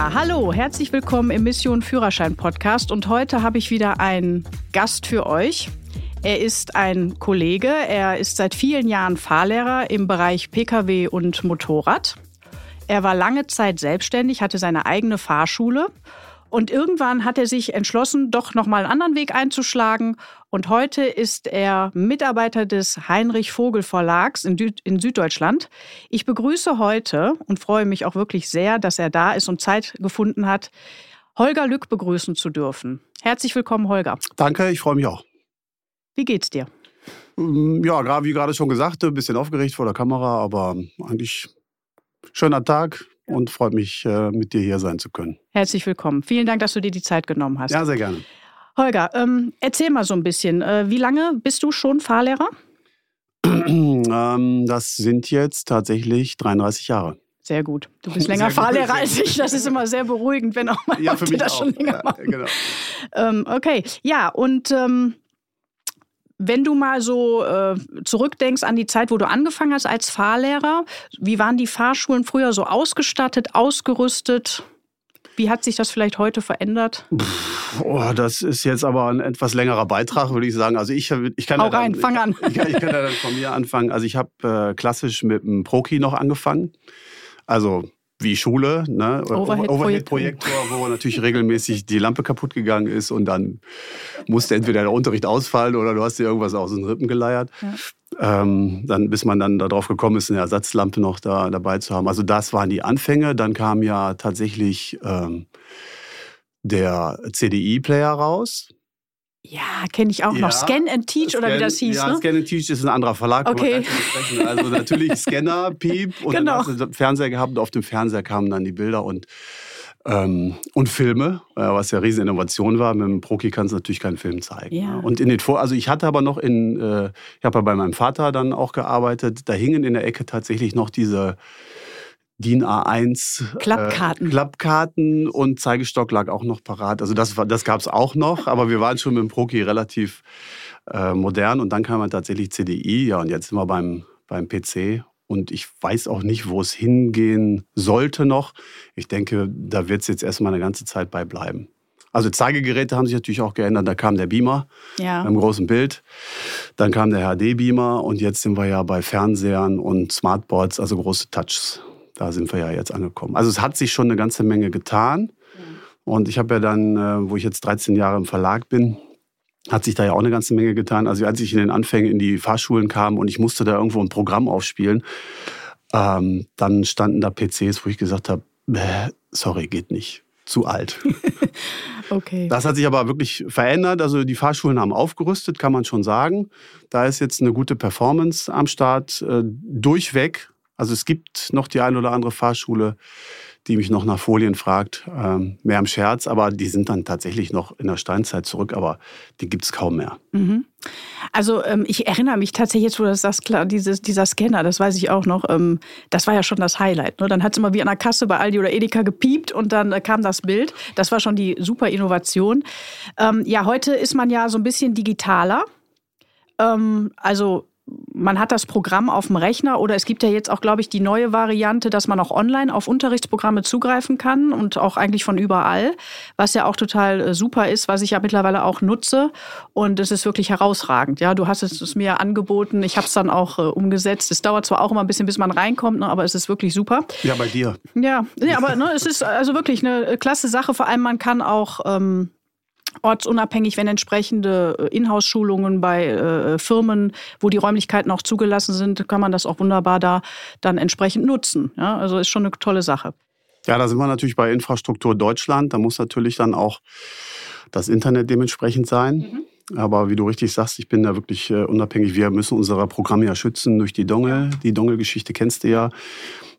Hallo, herzlich willkommen im Mission Führerschein Podcast und heute habe ich wieder einen Gast für euch. Er ist ein Kollege, er ist seit vielen Jahren Fahrlehrer im Bereich Pkw und Motorrad. Er war lange Zeit selbstständig, hatte seine eigene Fahrschule und irgendwann hat er sich entschlossen, doch nochmal einen anderen Weg einzuschlagen. Und heute ist er Mitarbeiter des Heinrich Vogel Verlags in, in, Süddeutschland. Ich begrüße heute und freue mich auch wirklich sehr, dass er da ist und Zeit gefunden hat, Holger Lück begrüßen zu dürfen. Herzlich willkommen, Holger. Danke, ich freue mich auch. Wie geht's dir? Mm, ja, wie gerade schon gesagt, ein bisschen aufgeregt vor der Kamera, aber eigentlich schöner Tag, und freut mich, äh, mit dir hier sein zu können. Herzlich willkommen. Vielen Dank, dass du dir die Zeit genommen hast. Ja, sehr gerne. Holger, ähm, erzähl mal so ein bisschen. Äh, wie lange bist du schon Fahrlehrer? ähm, das sind jetzt tatsächlich 33 Jahre. Sehr gut. Du bist länger Fahrlehrer als ich. Das ist immer sehr beruhigend, wenn auch mal ja, für mich das auch. schon länger ja, genau. ähm, okay, ja, und ähm, wenn du mal so äh, zurückdenkst an die Zeit, wo du angefangen hast als Fahrlehrer, wie waren die Fahrschulen früher so ausgestattet, ausgerüstet? Wie hat sich das vielleicht heute verändert? Oh, das ist jetzt aber ein etwas längerer Beitrag, würde ich sagen. Also ich, ich kann Hau ja dann, rein, fang an. Ich, ich, ich kann ja dann von mir anfangen. Also ich habe äh, klassisch mit dem Proki noch angefangen. Also wie Schule, ne? Overhead-Projektor, Overhead wo natürlich regelmäßig die Lampe kaputt gegangen ist und dann musste entweder der Unterricht ausfallen oder du hast dir irgendwas aus den Rippen geleiert. Ja. Ähm, dann, bis man dann darauf gekommen ist, eine Ersatzlampe noch da dabei zu haben. Also das waren die Anfänge. Dann kam ja tatsächlich ähm, der CDI-Player raus. Ja, kenne ich auch ja, noch. Scan and Teach Scan, oder wie das hieß. Ja, ne? Scan and Teach ist ein anderer Verlag. Okay. Also natürlich Scanner, Piep und genau. dann hast du Fernseher gehabt und auf dem Fernseher kamen dann die Bilder und ähm, und Filme, äh, was ja riesen Innovation war. Mit dem Proki kannst du natürlich keinen Film zeigen. Ja. Ne? Und in den Vor also ich hatte aber noch in, äh, ich habe ja bei meinem Vater dann auch gearbeitet. Da hingen in der Ecke tatsächlich noch diese DIN A1 äh, Klappkarten. Äh, Klappkarten und Zeigestock lag auch noch parat. Also das, das gab es auch noch, aber wir waren schon mit dem Proki relativ äh, modern und dann kam man tatsächlich CDI, ja und jetzt sind wir beim, beim PC und ich weiß auch nicht, wo es hingehen sollte noch. Ich denke, da wird es jetzt erstmal eine ganze Zeit bei bleiben. Also Zeigegeräte haben sich natürlich auch geändert. Da kam der Beamer ja. im großen Bild. Dann kam der HD-Beamer und jetzt sind wir ja bei Fernsehern und Smartboards, also große Touchs. Da sind wir ja jetzt angekommen. Also es hat sich schon eine ganze Menge getan. Und ich habe ja dann, äh, wo ich jetzt 13 Jahre im Verlag bin, hat sich da ja auch eine ganze Menge getan. Also als ich in den Anfängen in die Fahrschulen kam und ich musste da irgendwo ein Programm aufspielen, ähm, dann standen da PCs, wo ich gesagt habe, sorry, geht nicht. Zu alt. okay. Das hat sich aber wirklich verändert. Also die Fahrschulen haben aufgerüstet, kann man schon sagen. Da ist jetzt eine gute Performance am Start. Äh, durchweg also es gibt noch die eine oder andere Fahrschule, die mich noch nach Folien fragt, ähm, mehr im Scherz, aber die sind dann tatsächlich noch in der Steinzeit zurück, aber die gibt es kaum mehr. Mhm. Also ähm, ich erinnere mich tatsächlich jetzt, wo das sagst, klar, dieses, dieser Scanner, das weiß ich auch noch, ähm, das war ja schon das Highlight. Ne? Dann hat es immer wie an der Kasse bei Aldi oder Edeka gepiept und dann äh, kam das Bild. Das war schon die super Innovation. Ähm, ja, heute ist man ja so ein bisschen digitaler. Ähm, also man hat das Programm auf dem Rechner oder es gibt ja jetzt auch, glaube ich, die neue Variante, dass man auch online auf Unterrichtsprogramme zugreifen kann und auch eigentlich von überall, was ja auch total äh, super ist, was ich ja mittlerweile auch nutze und es ist wirklich herausragend. Ja, du hast es mir angeboten, ich habe es dann auch äh, umgesetzt. Es dauert zwar auch immer ein bisschen, bis man reinkommt, ne, aber es ist wirklich super. Ja, bei dir. Ja, ja aber ne, es ist also wirklich eine äh, klasse Sache. Vor allem, man kann auch ähm, ortsunabhängig, wenn entsprechende äh, Inhouse-Schulungen bei äh, Firmen, wo die Räumlichkeiten auch zugelassen sind, kann man das auch wunderbar da dann entsprechend nutzen. Ja, also ist schon eine tolle Sache. Ja, da sind wir natürlich bei Infrastruktur Deutschland. Da muss natürlich dann auch das Internet dementsprechend sein. Mhm. Aber wie du richtig sagst, ich bin da wirklich äh, unabhängig. Wir müssen unsere Programme ja schützen durch die Dongel. Die Dongel-Geschichte kennst du ja.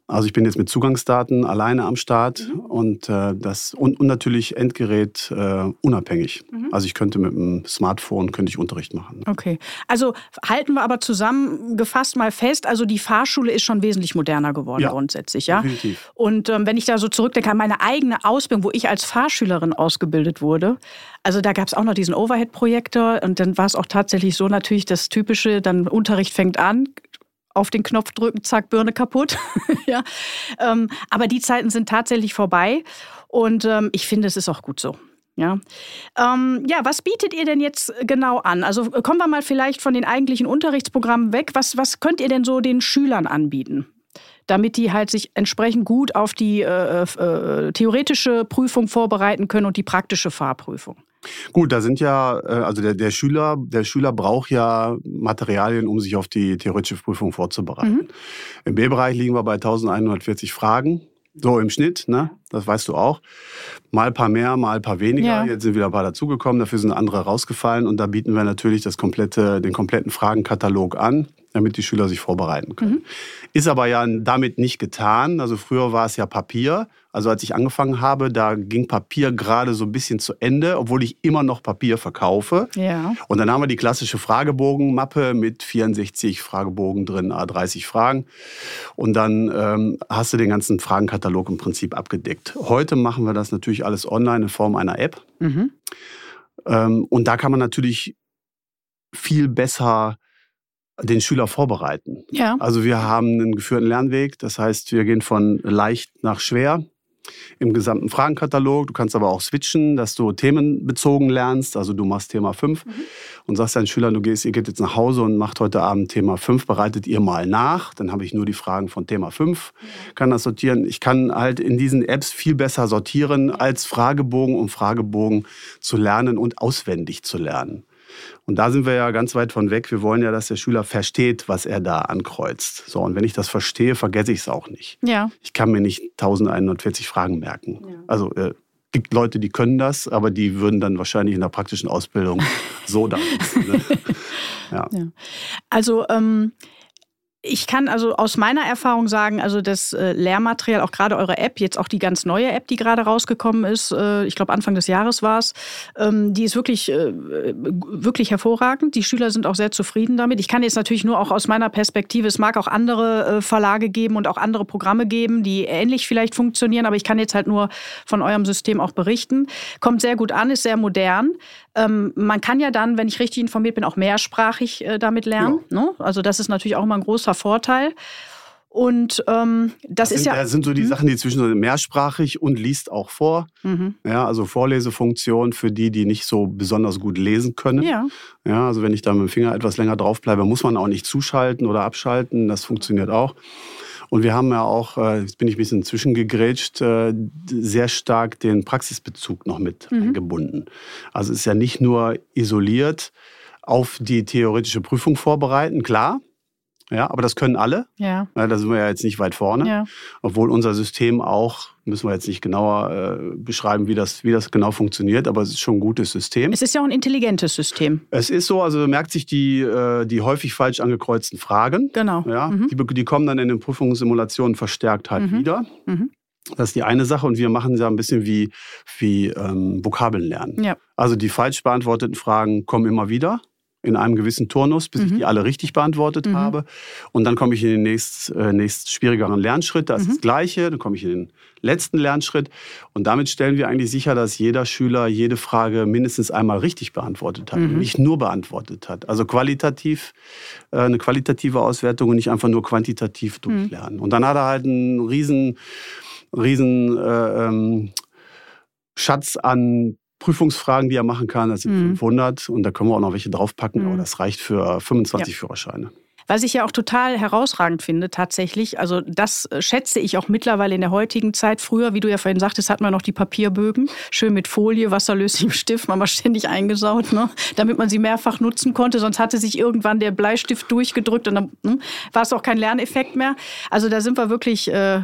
Also ich bin jetzt mit Zugangsdaten alleine am Start mhm. und äh, das und, und, natürlich Endgerät äh, unabhängig. Mhm. Also ich könnte mit dem Smartphone könnte ich Unterricht machen. Okay. Also halten wir aber zusammengefasst mal fest, also die Fahrschule ist schon wesentlich moderner geworden ja, grundsätzlich, ja? Definitiv. Und ähm, wenn ich da so zurückdenke an meine eigene Ausbildung, wo ich als Fahrschülerin ausgebildet wurde, also da gab es auch noch diesen Overhead-Projektor und dann war es auch tatsächlich so natürlich das typische, dann Unterricht fängt an, auf den Knopf drücken, zack, Birne kaputt. ja. Ähm, aber die Zeiten sind tatsächlich vorbei und ähm, ich finde, es ist auch gut so. Ja. Ähm, ja, was bietet ihr denn jetzt genau an? Also kommen wir mal vielleicht von den eigentlichen Unterrichtsprogrammen weg. Was, was könnt ihr denn so den Schülern anbieten? damit die halt sich entsprechend gut auf die äh, äh, theoretische Prüfung vorbereiten können und die praktische Fahrprüfung. Gut, da sind ja, äh, also der, der, Schüler, der Schüler braucht ja Materialien, um sich auf die theoretische Prüfung vorzubereiten. Mhm. Im B-Bereich liegen wir bei 1140 Fragen. So im Schnitt, ne? Das weißt du auch. Mal ein paar mehr, mal ein paar weniger. Ja. Jetzt sind wieder ein paar dazugekommen, dafür sind andere rausgefallen und da bieten wir natürlich das komplette, den kompletten Fragenkatalog an damit die Schüler sich vorbereiten können. Mhm. Ist aber ja damit nicht getan. Also früher war es ja Papier. Also als ich angefangen habe, da ging Papier gerade so ein bisschen zu Ende, obwohl ich immer noch Papier verkaufe. Ja. Und dann haben wir die klassische Fragebogenmappe mit 64 Fragebogen drin, 30 Fragen. Und dann ähm, hast du den ganzen Fragenkatalog im Prinzip abgedeckt. Heute machen wir das natürlich alles online in Form einer App. Mhm. Ähm, und da kann man natürlich viel besser den Schüler vorbereiten. Ja. Also wir haben einen geführten Lernweg, das heißt, wir gehen von leicht nach schwer im gesamten Fragenkatalog. Du kannst aber auch switchen, dass du themenbezogen lernst. Also du machst Thema 5 mhm. und sagst deinen Schülern, du gehst, ihr geht jetzt nach Hause und macht heute Abend Thema 5, bereitet ihr mal nach. Dann habe ich nur die Fragen von Thema 5, mhm. kann das sortieren. Ich kann halt in diesen Apps viel besser sortieren, als Fragebogen um Fragebogen zu lernen und auswendig zu lernen. Und da sind wir ja ganz weit von weg. Wir wollen ja, dass der Schüler versteht, was er da ankreuzt. So, und wenn ich das verstehe, vergesse ich es auch nicht. Ja. Ich kann mir nicht 1140 Fragen merken. Ja. Also äh, gibt Leute, die können das, aber die würden dann wahrscheinlich in der praktischen Ausbildung so da. Ne? Ja. ja. Also ähm, ich kann also aus meiner Erfahrung sagen, also das äh, Lehrmaterial, auch gerade eure App, jetzt auch die ganz neue App, die gerade rausgekommen ist, äh, ich glaube Anfang des Jahres war es, ähm, die ist wirklich, äh, wirklich hervorragend. Die Schüler sind auch sehr zufrieden damit. Ich kann jetzt natürlich nur auch aus meiner Perspektive, es mag auch andere Verlage geben und auch andere Programme geben, die ähnlich vielleicht funktionieren, aber ich kann jetzt halt nur von eurem System auch berichten. Kommt sehr gut an, ist sehr modern. Ähm, man kann ja dann, wenn ich richtig informiert bin, auch mehrsprachig damit lernen. Ja. Ne? Also das ist natürlich auch immer ein großer Vorteil. Und ähm, das, das sind, ist ja. Das sind so die mhm. Sachen, die zwischen mehrsprachig und liest auch vor. Mhm. Ja, also Vorlesefunktion für die, die nicht so besonders gut lesen können. Ja. Ja, also wenn ich da mit dem Finger etwas länger drauf bleibe, muss man auch nicht zuschalten oder abschalten. Das funktioniert auch. Und wir haben ja auch, äh, jetzt bin ich ein bisschen zwischengegrätscht, äh, sehr stark den Praxisbezug noch mit mhm. eingebunden. Also es ist ja nicht nur isoliert auf die theoretische Prüfung vorbereiten, klar. Ja, aber das können alle. Ja. ja. Da sind wir ja jetzt nicht weit vorne. Ja. Obwohl unser System auch, müssen wir jetzt nicht genauer äh, beschreiben, wie das, wie das genau funktioniert, aber es ist schon ein gutes System. Es ist ja auch ein intelligentes System. Es ist so, also merkt sich die, äh, die häufig falsch angekreuzten Fragen. Genau. Ja, mhm. die, die, kommen dann in den Prüfungssimulationen verstärkt halt mhm. wieder. Mhm. Das ist die eine Sache und wir machen ja ein bisschen wie, wie ähm, Vokabeln lernen. Ja. Also die falsch beantworteten Fragen kommen immer wieder in einem gewissen Turnus, bis mhm. ich die alle richtig beantwortet mhm. habe. Und dann komme ich in den nächst, äh, nächst schwierigeren Lernschritt. Das mhm. ist das Gleiche. Dann komme ich in den letzten Lernschritt. Und damit stellen wir eigentlich sicher, dass jeder Schüler jede Frage mindestens einmal richtig beantwortet hat. Und mhm. nicht nur beantwortet hat. Also qualitativ, äh, eine qualitative Auswertung und nicht einfach nur quantitativ mhm. durchlernen. Und dann hat er halt einen riesen, riesen äh, ähm, Schatz an Prüfungsfragen, die er machen kann. Das sind mhm. 500 und da können wir auch noch welche draufpacken, mhm. aber das reicht für 25 ja. Führerscheine. Was ich ja auch total herausragend finde, tatsächlich, also das äh, schätze ich auch mittlerweile in der heutigen Zeit. Früher, wie du ja vorhin sagtest, hat man noch die Papierbögen, schön mit Folie, wasserlöslichem Stift, man war ständig eingesaut, ne? damit man sie mehrfach nutzen konnte. Sonst hatte sich irgendwann der Bleistift durchgedrückt und dann hm, war es auch kein Lerneffekt mehr. Also da sind wir wirklich. Äh,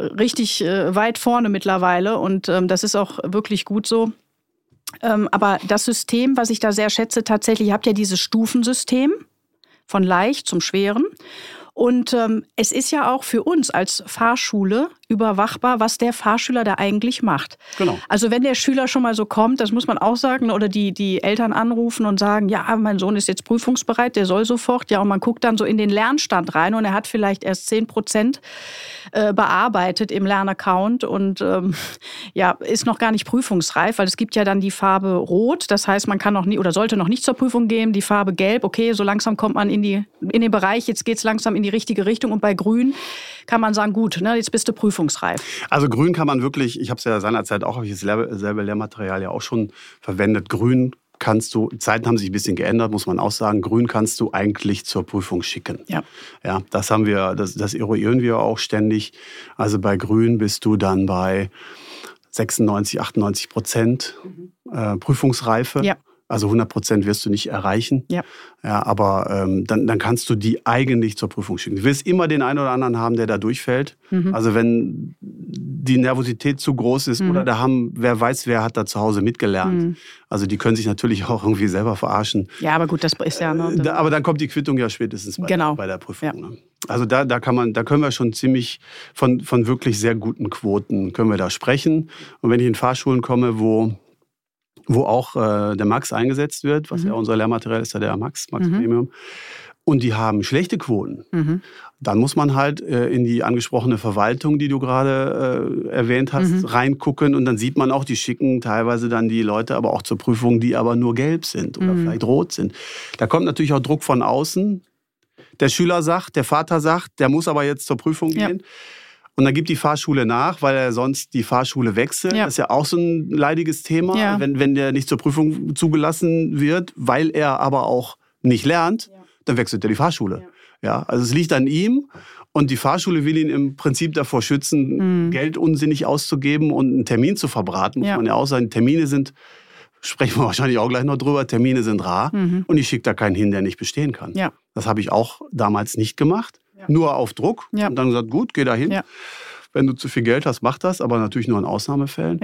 richtig äh, weit vorne mittlerweile und ähm, das ist auch wirklich gut so. Ähm, aber das System, was ich da sehr schätze, tatsächlich, ihr habt ja dieses Stufensystem von leicht zum schweren. Und ähm, es ist ja auch für uns als Fahrschule überwachbar, was der Fahrschüler da eigentlich macht. Genau. Also wenn der Schüler schon mal so kommt, das muss man auch sagen, oder die, die Eltern anrufen und sagen, ja, mein Sohn ist jetzt prüfungsbereit, der soll sofort. Ja, und man guckt dann so in den Lernstand rein und er hat vielleicht erst 10 Prozent äh, bearbeitet im Lernaccount und ähm, ja, ist noch gar nicht prüfungsreif, weil es gibt ja dann die Farbe Rot, das heißt, man kann noch nie oder sollte noch nicht zur Prüfung gehen, die Farbe Gelb, okay, so langsam kommt man in, die, in den Bereich, jetzt geht es langsam in die richtige Richtung und bei Grün kann man sagen, gut, ne, jetzt bist du prüfungsreif. Also Grün kann man wirklich, ich habe es ja seinerzeit auch, habe ich dasselbe Lehrmaterial ja auch schon verwendet, Grün kannst du, Zeiten haben sich ein bisschen geändert, muss man auch sagen, grün kannst du eigentlich zur Prüfung schicken. Ja. Ja, das haben wir, das, das eruieren wir auch ständig. Also bei grün bist du dann bei 96, 98 Prozent mhm. äh, Prüfungsreife. Ja. Also 100 Prozent wirst du nicht erreichen. Ja. ja aber ähm, dann, dann kannst du die eigentlich zur Prüfung schicken. Du wirst immer den einen oder anderen haben, der da durchfällt. Mhm. Also wenn die Nervosität zu groß ist mhm. oder da haben, wer weiß, wer hat da zu Hause mitgelernt. Mhm. Also die können sich natürlich auch irgendwie selber verarschen. Ja, aber gut, das ist ja. Ne, da, aber dann kommt die Quittung ja spätestens bei, genau. bei der Prüfung. Ja. Ne? Also da, da kann man, da können wir schon ziemlich von, von wirklich sehr guten Quoten können wir da sprechen. Und wenn ich in Fahrschulen komme, wo wo auch äh, der Max eingesetzt wird, was mhm. ja unser Lehrmaterial ist, ja der Max, Max mhm. Premium. Und die haben schlechte Quoten. Mhm. Dann muss man halt äh, in die angesprochene Verwaltung, die du gerade äh, erwähnt hast, mhm. reingucken. Und dann sieht man auch, die schicken teilweise dann die Leute aber auch zur Prüfung, die aber nur gelb sind oder mhm. vielleicht rot sind. Da kommt natürlich auch Druck von außen. Der Schüler sagt, der Vater sagt, der muss aber jetzt zur Prüfung ja. gehen. Und dann gibt die Fahrschule nach, weil er sonst die Fahrschule wechselt. Ja. Das ist ja auch so ein leidiges Thema, ja. wenn, wenn der nicht zur Prüfung zugelassen wird, weil er aber auch nicht lernt, ja. dann wechselt er die Fahrschule. Ja. also es liegt an ihm. Und die Fahrschule will ihn im Prinzip davor schützen, mhm. Geld unsinnig auszugeben und einen Termin zu verbraten, muss man ja auch sagen. Termine sind, sprechen wir wahrscheinlich auch gleich noch drüber, Termine sind rar. Mhm. Und ich schicke da keinen hin, der nicht bestehen kann. Ja. Das habe ich auch damals nicht gemacht. Ja. Nur auf Druck. Ja. Und dann gesagt, gut, geh da hin. Ja. Wenn du zu viel Geld hast, mach das, aber natürlich nur in Ausnahmefällen.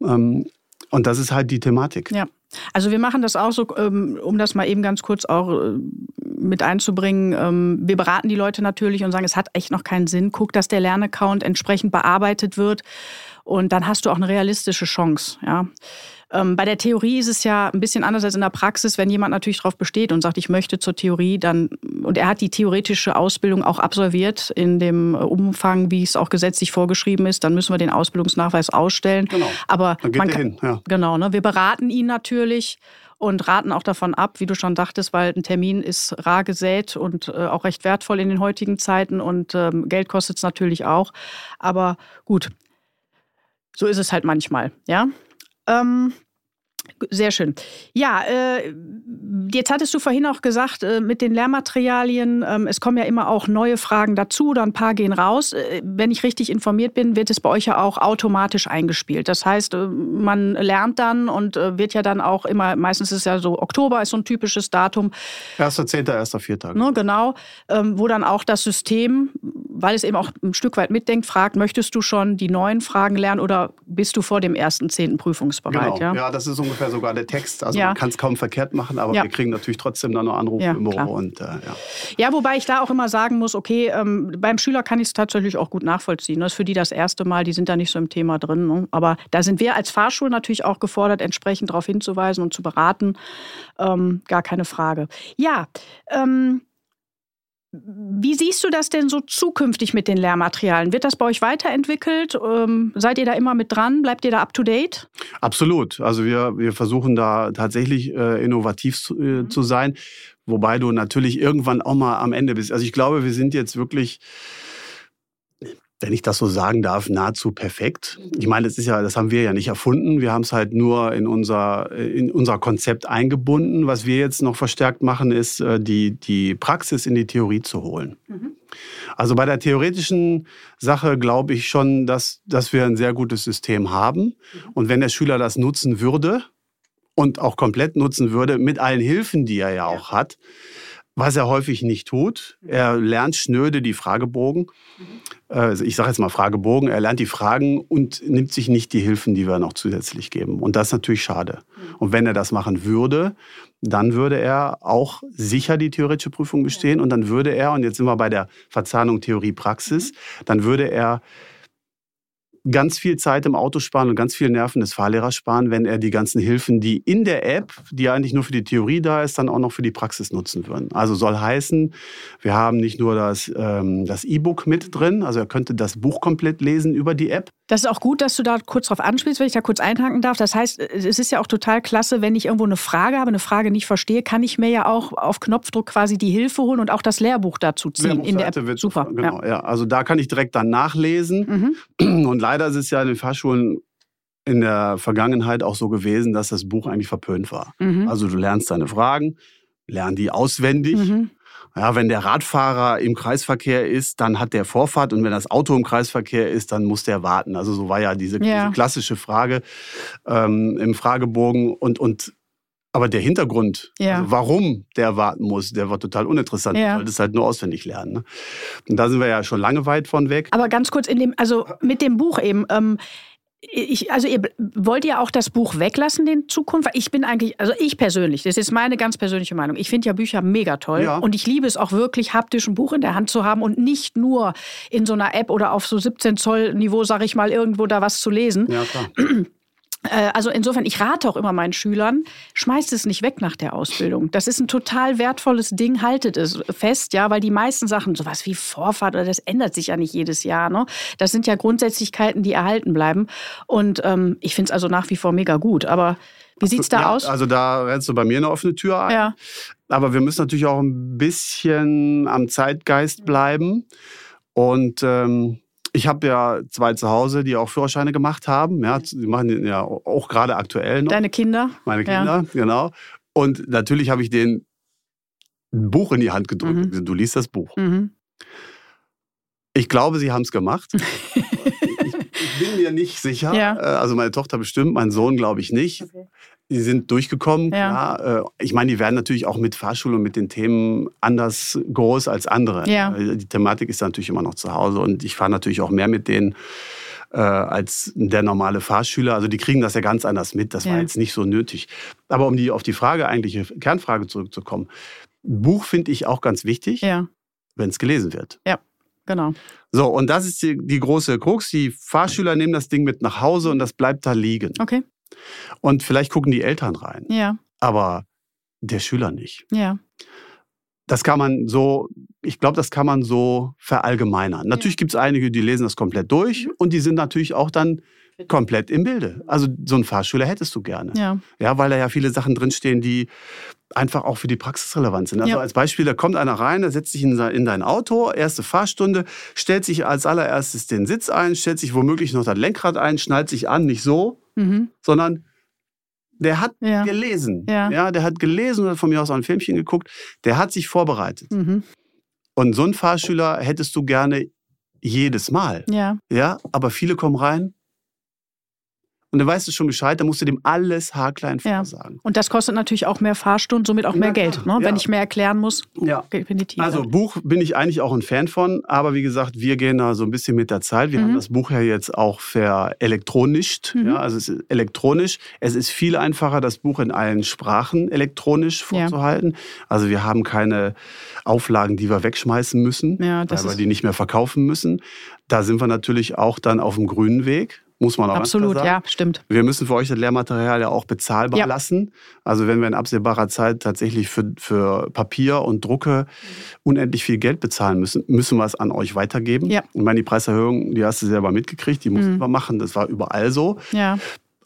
Ähm, und das ist halt die Thematik. Ja. Also wir machen das auch so, ähm, um das mal eben ganz kurz auch äh, mit einzubringen. Ähm, wir beraten die Leute natürlich und sagen, es hat echt noch keinen Sinn. Guck, dass der Lernaccount entsprechend bearbeitet wird. Und dann hast du auch eine realistische Chance. Ja. Ähm, bei der Theorie ist es ja ein bisschen anders als in der Praxis. Wenn jemand natürlich darauf besteht und sagt, ich möchte zur Theorie, dann und er hat die theoretische Ausbildung auch absolviert in dem Umfang, wie es auch gesetzlich vorgeschrieben ist, dann müssen wir den Ausbildungsnachweis ausstellen. Genau. Aber dann geht man kann, hin. Ja. Genau, ne? wir beraten ihn natürlich und raten auch davon ab, wie du schon dachtest, weil ein Termin ist rar gesät und äh, auch recht wertvoll in den heutigen Zeiten und ähm, Geld kostet es natürlich auch. Aber gut, so ist es halt manchmal, ja. Ähm, sehr schön. Ja, äh, jetzt hattest du vorhin auch gesagt, äh, mit den Lehrmaterialien, äh, es kommen ja immer auch neue Fragen dazu oder ein paar gehen raus. Äh, wenn ich richtig informiert bin, wird es bei euch ja auch automatisch eingespielt. Das heißt, äh, man lernt dann und äh, wird ja dann auch immer, meistens ist es ja so, Oktober ist so ein typisches Datum. 1.10., 1.4. Ne, genau, ähm, wo dann auch das System, weil es eben auch ein Stück weit mitdenkt, fragt, möchtest du schon die neuen Fragen lernen oder bist du vor dem 1.10. prüfungsbereit? Genau. Ja? ja, das ist ungefähr sogar der Text. Also ja. man kann es kaum verkehrt machen, aber ja. wir kriegen natürlich trotzdem dann noch Anrufe ja, im Büro. Und, äh, ja. ja, wobei ich da auch immer sagen muss, okay, ähm, beim Schüler kann ich es tatsächlich auch gut nachvollziehen. Das ist für die das erste Mal, die sind da nicht so im Thema drin. Ne? Aber da sind wir als Fahrschule natürlich auch gefordert, entsprechend darauf hinzuweisen und zu beraten. Ähm, gar keine Frage. Ja, ähm, wie siehst du das denn so zukünftig mit den Lehrmaterialien? Wird das bei euch weiterentwickelt? Ähm, seid ihr da immer mit dran? Bleibt ihr da up to date? Absolut. Also wir, wir versuchen da tatsächlich äh, innovativ zu, äh, mhm. zu sein, wobei du natürlich irgendwann auch mal am Ende bist. Also ich glaube, wir sind jetzt wirklich wenn ich das so sagen darf, nahezu perfekt. Ich meine, das ist ja, das haben wir ja nicht erfunden. Wir haben es halt nur in unser, in unser Konzept eingebunden. Was wir jetzt noch verstärkt machen, ist, äh, die, die Praxis in die Theorie zu holen. Mhm. Also bei der theoretischen Sache glaube ich schon, dass, dass wir ein sehr gutes System haben. Mhm. Und wenn der Schüler das nutzen würde und auch komplett nutzen würde, mit allen Hilfen, die er ja auch hat, was er häufig nicht tut. Er lernt schnöde die Fragebogen. Also ich sage jetzt mal Fragebogen. Er lernt die Fragen und nimmt sich nicht die Hilfen, die wir noch zusätzlich geben. Und das ist natürlich schade. Und wenn er das machen würde, dann würde er auch sicher die theoretische Prüfung bestehen. Und dann würde er, und jetzt sind wir bei der Verzahnung Theorie-Praxis, dann würde er ganz viel Zeit im Auto sparen und ganz viel Nerven des Fahrlehrers sparen, wenn er die ganzen Hilfen, die in der App, die eigentlich nur für die Theorie da ist, dann auch noch für die Praxis nutzen würden. Also soll heißen, wir haben nicht nur das ähm, das E-Book mit drin, also er könnte das Buch komplett lesen über die App. Das ist auch gut, dass du da kurz drauf anspielst, wenn ich da kurz einhaken darf. Das heißt, es ist ja auch total klasse, wenn ich irgendwo eine Frage habe, eine Frage nicht verstehe, kann ich mir ja auch auf Knopfdruck quasi die Hilfe holen und auch das Lehrbuch dazu ziehen in der App. Wird Super. Genau, ja. ja. Also da kann ich direkt dann nachlesen. Mhm. Und leider ist es ja in den Fachschulen in der Vergangenheit auch so gewesen, dass das Buch eigentlich verpönt war. Mhm. Also du lernst deine Fragen, lern die auswendig. Mhm. Ja, wenn der Radfahrer im Kreisverkehr ist, dann hat der Vorfahrt und wenn das Auto im Kreisverkehr ist, dann muss der warten. Also so war ja diese, ja. diese klassische Frage ähm, im Fragebogen und, und aber der Hintergrund, ja. also warum der warten muss, der war total uninteressant. Ja. Du solltest halt nur auswendig lernen. Ne? Und da sind wir ja schon lange weit von weg. Aber ganz kurz in dem, also mit dem Buch eben. Ähm, ich, also ihr wollt ihr auch das Buch weglassen in Zukunft? Ich bin eigentlich, also ich persönlich, das ist meine ganz persönliche Meinung. Ich finde ja Bücher mega toll ja. und ich liebe es auch wirklich haptisch ein Buch in der Hand zu haben und nicht nur in so einer App oder auf so 17 Zoll Niveau, sag ich mal, irgendwo da was zu lesen. Ja, klar. Äh, also insofern, ich rate auch immer meinen Schülern, schmeißt es nicht weg nach der Ausbildung. Das ist ein total wertvolles Ding, haltet es fest, ja, weil die meisten Sachen, sowas wie Vorfahrt oder das ändert sich ja nicht jedes Jahr. Ne? Das sind ja Grundsätzlichkeiten, die erhalten bleiben. Und ähm, ich finde es also nach wie vor mega gut. Aber wie sieht es da ja, aus? Also da rennst du bei mir eine offene Tür ein. Ja. Aber wir müssen natürlich auch ein bisschen am Zeitgeist bleiben. Und ähm, ich habe ja zwei zu Hause, die auch Führerscheine gemacht haben. Ja, die machen den ja auch gerade aktuell noch. Deine Kinder? Meine Kinder, ja. genau. Und natürlich habe ich denen ein Buch in die Hand gedrückt. Mhm. Du liest das Buch. Mhm. Ich glaube, sie haben es gemacht. ich, ich, bin mir nicht sicher. Ja. Äh, also meine Tochter bestimmt, mein Sohn glaube ich nicht. Okay. Die sind durchgekommen. Ja. Klar. Äh, ich meine, die werden natürlich auch mit Fahrschule und mit den Themen anders groß als andere. Ja. Äh, die Thematik ist natürlich immer noch zu Hause und ich fahre natürlich auch mehr mit denen äh, als der normale Fahrschüler. Also die kriegen das ja ganz anders mit. Das ja. war jetzt nicht so nötig. Aber um die, auf die Frage, eigentliche Kernfrage zurückzukommen. Buch finde ich auch ganz wichtig, ja. wenn es gelesen wird. Ja, genau. So, und das ist die, die große Krux. Die Fahrschüler nehmen das Ding mit nach Hause und das bleibt da liegen. Okay. Und vielleicht gucken die Eltern rein. Ja. Aber der Schüler nicht. Ja. Das kann man so, ich glaube, das kann man so verallgemeinern. Natürlich ja. gibt es einige, die lesen das komplett durch mhm. und die sind natürlich auch dann komplett im Bilde. Also so einen Fahrschüler hättest du gerne. Ja. ja, weil da ja viele Sachen drinstehen, die einfach auch für die Praxis relevant sind. Also ja. als Beispiel, da kommt einer rein, der setzt sich in, dein Auto, erste Fahrstunde, stellt sich als allererstes den Sitz ein, stellt sich womöglich noch das Lenkrad ein, schnallt sich an, nicht so, mhm. sondern der hat ja. gelesen. Ja. ja. der hat gelesen oder von mir aus auch ein Filmchen geguckt. Der hat sich vorbereitet. Mhm. Und so einen Fahrschüler hättest du gerne jedes Mal. Ja. Ja, aber viele kommen rein, und dann weißt du schon Bescheid, dann musst du dem alles haarklein vorsagen. Ja. Und das kostet natürlich auch mehr Fahrstunden, somit auch mehr ja, Geld, ne? wenn ich mehr erklären muss. Ja. Definitiv. Also Buch bin ich eigentlich auch ein Fan von, aber wie gesagt, wir gehen da so ein bisschen mit der Zeit. Wir mhm. haben das Buch ja jetzt auch verelektronischt. Mhm. Ja, also es ist elektronisch. Es ist viel einfacher, das Buch in allen Sprachen elektronisch vorzuhalten. Also wir haben keine Auflagen, die wir wegschmeißen müssen, weil wir die nicht mehr verkaufen müssen. Da sind wir natürlich auch dann auf dem grünen Weg muss man auch Absolut, sagen. ja, stimmt. Wir müssen für euch das Lehrmaterial ja auch bezahlbar ja. lassen. Also wenn wir in absehbarer Zeit tatsächlich für, für Papier und Drucke unendlich viel Geld bezahlen müssen, müssen wir es an euch weitergeben. Ja. Ich meine, die Preiserhöhung, die hast du selber mitgekriegt, die mussten mhm. wir machen. Das war überall so. Ja.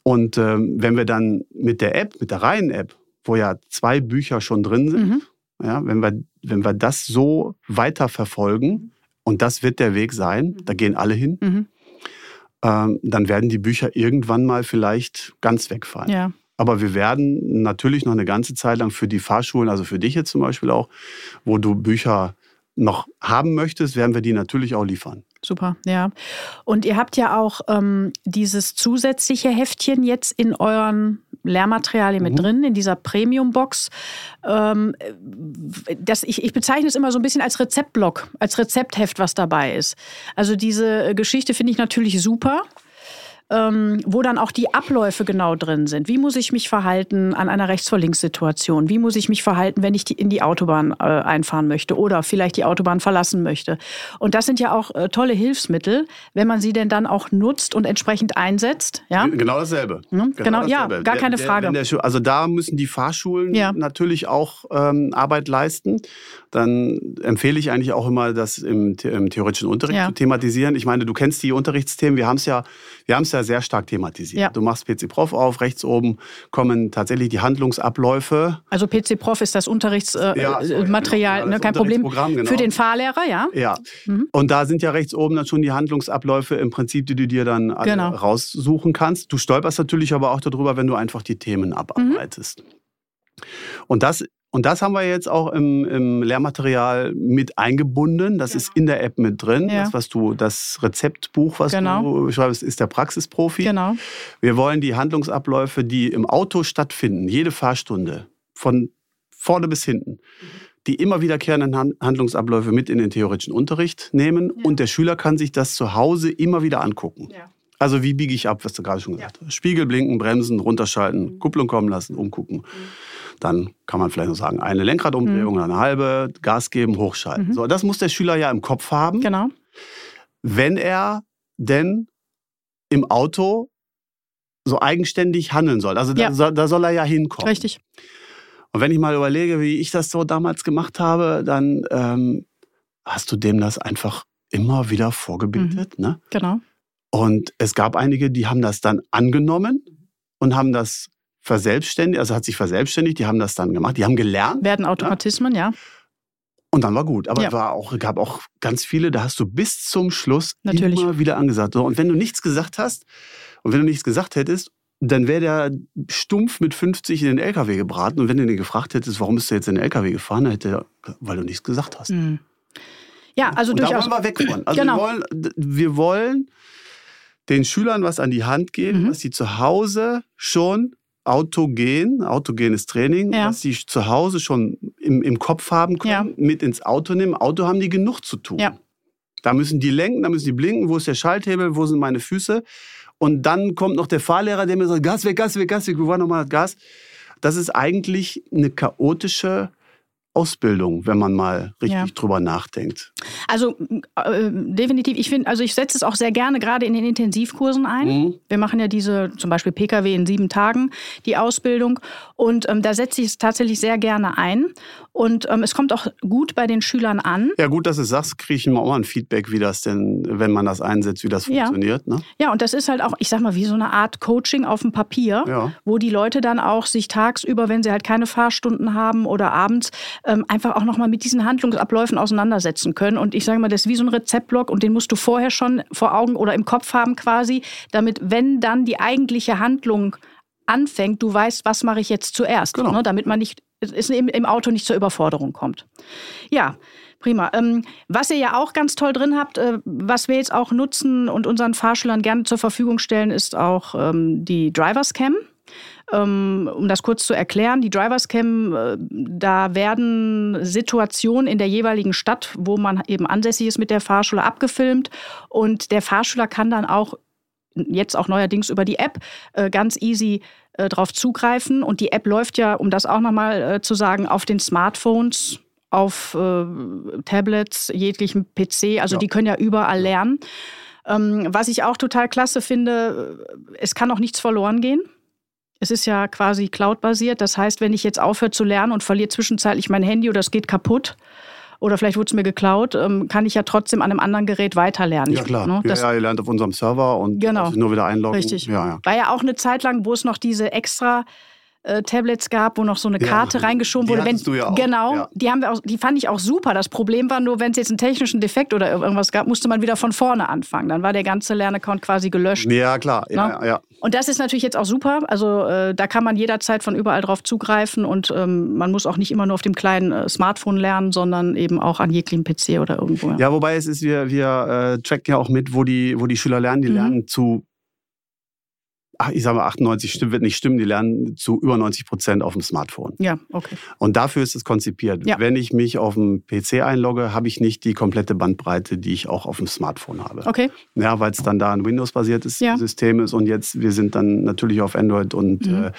Und ähm, wenn wir dann mit der App, mit der reinen App, wo ja zwei Bücher schon drin sind, mhm. ja, wenn, wir, wenn wir das so weiterverfolgen, und das wird der Weg sein, da gehen alle hin, mhm ähm, dann werden die Bücher irgendwann mal vielleicht ganz wegfallen. Ja. Aber wir werden natürlich noch eine ganze Zeit lang für die Fahrschulen, also für dich jetzt zum Beispiel auch, wo du Bücher noch haben möchtest, werden wir die natürlich auch liefern. Super, ja. Und ihr habt ja auch ähm, dieses zusätzliche Heftchen jetzt in euren Lehrmaterialien mhm. mit drin, in dieser Premium-Box. Ähm, das, ich, ich bezeichne es immer so ein bisschen als Rezeptblock, als Rezeptheft, was dabei ist. Also diese Geschichte finde ich natürlich super. Ähm, wo dann auch die Abläufe genau drin sind. Wie muss ich mich verhalten an einer Rechts-vor-Links-Situation? Wie muss ich mich verhalten, wenn ich die, in die Autobahn äh, einfahren möchte oder vielleicht die Autobahn verlassen möchte? Und das sind ja auch äh, tolle Hilfsmittel, wenn man sie denn dann auch nutzt und entsprechend einsetzt. Ja? Genau dasselbe. Mhm, genau, genau dasselbe. ja, gar keine Frage. Der, der, also da müssen die Fahrschulen ja. natürlich auch ähm, Arbeit leisten. Dann empfehle ich eigentlich auch immer, das im, im theoretischen Unterricht ja. zu thematisieren. Ich meine, du kennst die Unterrichtsthemen. Wir haben es ja, wir haben es ja sehr stark thematisiert. Ja. Du machst PC Prof auf, rechts oben kommen tatsächlich die Handlungsabläufe. Also PC Prof ist das Unterrichtsmaterial, äh, ja, genau. ja, ne, kein Problem. Genau. Für den Fahrlehrer, ja. Ja. Mhm. Und da sind ja rechts oben dann schon die Handlungsabläufe im Prinzip, die du dir dann genau. raussuchen kannst. Du stolperst natürlich aber auch darüber, wenn du einfach die Themen abarbeitest. Mhm. Und das und das haben wir jetzt auch im, im Lehrmaterial mit eingebunden. Das genau. ist in der App mit drin. Ja. Das, was du, das Rezeptbuch, was genau. du schreibst, ist der Praxisprofi. Genau. Wir wollen die Handlungsabläufe, die im Auto stattfinden, jede Fahrstunde, von vorne bis hinten, die immer wiederkehrenden Handlungsabläufe mit in den theoretischen Unterricht nehmen. Ja. Und der Schüler kann sich das zu Hause immer wieder angucken. Ja. Also wie biege ich ab, was du gerade schon gesagt hast. Spiegel blinken, bremsen, runterschalten, mhm. Kupplung kommen lassen, umgucken. Mhm. Dann kann man vielleicht noch sagen, eine Lenkradumdrehung, mhm. eine halbe, Gas geben, hochschalten. Mhm. So, das muss der Schüler ja im Kopf haben. Genau. Wenn er denn im Auto so eigenständig handeln soll. Also ja. da, da, soll er ja hinkommen. Richtig. Und wenn ich mal überlege, wie ich das so damals gemacht habe, dann ähm, hast du dem das einfach immer wieder vorgebildet. Mhm. Ne? Genau. Und es gab einige, die haben das dann angenommen und haben das verselbstständigt, also hat sich verselbstständigt, die haben das dann gemacht, die haben gelernt. Werden Automatismen, ja. ja. Und dann war gut. Aber es ja. auch, gab auch ganz viele, da hast du bis zum Schluss Natürlich. immer wieder angesagt. Und wenn du nichts gesagt hast und wenn du nichts gesagt hättest, dann wäre der stumpf mit 50 in den LKW gebraten. Und wenn du ihn gefragt hättest, warum bist du jetzt in den LKW gefahren, dann hätte er, weil du nichts gesagt hast. Mhm. Ja, also und durchaus. Da wollen wir weg von. Also genau. wir, wollen, wir wollen den Schülern was an die Hand geben, mhm. was sie zu Hause schon autogen, autogenes Training, ja. was sie zu Hause schon im, im Kopf haben können, ja. mit ins Auto nehmen. Auto haben die genug zu tun. Ja. Da müssen die lenken, da müssen die blinken, wo ist der Schalthebel, wo sind meine Füße. Und dann kommt noch der Fahrlehrer, der mir sagt, Gas weg, Gas weg, Gas weg, wo war nochmal das Gas? Das ist eigentlich eine chaotische Ausbildung, wenn man mal richtig ja. drüber nachdenkt. Also äh, definitiv, ich finde, also ich setze es auch sehr gerne gerade in den Intensivkursen ein. Mhm. Wir machen ja diese zum Beispiel PKW in sieben Tagen, die Ausbildung. Und ähm, da setze ich es tatsächlich sehr gerne ein. Und ähm, es kommt auch gut bei den Schülern an. Ja, gut, dass du sagst, kriege ich immer auch mal ein Feedback, wie das denn, wenn man das einsetzt, wie das funktioniert. Ja, ne? ja und das ist halt auch, ich sag mal, wie so eine Art Coaching auf dem Papier, ja. wo die Leute dann auch sich tagsüber, wenn sie halt keine Fahrstunden haben oder abends, ähm, einfach auch nochmal mit diesen Handlungsabläufen auseinandersetzen können. Und ich sage mal, das ist wie so ein Rezeptblock und den musst du vorher schon vor Augen oder im Kopf haben quasi, damit, wenn dann die eigentliche Handlung anfängt, du weißt, was mache ich jetzt zuerst, genau. ne, damit man nicht es im, im Auto nicht zur Überforderung kommt. Ja, prima. Ähm, was ihr ja auch ganz toll drin habt, äh, was wir jetzt auch nutzen und unseren Fahrschülern gerne zur Verfügung stellen, ist auch ähm, die Drivers Cam. Ähm, um das kurz zu erklären, die Drivers Cam, äh, da werden Situationen in der jeweiligen Stadt, wo man eben ansässig ist mit der Fahrschule, abgefilmt und der Fahrschüler kann dann auch jetzt auch neuerdings über die App äh, ganz easy äh, drauf zugreifen. Und die App läuft ja, um das auch nochmal zu sagen, auf den Smartphones, auf äh, Tablets, jeglichem PC. Also ja. die können ja überall lernen. Ähm, was ich auch total klasse finde, es kann auch nichts verloren gehen. Es ist ja quasi cloud-basiert. Das heißt, wenn ich jetzt aufhöre zu lernen und verliere zwischenzeitlich mein Handy oder es geht kaputt, oder vielleicht wurde es mir geklaut, ähm, kann ich ja trotzdem an einem anderen Gerät weiterlernen. Ja, klar. Ne? ja, ihr lernt auf unserem Server und genau. nur wieder einloggen. Richtig. Ja, ja. War ja auch eine Zeit lang, wo es noch diese extra äh, Tablets gab, wo noch so eine Karte ja, reingeschoben wurde. Wenn, du ja auch. Genau, ja. die haben wir auch, die fand ich auch super. Das Problem war nur, wenn es jetzt einen technischen Defekt oder irgendwas gab, musste man wieder von vorne anfangen. Dann war der ganze Lernaccount quasi gelöscht. Ja, klar. Ja, ja, Und das ist natürlich jetzt auch super. Also äh, da kann man jederzeit von überall drauf zugreifen und ähm, man muss auch nicht immer nur auf dem kleinen äh, Smartphone lernen, sondern eben auch an jeglichem PC oder irgendwo. Ja, wobei es ist, wir, wir äh, tracken ja auch mit, wo die, wo die Schüler lernen. Die mhm. lernen zu ich sage mal 98 stimmt, wird nicht stimmen, die lernen zu über 90 Prozent auf dem Smartphone. Ja, okay. Und dafür ist es konzipiert. Ja. Wenn ich mich auf dem PC einlogge, habe ich nicht die komplette Bandbreite, die ich auch auf dem Smartphone habe. Okay. Ja, weil es dann da ein Windows-basiertes ja. System ist und jetzt, wir sind dann natürlich auf Android und mhm. äh,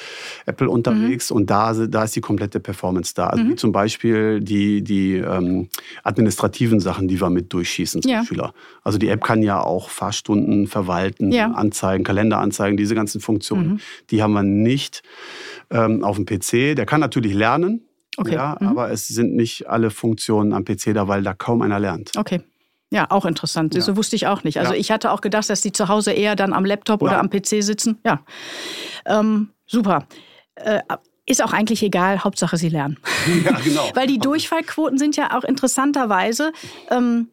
Apple unterwegs mhm. und da, da ist die komplette Performance da. Also mhm. wie zum Beispiel die, die ähm, administrativen Sachen, die wir mit durchschießen zum ja. Schüler. Also die App kann ja auch Fahrstunden verwalten, ja. anzeigen, Kalender anzeigen, diese ganzen Funktionen. Mhm. Die haben wir nicht ähm, auf dem PC. Der kann natürlich lernen, okay. ja, mhm. aber es sind nicht alle Funktionen am PC da, weil da kaum einer lernt. Okay. Ja, auch interessant. Ja. So wusste ich auch nicht. Also ja. ich hatte auch gedacht, dass die zu Hause eher dann am Laptop oder am PC sitzen. Ja, ähm, super. Äh, ist auch eigentlich egal, Hauptsache sie lernen. Ja, genau. Weil die Durchfallquoten sind ja auch interessanterweise ähm,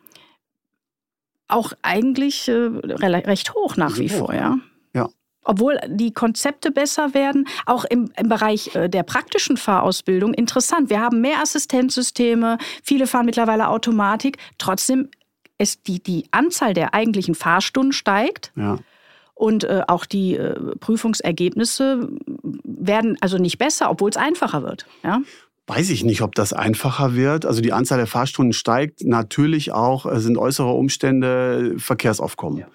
auch eigentlich äh, recht hoch nach wie vor, ja. Ja. Obwohl die Konzepte besser werden, auch im, im Bereich äh, der praktischen Fahrausbildung interessant. Wir haben mehr Assistenzsysteme, viele fahren mittlerweile Automatik. Trotzdem ist die, die Anzahl der eigentlichen Fahrstunden steigt. Ja. Und äh, auch die äh, Prüfungsergebnisse werden also nicht besser, obwohl es einfacher wird. Ja? Weiß ich nicht, ob das einfacher wird. Also die Anzahl der Fahrstunden steigt. Natürlich auch äh, sind äußere Umstände Verkehrsaufkommen. Ja.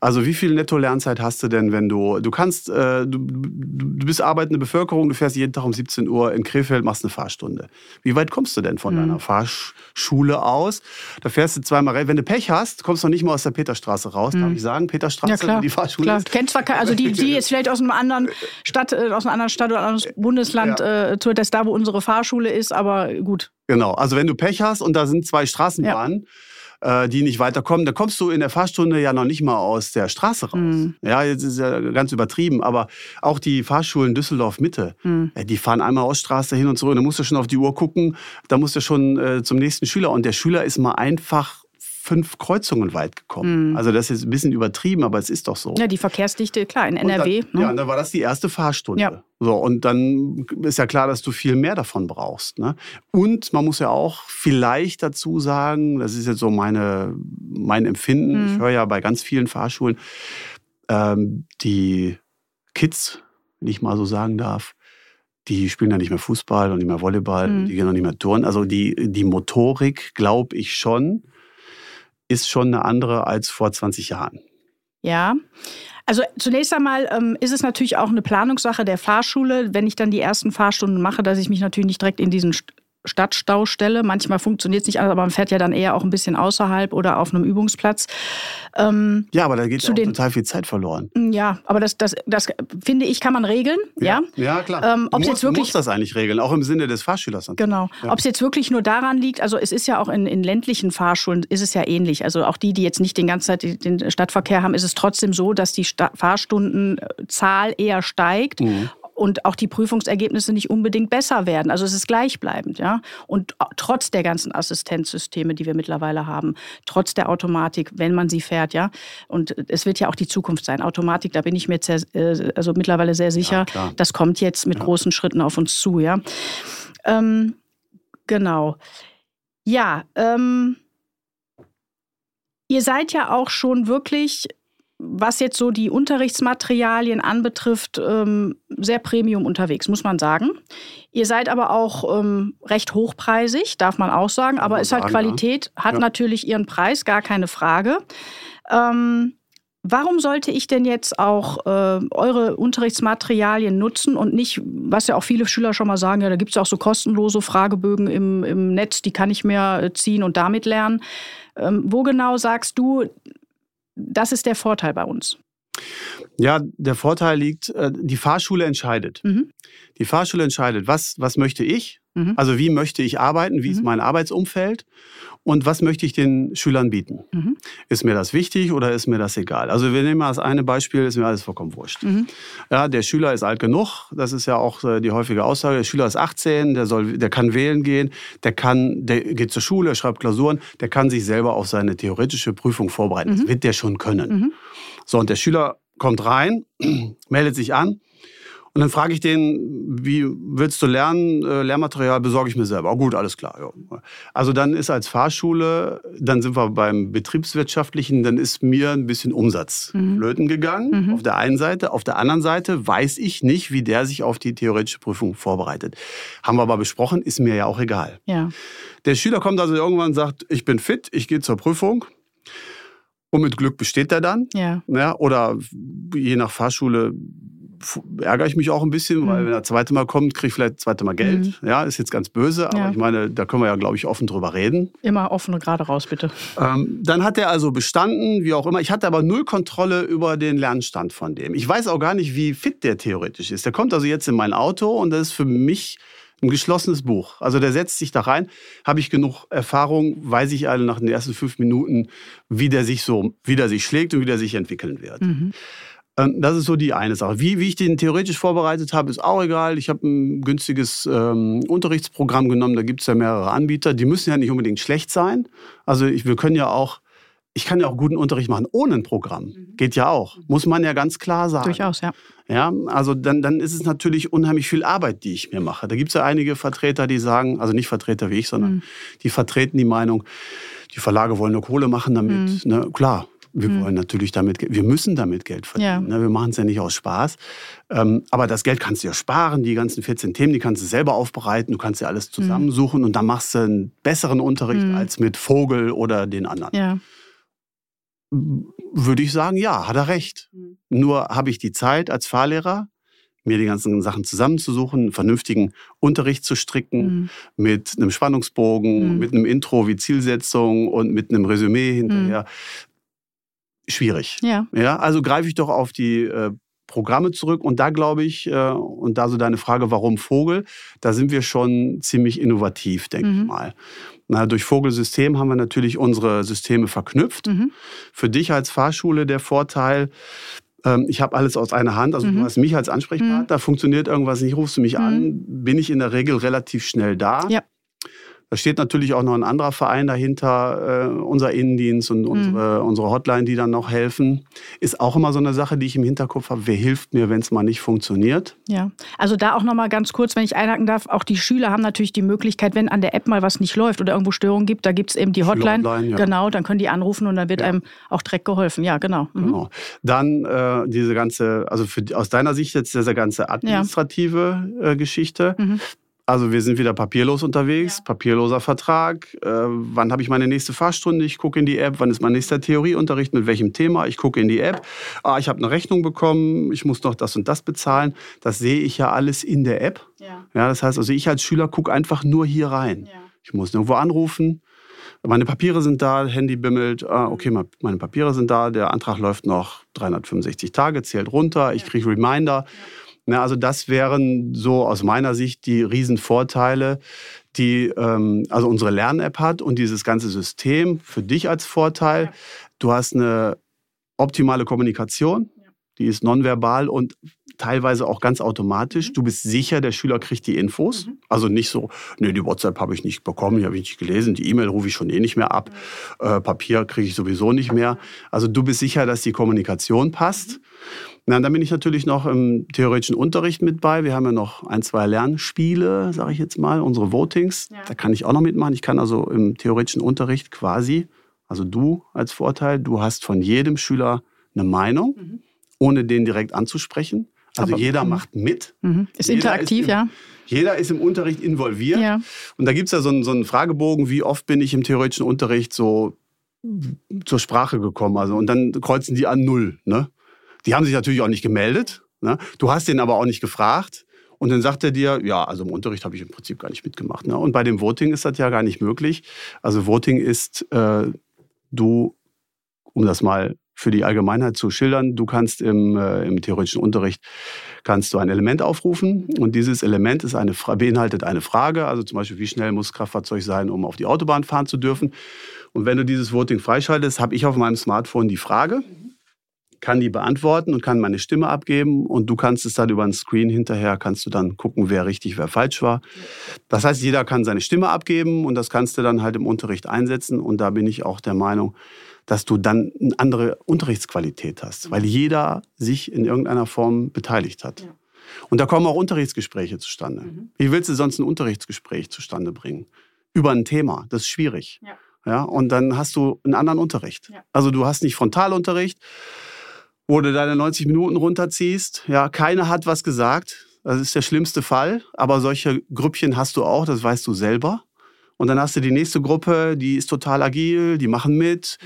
Also wie viel Netto-Lernzeit hast du denn, wenn du, du kannst, äh, du, du bist arbeitende Bevölkerung, du fährst jeden Tag um 17 Uhr in Krefeld, machst eine Fahrstunde. Wie weit kommst du denn von mhm. deiner Fahrschule aus? Da fährst du zweimal, wenn du Pech hast, kommst du noch nicht mal aus der Peterstraße raus, mhm. darf ich sagen? Peterstraße, ja, klar. die Fahrschule klar. ist. Kennt zwar, also die, die jetzt vielleicht aus einem anderen Stadt, äh, aus einer anderen Stadt oder einem Bundesland, ja. äh, das da, wo unsere Fahrschule ist, aber gut. Genau, also wenn du Pech hast und da sind zwei Straßenbahnen, ja äh, die nicht weiterkommen, da kommst du in der Fahrstunde ja noch nicht mal aus der Straße raus. Mhm. Ja, jetzt ist ja ganz übertrieben, aber auch die Fahrschulen Düsseldorf Mitte, mhm. die fahren einmal aus Straße hin und zurück. Da musst du schon auf die Uhr gucken, da musst du schon äh, zum nächsten Schüler und der Schüler ist mal einfach fünf Kreuzungen weit gekommen. Mhm. Also das ist ein bisschen übertrieben, aber es ist doch so. Ja, die Verkehrsdichte, klar, in NRW. Dann, ne? Ja, und dann war das die erste Fahrstunde. Ja. So, und dann ist ja klar, dass du viel mehr davon brauchst. Ne? Und man muss ja auch vielleicht dazu sagen, das ist jetzt so meine, mein Empfinden, mhm. ich höre ja bei ganz vielen Fahrschulen, ähm, die Kids, wenn ich mal so sagen darf, die spielen ja nicht mehr Fußball und nicht mehr Volleyball, mhm. die gehen auch nicht mehr Turnen. Also die, die Motorik, glaube ich schon, ist schon eine andere als vor 20 Jahren. Ja. Also zunächst einmal ähm, ist es natürlich auch eine Planungssache der Fahrschule, wenn ich dann die ersten Fahrstunden mache, dass ich mich natürlich nicht direkt in diesen Stadtstaustelle. Manchmal funktioniert es nicht, aber man fährt ja dann eher auch ein bisschen außerhalb oder auf einem Übungsplatz. Ähm, ja, aber da geht ja total viel Zeit verloren. Mm, ja, aber das, das, das finde ich, kann man regeln. Ja, ja, ja klar. Ähm, du, musst, jetzt wirklich, du musst das eigentlich regeln, auch im Sinne des Fahrschülers. Genau. Ja. Ob es jetzt wirklich nur daran liegt, also es ist ja auch in, in ländlichen Fahrschulen ist es ja ähnlich. Also auch die, die jetzt nicht den ganzen Zeit den Stadtverkehr haben, ist es trotzdem so, dass die Fahrstundenzahl eher steigt. Mhm und auch die Prüfungsergebnisse nicht unbedingt besser werden. Also es ist gleichbleibend, ja. Und trotz der ganzen Assistenzsysteme, die wir mittlerweile haben, trotz der Automatik, wenn man sie fährt, ja. Und es wird ja auch die Zukunft sein. Automatik, da bin ich mir sehr, äh, also mittlerweile sehr sicher, ja, das kommt jetzt mit ja. großen Schritten auf uns zu, ja. Ähm, genau. Ja, ähm, ihr seid ja auch schon wirklich was jetzt so die Unterrichtsmaterialien anbetrifft, ähm, sehr Premium unterwegs, muss man sagen. Ihr seid aber auch ähm, recht hochpreisig, darf man auch sagen, aber ist halt Qualität, hat ja. natürlich ihren Preis, gar keine Frage. Ähm, warum sollte ich denn jetzt auch äh, eure Unterrichtsmaterialien nutzen und nicht, was ja auch viele Schüler schon mal sagen, ja, da gibt es auch so kostenlose Fragebögen im, im Netz, die kann ich mir äh, ziehen und damit lernen. Ähm, wo genau sagst du, das ist der Vorteil bei uns. Ja, der Vorteil liegt, äh, die Fahrschule entscheidet. Mhm. Die Fahrschule entscheidet, was, was möchte ich? Mhm. Also wie möchte ich arbeiten? Wie mhm. ist mein Arbeitsumfeld? Und was möchte ich den Schülern bieten? Mhm. Ist mir das wichtig oder ist mir das egal? Also wir nehmen mal als eine Beispiel, ist mir alles vollkommen wurscht. Mhm. Ja, der Schüler ist alt genug, das ist ja auch äh, die häufige Aussage. Der Schüler ist 18, der, soll, der kann wählen gehen, der, kann, der geht zur Schule, schreibt Klausuren, der kann sich selber auf seine theoretische Prüfung vorbereiten. Das mhm. wird der schon können. Mhm. So, und der Schüler kommt rein, meldet sich an Und dann frage ich den, wie willst du lernen? Äh, Lehrmaterial besorge ich mir selber. Oh, gut, alles klar. Ja. Also dann ist als Fahrschule, dann sind wir beim Betriebswirtschaftlichen, dann ist mir ein bisschen Umsatz mhm. flöten gegangen. Mhm. Auf der einen Seite. Auf der anderen Seite weiß ich nicht, wie der sich auf die theoretische Prüfung vorbereitet. Haben wir aber besprochen, ist mir ja auch egal. Ja. Der Schüler kommt also irgendwann und sagt, ich bin fit, ich gehe zur Prüfung. Und mit Glück besteht er dann. Ja. ja oder je nach Fahrschule ärgere ich mich auch ein bisschen, mhm. weil wenn er das zweite Mal kommt, kriege ich vielleicht das zweite Mal Geld. Mhm. Ja, ist jetzt ganz böse, aber ja. ich meine, da können wir ja, glaube ich, offen drüber reden. Immer offen und gerade raus, bitte. Ähm, dann hat er also bestanden, wie auch immer. Ich hatte aber null Kontrolle über den Lernstand von dem. Ich weiß auch gar nicht, wie fit der theoretisch ist. Der kommt also jetzt in mein Auto und das ist für mich ein geschlossenes Buch. Also der setzt sich da rein. Habe ich genug Erfahrung, weiß ich alle nach den ersten fünf Minuten, wie der sich so, wie der sich schlägt und wie der sich entwickeln wird. Mhm. Ähm, das ist so die eine Sache. Wie, wie ich den theoretisch vorbereitet habe, ist auch egal. Ich habe ein günstiges ähm, Unterrichtsprogramm genommen. Da gibt es ja mehrere Anbieter. Die müssen ja nicht unbedingt schlecht sein. Also ich, wir können ja auch, ich kann ja auch guten Unterricht machen ohne ein Programm. Mhm. Geht ja auch. Muss man ja ganz klar sagen. Durchaus, ja. Ja, also dann, dann ist es natürlich unheimlich viel Arbeit, die ich mir mache. Da gibt es ja einige Vertreter, die sagen, also nicht Vertreter wie ich, sondern mhm. die vertreten die Meinung, die Verlage wollen nur Kohle machen damit. Mhm. Ne? Klar, wir mhm. wollen natürlich damit, wir müssen damit Geld verdienen. Ja. Ne? Wir machen es ja nicht aus Spaß. Ähm, aber das Geld kannst du ja sparen. Die ganzen 14 Themen, die kannst du selber aufbereiten. Du kannst ja alles mhm. zusammensuchen mhm. und dann machst du einen besseren Unterricht mhm. als mit Vogel oder den anderen. Ja. Würde ich sagen, ja, hat er recht. Mhm. Nur habe ich die Zeit als Fahrlehrer, mir die ganzen Sachen zusammenzusuchen, einen vernünftigen Unterricht zu stricken, mhm. mit einem Spannungsbogen, mhm. mit einem Intro wie Zielsetzung und mit einem Resümee hinterher. Schwierig. Ja. ja also greife ich doch auf die äh, Programme zurück. Und da glaube ich, äh, und da so deine Frage, warum Vogel, da sind wir schon ziemlich innovativ, denke mhm. ich mal. Na, durch Vogelsystem haben wir natürlich unsere Systeme verknüpft. Mhm. Für dich als Fahrschule der Vorteil, ähm, ich habe alles aus einer Hand, also mhm. du hast mich als Ansprechpartner, mhm. funktioniert irgendwas nicht, rufst du mich an, mhm. bin ich in der Regel relativ schnell da. Ja. Da steht natürlich auch noch ein anderer Verein dahinter, äh, unser Innendienst und unsere, mhm. unsere Hotline, die dann noch helfen. Ist auch immer so eine Sache, die ich im Hinterkopf habe. Wer hilft mir, wenn es mal nicht funktioniert? Ja, also da auch noch mal ganz kurz, wenn ich einhaken darf, auch die Schüler haben natürlich die Möglichkeit, wenn an der App mal was nicht läuft oder irgendwo Störungen gibt, da gibt es eben die Hotline. Hotline ja. Genau, dann können die anrufen und dann wird ja. einem auch direkt geholfen. Ja, genau. Mhm. genau. Dann äh, diese ganze, also für, aus deiner Sicht jetzt diese ganze administrative ja. äh, Geschichte. Mhm. Also wir sind wieder papierlos unterwegs, ja. papierloser Vertrag. Äh, wann habe ich meine nächste Fahrstunde? Ich gucke in die App. Wann ist mein nächster Theorieunterricht? Mit welchem Thema? Ich gucke in die App. Ah, ich habe eine Rechnung bekommen. Ich muss noch das und das bezahlen. Das sehe ich ja alles in der App. Ja. ja das heißt also, ich als Schüler gucke einfach nur hier rein. Ja. Ich muss irgendwo anrufen. Meine Papiere sind da, Handy bimmelt. Ah, okay, meine Papiere sind da. Der Antrag läuft noch 365 Tage, zählt runter. Ich kriege Reminder. Na, also das wären so aus meiner Sicht die Riesenvorteile, die ähm, also unsere Lern-App hat und dieses ganze System für dich als Vorteil. Du hast eine optimale Kommunikation, die ist nonverbal und teilweise auch ganz automatisch. Mhm. Du bist sicher, der Schüler kriegt die Infos. Mhm. Also nicht so, nee, die WhatsApp habe ich nicht bekommen, die habe ich nicht gelesen, die E-Mail rufe ich schon eh nicht mehr ab, mhm. äh, Papier kriege ich sowieso nicht mehr. Also du bist sicher, dass die Kommunikation passt. Mhm. Na, dann bin ich natürlich noch im theoretischen Unterricht mit bei. Wir haben ja noch ein, zwei Lernspiele, sage ich jetzt mal, unsere Votings. Ja. Da kann ich auch noch mitmachen. Ich kann also im theoretischen Unterricht quasi, also du als Vorteil, du hast von jedem Schüler eine Meinung, mhm. ohne den direkt anzusprechen. Also Aber, jeder macht mit. Mhm. Ist jeder interaktiv, ist im, ja. Jeder ist im Unterricht involviert. Ja. Und da gibt es ja so einen, so einen Fragebogen, wie oft bin ich im theoretischen Unterricht so zur Sprache gekommen. Also, und dann kreuzen die an null. Ne? Die haben sich natürlich auch nicht gemeldet. Ne? Du hast den aber auch nicht gefragt. Und dann sagt er dir, ja, also im Unterricht habe ich im Prinzip gar nicht mitgemacht. Ne? Und bei dem Voting ist das ja gar nicht möglich. Also Voting ist, äh, du, um das mal für die Allgemeinheit zu schildern, du kannst im, äh, im theoretischen Unterricht kannst du ein Element aufrufen und dieses Element ist eine, beinhaltet eine Frage, also zum Beispiel, wie schnell muss Kraftfahrzeug sein, um auf die Autobahn fahren zu dürfen. Und wenn du dieses Voting freischaltest, habe ich auf meinem Smartphone die Frage kann die beantworten und kann meine Stimme abgeben und du kannst es dann über einen Screen hinterher, kannst du dann gucken, wer richtig, wer falsch war. Das heißt, jeder kann seine Stimme abgeben und das kannst du dann halt im Unterricht einsetzen und da bin ich auch der Meinung, dass du dann eine andere Unterrichtsqualität hast, weil jeder sich in irgendeiner Form beteiligt hat. Und da kommen auch Unterrichtsgespräche zustande. Mhm. Wie willst du sonst ein Unterrichtsgespräch zustande bringen? Über ein Thema. Das ist schwierig. Ja. ja und dann hast du einen anderen Unterricht. Ja. Also du hast nicht Frontalunterricht, wo du deine 90 Minuten runterziehst. Ja, keiner hat was gesagt. Das ist der schlimmste Fall. Aber solche Grüppchen hast du auch, das weißt du selber. Und dann hast du die nächste Gruppe, die ist total agil, die machen mit.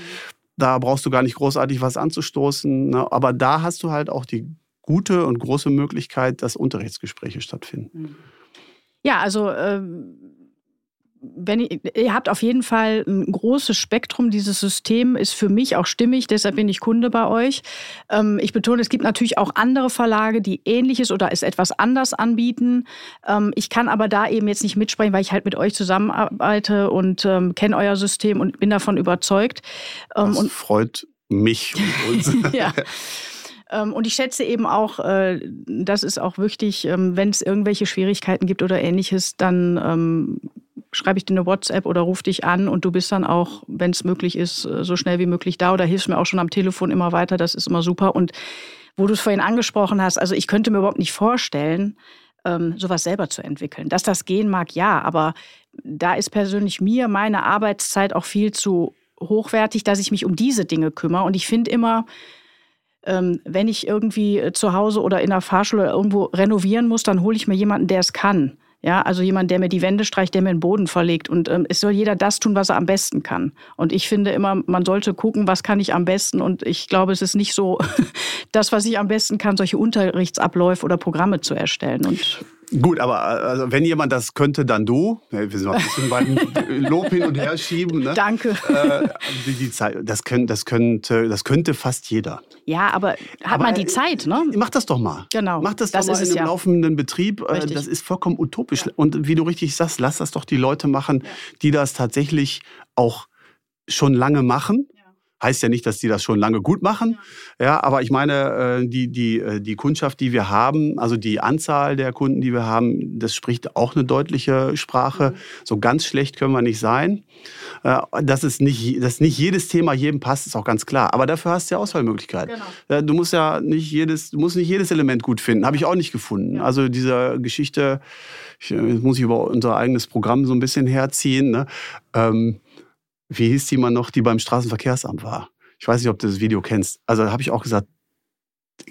Da brauchst du gar nicht großartig was anzustoßen. Ne? Aber da hast du halt auch die gute und große Möglichkeit, dass Unterrichtsgespräche stattfinden. Ja, also ähm, wenn ihr, ihr, habt auf jeden Fall ein großes Spektrum. Dieses System ist für mich auch stimmig, deshalb bin ich Kunde bei euch. Ähm, ich betone, es gibt natürlich auch andere Verlage, die ähnliches oder es etwas anders anbieten. Ähm, ich kann aber da eben jetzt nicht mitsprechen, weil ich halt mit euch zusammenarbeite und ähm, kenne euer System und bin davon überzeugt. Ähm, das und freut mich und uns. ja. Ähm, und ich schätze eben auch, äh, das ist auch wichtig, ähm, wenn es irgendwelche Schwierigkeiten gibt oder ähnliches, dann schreibe ich dir eine WhatsApp oder rufe dich an und du bist dann auch, wenn es möglich ist, äh, so schnell wie möglich da oder hilfst mir auch schon am Telefon immer weiter. Das ist immer super. Und wo du es vorhin angesprochen hast, also ich könnte mir überhaupt nicht vorstellen, ähm, sowas selber zu entwickeln. Dass das gehen mag, ja, aber da ist persönlich mir meine Arbeitszeit auch viel zu hochwertig, dass ich mich um diese Dinge kümmere. Und ich finde immer, ähm, wenn ich irgendwie äh, zu Hause oder in der Fahrschule irgendwo renovieren muss, dann hole ich mir jemanden, der es kann. Ja, also jemand, der mir die Wände streicht, der mir den Boden verlegt. Und ähm, es soll jeder das tun, was er am besten kann. Und ich finde immer, man sollte gucken, was kann ich am besten. Und ich glaube, es ist nicht so das, was ich am besten kann, solche Unterrichtsabläufe oder Programme zu erstellen. Und Gut, aber also, wenn jemand das könnte, dann du. Wir sind noch ein bisschen beim Lob hin und her schieben. Ne? Danke. Äh, die, die Zeit, das, können, das, könnte, das könnte fast jeder. Ja, aber hat aber, man die Zeit, ne? Mach das doch mal. Genau. Mach das, das doch mal in einem ja. laufenden Betrieb. Äh, richtig. Das ist vollkommen utopisch. Ja. Und wie du richtig sagst, lass das doch die Leute machen, ja. die das tatsächlich auch schon lange machen Heißt ja nicht, dass die das schon lange gut machen. Ja, aber ich meine, äh, die, die, äh, die Kundschaft, die wir haben, also die Anzahl der Kunden, die wir haben, das spricht auch eine deutliche Sprache. Mhm. So ganz schlecht können wir nicht sein. Äh, dass, es nicht, dass nicht jedes Thema jedem passt, ist auch ganz klar. Aber dafür hast du ja Auswahlmöglichkeiten. Genau. Du musst ja nicht jedes, du musst nicht jedes Element gut finden. Habe ich auch nicht gefunden. Ja. Also diese Geschichte, ich, jetzt muss ich über unser eigenes Programm so ein bisschen herziehen. Ne? Ähm, wie hieß die mal noch, die beim Straßenverkehrsamt war? Ich weiß nicht, ob du das Video kennst. Also da habe ich auch gesagt,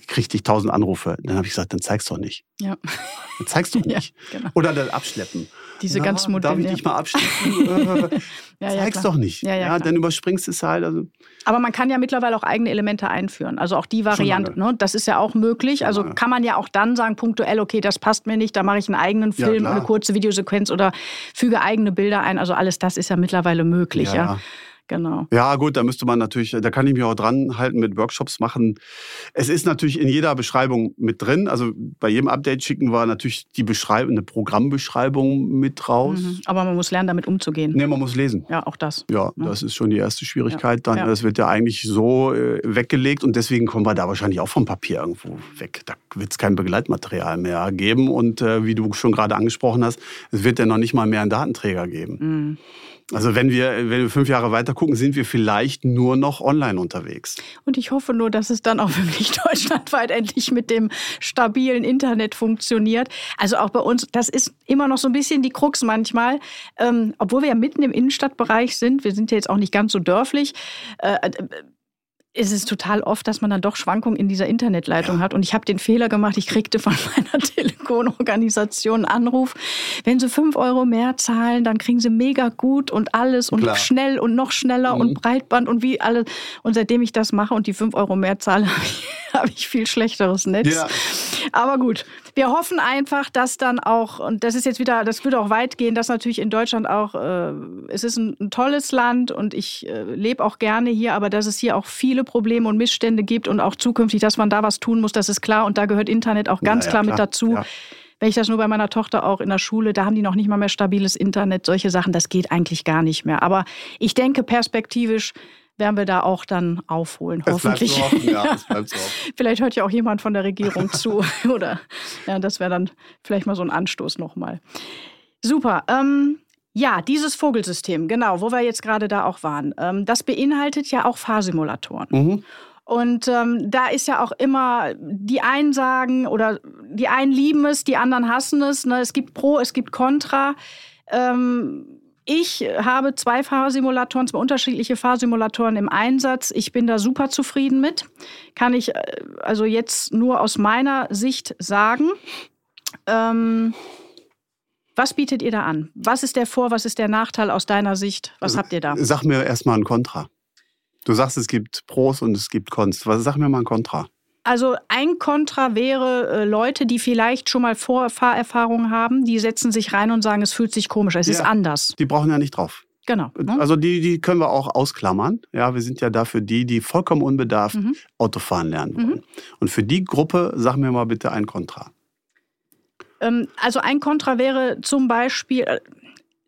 kriegte ich tausend Anrufe. Dann habe ich gesagt, dann zeig's doch nicht. Ja. Dann zeigst du nicht. Ja, genau. Oder dann abschleppen. Diese Na, ganz modernen. Darf ich dich mal abschleppen? ja, zeig's ja, doch nicht. Ja, ja, dann überspringst du es halt. Also. Aber man kann ja mittlerweile auch eigene Elemente einführen. Also auch die Variante, ne? das ist ja auch möglich. Also kann man ja auch dann sagen, punktuell, okay, das passt mir nicht, da mache ich einen eigenen Film, eine kurze Videosequenz oder füge eigene Bilder ein. Also alles das ist ja mittlerweile möglich. ja. Genau. Ja, gut, da müsste man natürlich, da kann ich mich auch dran halten mit Workshops machen. Es ist natürlich in jeder Beschreibung mit drin. Also bei jedem Update schicken wir natürlich die Beschreibung, eine Programmbeschreibung mit raus. Mhm. Aber man muss lernen, damit umzugehen. Nee, man muss lesen. Ja, auch das. Ja, ja. das ist schon die erste Schwierigkeit. Dann, ja. das wird ja eigentlich so äh, weggelegt und deswegen kommen wir da wahrscheinlich auch vom Papier irgendwo weg. Da wird es kein Begleitmaterial mehr geben. Und äh, wie du schon gerade angesprochen hast, es wird ja noch nicht mal mehr einen Datenträger geben. Mhm. Also wenn wir, wenn wir fünf Jahre weiter gucken, sind wir vielleicht nur noch online unterwegs. Und ich hoffe nur, dass es dann auch wirklich deutschlandweit endlich mit dem stabilen Internet funktioniert. Also auch bei uns, das ist immer noch so ein bisschen die Krux manchmal. Ähm, obwohl wir ja mitten im Innenstadtbereich sind, wir sind ja jetzt auch nicht ganz so dörflich. Äh, äh ist es total oft, dass man dann doch Schwankungen in dieser Internetleitung ja. hat. Und ich habe den Fehler gemacht, ich kriegte von meiner Telekom-Organisation einen Anruf. Wenn Sie fünf Euro mehr zahlen, dann kriegen Sie mega gut und alles und Klar. schnell und noch schneller mhm. und Breitband und wie alles. Und seitdem ich das mache und die fünf Euro mehr zahle, habe ich, hab ich viel schlechteres Netz. Ja. Aber gut, wir hoffen einfach, dass dann auch, und das ist jetzt wieder, das würde auch weit gehen, dass natürlich in Deutschland auch, äh, es ist ein, ein, tolles Land und ich äh, lebe auch gerne hier, aber dass es hier auch viele Probleme und Missstände gibt und auch zukünftig, dass man da was tun muss, das ist klar. Und da gehört Internet auch ganz ja, ja, klar, klar, mit dazu. Ja. Wenn ich das nur bei meiner Tochter auch in der Schule, da haben die noch nicht mal mehr stabiles Internet, solche Sachen, das geht eigentlich gar nicht mehr. Aber ich denke perspektivisch, werden wir da auch dann aufholen, es hoffentlich. So offen, ja, es bleibt so offen. vielleicht hört ja auch jemand von der Regierung zu. Oder ja, das wäre dann vielleicht mal so ein Anstoß nochmal. Super. Ähm, ja, dieses Vogelsystem, genau, wo wir jetzt gerade da auch waren, ähm, das beinhaltet ja auch Fahrsimulatoren. Mhm. Und ähm, da ist ja auch immer, die einen sagen oder die einen lieben es, die anderen hassen es. Ne? Es gibt Pro, es gibt Contra. Ähm, ich habe zwei Fahrsimulatoren, zwei unterschiedliche Fahrsimulatoren im Einsatz. Ich bin da super zufrieden mit. Kann ich äh, also jetzt nur aus meiner Sicht sagen. Ähm, was bietet ihr da an? Was ist der Vor-, was ist der Nachteil aus deiner Sicht? Was habt ihr da? Sag mir erstmal ein Kontra. Du sagst, es gibt Pros und es gibt Cons. Was, sag mir mal ein Kontra. Also ein Kontra wäre äh, Leute, die vielleicht schon mal Vorfahrerfahrung haben, die setzen sich rein und sagen, es fühlt sich komisch, es ja, ist anders. Die brauchen ja nicht drauf. Genau. Ne? Also die, die können wir auch ausklammern. Ja, wir sind ja dafür die, die vollkommen unbedarft mhm. Autofahren lernen wollen. Mhm. Und für die Gruppe sag mir mal bitte ein Kontra. Ähm, also ein Kontra wäre zum Beispiel,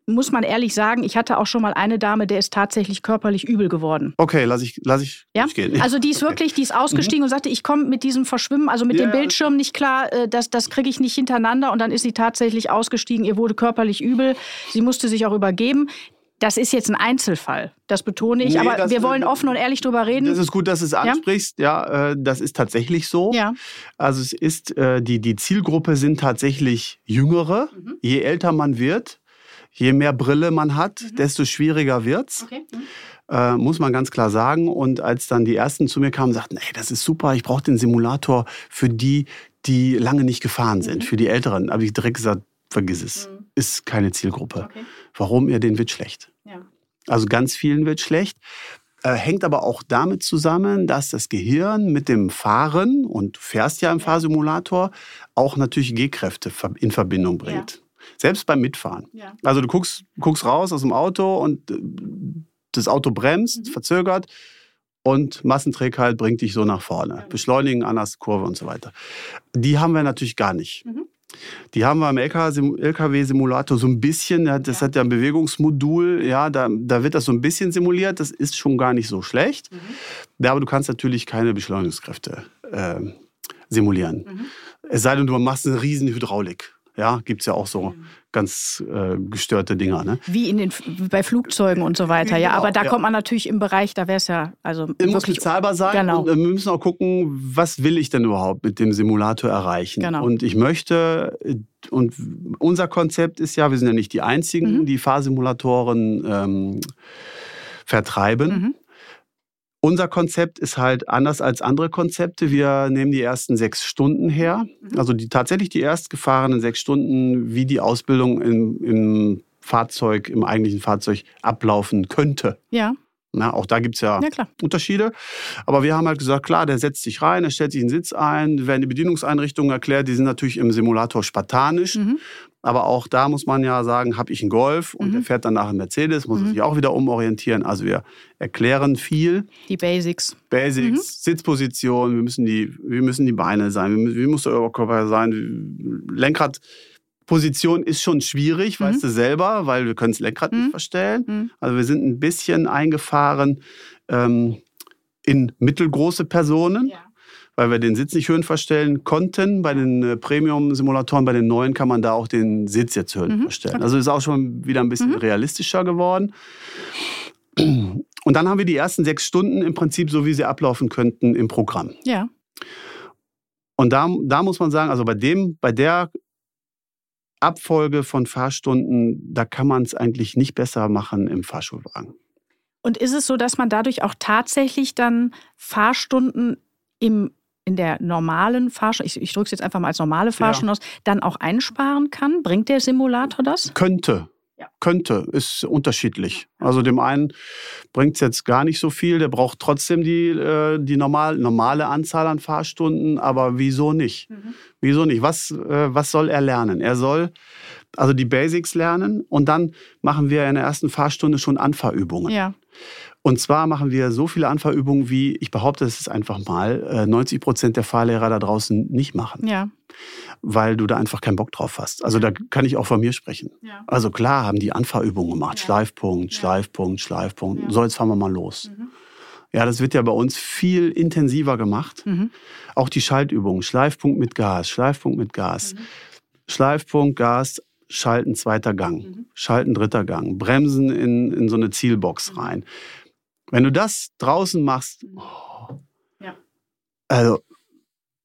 muss man ehrlich sagen, ich hatte auch schon mal eine Dame, der ist tatsächlich körperlich übel geworden. Okay, lass ich, lass ich ja? durchgehen. Also die ist okay. wirklich, die ist ausgestiegen mhm. und sagte, ich komme mit diesem Verschwimmen, also mit ja. dem Bildschirm nicht klar, äh, das, das kriege ich nicht hintereinander. Und dann ist sie tatsächlich ausgestiegen, ihr wurde körperlich übel. Sie musste sich auch übergeben. Das ist jetzt ein Einzelfall, das betone ich, nee, aber wir wollen offen und ehrlich drüber reden. Das ist gut, dass du es ansprichst. Ja, ja äh, das ist tatsächlich so. Ja. Also es ist, äh, die, die Zielgruppe sind tatsächlich Jüngere. Mhm. Je älter man wird, je mehr Brille man hat, mhm. desto schwieriger wird's. Okay. Mhm. Äh, muss man ganz klar sagen. Und als dann die ersten zu mir kamen, sagten, ey, das ist super, ich brauche den Simulator für die, die lange nicht gefahren sind, mhm. für die Älteren. Habe ich direkt gesagt, vergiss es. Mhm. Ist keine Zielgruppe. Okay. Warum? Ja, denen wird schlecht. Ja. Also ganz vielen wird schlecht. Äh, hängt aber auch damit zusammen, dass das Gehirn mit dem Fahren, und du fährst ja im. Fahrsimulator, auch natürlich G-Kräfte in Verbindung bringt. Ja. Selbst beim Mitfahren. Ja. Also du guckst, guckst raus aus dem Auto und äh, das Auto bremst, mhm. verzögert und Massenträgheit bringt dich so nach vorne. Beschleunigen, anders Kurve und so weiter. Die haben wir natürlich gar nicht. Mhm. Die haben wir im LKW-Simulator so ein bisschen, das ja. hat ja ein Bewegungsmodul, ja, da, da wird das so ein bisschen simuliert, das ist schon gar nicht so schlecht. Mhm. Ja, aber du kannst natürlich keine Beschleunigungskräfte äh, simulieren. Mhm. Es sei denn, du machst eine riesen Hydraulik. Ja, gibt es ja auch so ganz äh, gestörte Dinger. Ne? Wie in den, bei Flugzeugen und so weiter. Ja, aber da ja. kommt man natürlich im Bereich, da wäre es ja also es muss bezahlbar sein. Genau. Und äh, wir müssen auch gucken, was will ich denn überhaupt mit dem Simulator erreichen? Genau. Und ich möchte, und unser Konzept ist ja, wir sind ja nicht die Einzigen, mhm. die Fahrsimulatoren ähm, vertreiben. Mhm. Unser Konzept ist halt anders als andere Konzepte. Wir nehmen die ersten sechs Stunden her. Mhm. Also die, tatsächlich die erst gefahrenen sechs Stunden, wie die Ausbildung im, im Fahrzeug, im eigentlichen Fahrzeug ablaufen könnte. Ja. Na, auch da gibt es ja, ja Unterschiede. Aber wir haben halt gesagt, klar, der setzt sich rein, er stellt sich einen Sitz ein, werden die Bedienungseinrichtungen erklärt, die sind natürlich im Simulator spartanisch. Mhm. Aber auch da muss man ja sagen, habe ich einen Golf und mhm. der fährt dann nach einem Mercedes, muss mhm. sich auch wieder umorientieren. Also wir erklären viel. Die Basics. Basics, mhm. Sitzposition, wir müssen, die, wir müssen die Beine sein, wie, wie muss der Oberkörper sein, Lenkrad. Position ist schon schwierig, mhm. weißt du selber, weil wir können das Lenkrad nicht mhm. verstellen. Mhm. Also wir sind ein bisschen eingefahren ähm, in mittelgroße Personen. Ja weil wir den Sitz nicht höhen verstellen konnten. Bei den äh, Premium-Simulatoren, bei den neuen kann man da auch den Sitz jetzt höhen mhm. verstellen. Also ist auch schon wieder ein bisschen mhm. realistischer geworden. Und dann haben wir die ersten sechs Stunden im Prinzip so, wie sie ablaufen könnten im Programm. Ja. Und da, da muss man sagen, also bei dem, bei der Abfolge von Fahrstunden, da kann man es eigentlich nicht besser machen im Fahrschulwagen. Und ist es so, dass man dadurch auch tatsächlich dann Fahrstunden im in der normalen Fahrstunde, ich, ich drücke es jetzt einfach mal als normale Fahrstunde ja. aus, dann auch einsparen kann? Bringt der Simulator das? Könnte. Ja. Könnte, ist unterschiedlich. Also dem einen bringt es jetzt gar nicht so viel, der braucht trotzdem die, äh, die normal, normale Anzahl an Fahrstunden, aber wieso nicht? Mhm. Wieso nicht? Was, äh, was soll er lernen? Er soll also die Basics lernen und dann machen wir in der ersten Fahrstunde schon Anfahrübungen. Ja. Und zwar machen wir so viele Anfahrübungen, wie ich behaupte, es ist einfach mal 90 äh, Prozent der Fahrlehrer da draußen nicht machen. Ja. Weil du da einfach keinen Bock drauf hast. Also da kann ich auch von mir sprechen. Ja. Also klar haben die Anfahrübungen gemacht. Ja. Schleifpunkt, Schleifpunkt, Schleifpunkt. Ja. So, jetzt fahren wir mal los. Mhm. Ja, das wird ja bei uns viel intensiver gemacht. Mhm. Auch die Schaltübungen. Schleifpunkt mit Gas, Schleifpunkt mit Gas. Mhm. Schleifpunkt, Gas, Schalten zweiter Gang, mhm. Schalten dritter Gang, Bremsen in, in so eine Zielbox mhm. rein. Wenn du das draußen machst, oh, ja. Also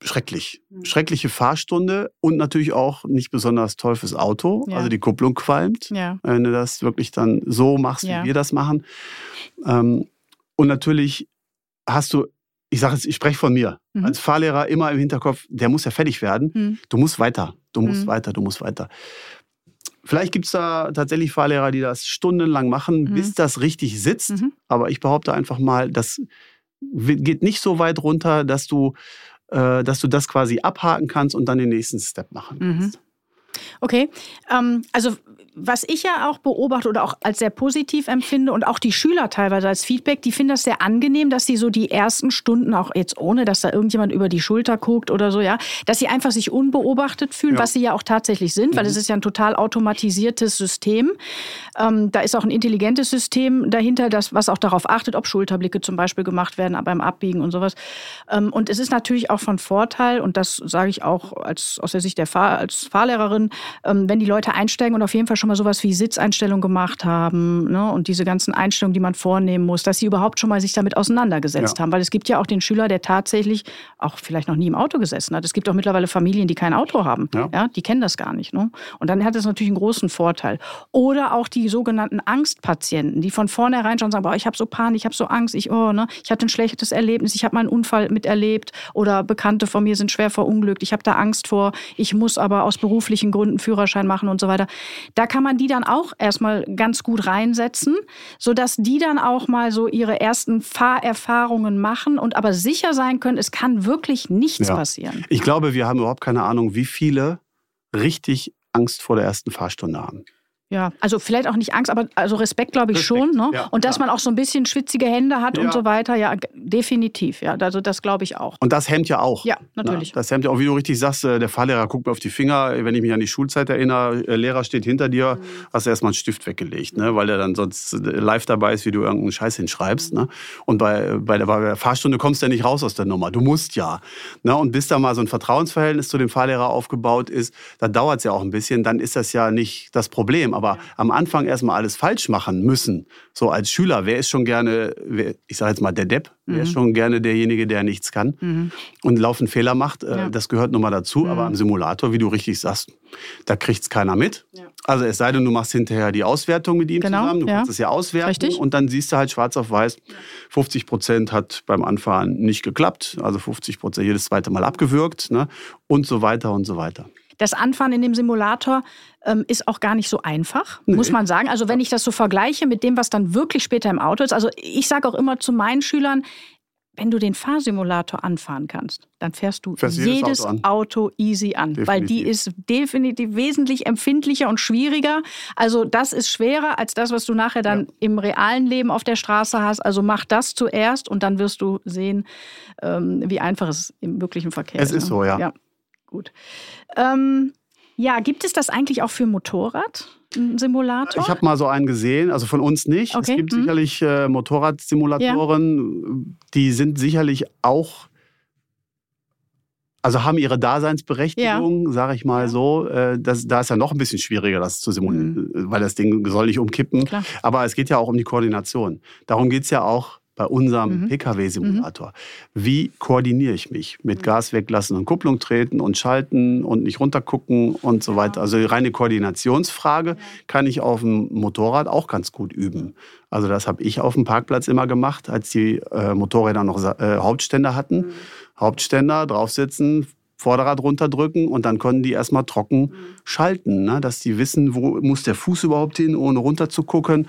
schrecklich. Mhm. Schreckliche Fahrstunde und natürlich auch nicht besonders toll fürs Auto. Ja. Also die Kupplung qualmt, ja. wenn du das wirklich dann so machst, wie wir das machen. Ähm, und natürlich hast du, ich sage jetzt, ich spreche von mir, mhm. als Fahrlehrer immer im Hinterkopf, der muss ja fertig werden. Mhm. Du musst weiter, du musst mhm. weiter, du musst weiter. Vielleicht gibt es da tatsächlich Fahrlehrer, die das stundenlang machen, mhm. bis das richtig sitzt. Mhm. Aber ich behaupte einfach mal, das geht nicht so weit runter, dass du äh, dass du das quasi abhaken kannst und dann den nächsten Step machen kannst. Mhm. Okay, ähm, also was ich ja auch beobachte oder auch als sehr positiv empfinde und auch die Schüler teilweise als Feedback, die finden das sehr angenehm, dass sie so die ersten Stunden auch jetzt ohne, dass da irgendjemand über die Schulter guckt oder so, ja, dass sie einfach sich unbeobachtet fühlen, ja. was sie ja auch tatsächlich sind, mhm. weil es ist ja ein total automatisiertes System. Ähm, da ist auch ein intelligentes System dahinter, das, was auch darauf achtet, ob Schulterblicke zum Beispiel gemacht werden beim Abbiegen und sowas. Ähm, und es ist natürlich auch von Vorteil, und das sage ich auch als, aus der Sicht der Fahr als Fahrlehrerin, ähm, wenn die Leute einsteigen und auf jeden Fall schon mal sowas wie Sitzeinstellungen gemacht haben ne, und diese ganzen Einstellungen, die man vornehmen muss, dass sie überhaupt schon mal sich damit auseinandergesetzt ja. haben. Weil es gibt ja auch den Schüler, der tatsächlich auch vielleicht noch nie im Auto gesessen hat. Es gibt auch mittlerweile Familien, die kein Auto haben. Ja. ja die kennen das gar nicht. Ne? Und dann hat das natürlich einen großen Vorteil. Oder auch die sogenannten Angstpatienten, die von vornherein schon sagen, boah, ich habe so Panik, ich habe so Angst, ich, oh, ne, ich hatte ein schlechtes Erlebnis, ich habe mal einen Unfall miterlebt oder Bekannte von mir sind schwer verunglückt, ich habe da Angst vor, ich muss aber aus beruflichen Gründen Führerschein machen und so weiter. Da kann man die dann auch erstmal ganz gut reinsetzen, sodass die dann auch mal so ihre ersten Fahrerfahrungen machen und aber sicher sein können, es kann wirklich nichts ja. passieren. Ich glaube, wir haben überhaupt keine Ahnung, wie viele richtig Angst vor der ersten Fahrstunde haben. Ja, also vielleicht auch nicht Angst, aber also Respekt glaube ich Respekt, schon. Ne? Ja, und dass ja. man auch so ein bisschen schwitzige Hände hat ja. und so weiter, ja, definitiv. Ja, also das glaube ich auch. Und das hemmt ja auch. Ja, natürlich. Na, das hemmt ja auch, wie du richtig sagst, äh, der Fahrlehrer guckt mir auf die Finger. Wenn ich mich an die Schulzeit erinnere, äh, Lehrer steht hinter dir, mhm. hast du erstmal einen Stift weggelegt, ne? weil er dann sonst äh, live dabei ist, wie du irgendeinen Scheiß hinschreibst. Mhm. Ne? Und bei, bei, der, bei der Fahrstunde kommst du ja nicht raus aus der Nummer. Du musst ja. Ne? Und bis da mal so ein Vertrauensverhältnis zu dem Fahrlehrer aufgebaut ist, da dauert es ja auch ein bisschen, dann ist das ja nicht das Problem. Aber am Anfang erstmal alles falsch machen müssen. So als Schüler, wer ist schon gerne, ich sage jetzt mal der Depp, mhm. wer ist mhm. schon gerne derjenige, der nichts kann mhm. und laufend Fehler macht, äh, ja. das gehört nun mal dazu. Mhm. Aber am Simulator, wie du richtig sagst, da kriegt es keiner mit. Ja. Also es sei denn, du machst hinterher die Auswertung mit ihm genau, zusammen, du ja. kannst es ja auswerten Richtig. und dann siehst du halt schwarz auf weiß, 50 Prozent hat beim Anfahren nicht geklappt, also 50 Prozent jedes zweite Mal abgewürgt ne? und so weiter und so weiter. Das Anfahren in dem Simulator ähm, ist auch gar nicht so einfach, nee. muss man sagen. Also wenn ich das so vergleiche mit dem, was dann wirklich später im Auto ist. Also ich sage auch immer zu meinen Schülern, wenn du den Fahrsimulator anfahren kannst, dann fährst du fährst jedes, Auto, an. Auto, easy an, definitiv. weil die ist definitiv wesentlich empfindlicher und schwieriger. Also das ist schwerer als das, was du nachher dann ja. im realen Leben auf der Straße hast. Also mach das zuerst und dann wirst du sehen, ähm, wie einfach es im wirklichen Verkehr ist. Es ist ne? so, ja. ja. Gut. Ähm, ja, gibt es das eigentlich auch für Motorrad? Ein Simulator? Ich habe mal so einen gesehen, also von uns nicht. Okay. Es gibt hm. sicherlich äh, Motorradsimulatoren, ja. die sind sicherlich auch, also haben ihre Daseinsberechtigung, ja. sage ich mal ja. so. Äh, das, da ist ja noch ein bisschen schwieriger, das zu simulieren, mhm. weil das Ding soll nicht umkippen. Klar. Aber es geht ja auch um die Koordination. Darum geht es ja auch bei unserem mhm. Pkw-Simulator. Mhm. Wie koordiniere ich mich mit mhm. Gas weglassen und Kupplung treten und schalten und nicht runtergucken und so weiter. Also die reine Koordinationsfrage kann ich auf dem Motorrad auch ganz gut üben. Also das habe ich auf dem Parkplatz immer gemacht, als die äh, Motorräder noch äh, Hauptständer hatten. Mhm. Hauptständer, draufsitzen, Vorderrad runterdrücken und dann konnten die erstmal trocken mhm. schalten, ne? dass die wissen, wo muss der Fuß überhaupt hin, ohne runter zu gucken.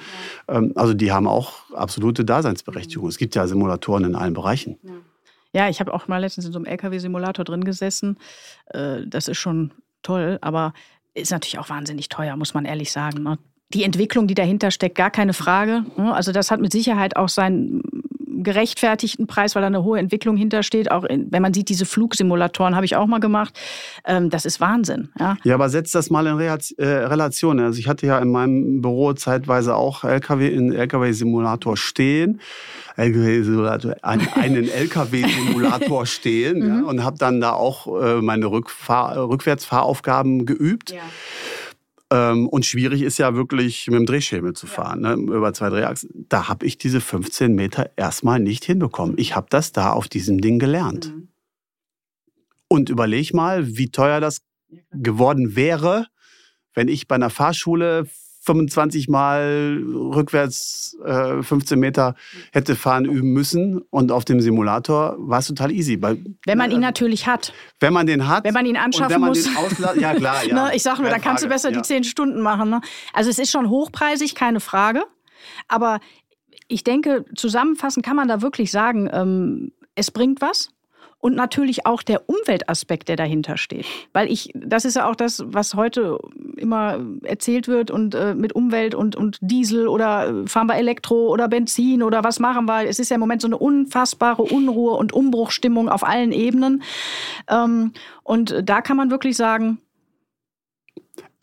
Ja. Ähm, also die haben auch absolute Daseinsberechtigung. Mhm. Es gibt ja Simulatoren in allen Bereichen. Ja. Ja, ich habe auch mal letztens in so einem LKW-Simulator drin gesessen. Äh, das ist schon toll, aber ist natürlich auch wahnsinnig teuer, muss man ehrlich sagen. Ne? Die Entwicklung, die dahinter steckt, gar keine Frage. Ne? Also das hat mit Sicherheit auch seinen gerechtfertigten Preis, weil da eine hohe Entwicklung hintersteht. Auch in, wenn man sieht, diese Flugsimulatoren habe ich auch mal gemacht. Ähm, das ist Wahnsinn. Ja. ja, aber setzt das mal in Re äh, Relation. Also ich hatte ja in meinem Büro zeitweise auch LKW in LKW-Simulator stehen. LKW-Simulator, einen LKW-Simulator stehen ja, mhm. und habe dann da auch äh, meine Rückfahr Rückwärtsfahraufgaben geübt. Ja. Ähm, und schwierig ist ja wirklich mit dem Drehschemel zu fahren, ne, über zwei Drehachsen. Da habe ich diese 15 Meter erstmal nicht hinbekommen. Ich habe das da auf diesem Ding gelernt. Mhm. Und überleg mal, wie teuer das geworden wäre, wenn ich bei einer Fahrschule 25 Mal rückwärts äh, 15 Meter hätte fahren üben müssen und auf dem Simulator war es total easy. Weil, wenn man ihn natürlich hat. Wenn man den hat. Wenn man ihn anschaffen muss. ja, klar. Ja. ne, ich sage nur, dann kannst du besser ja. die 10 Stunden machen. Ne? Also es ist schon hochpreisig, keine Frage. Aber ich denke, zusammenfassend kann man da wirklich sagen, ähm, es bringt was und natürlich auch der Umweltaspekt, der dahinter steht. Weil ich, das ist ja auch das, was heute immer erzählt wird und äh, mit Umwelt und, und Diesel oder äh, fahren wir Elektro oder Benzin oder was machen wir. Es ist ja im Moment so eine unfassbare Unruhe und Umbruchstimmung auf allen Ebenen. Ähm, und da kann man wirklich sagen,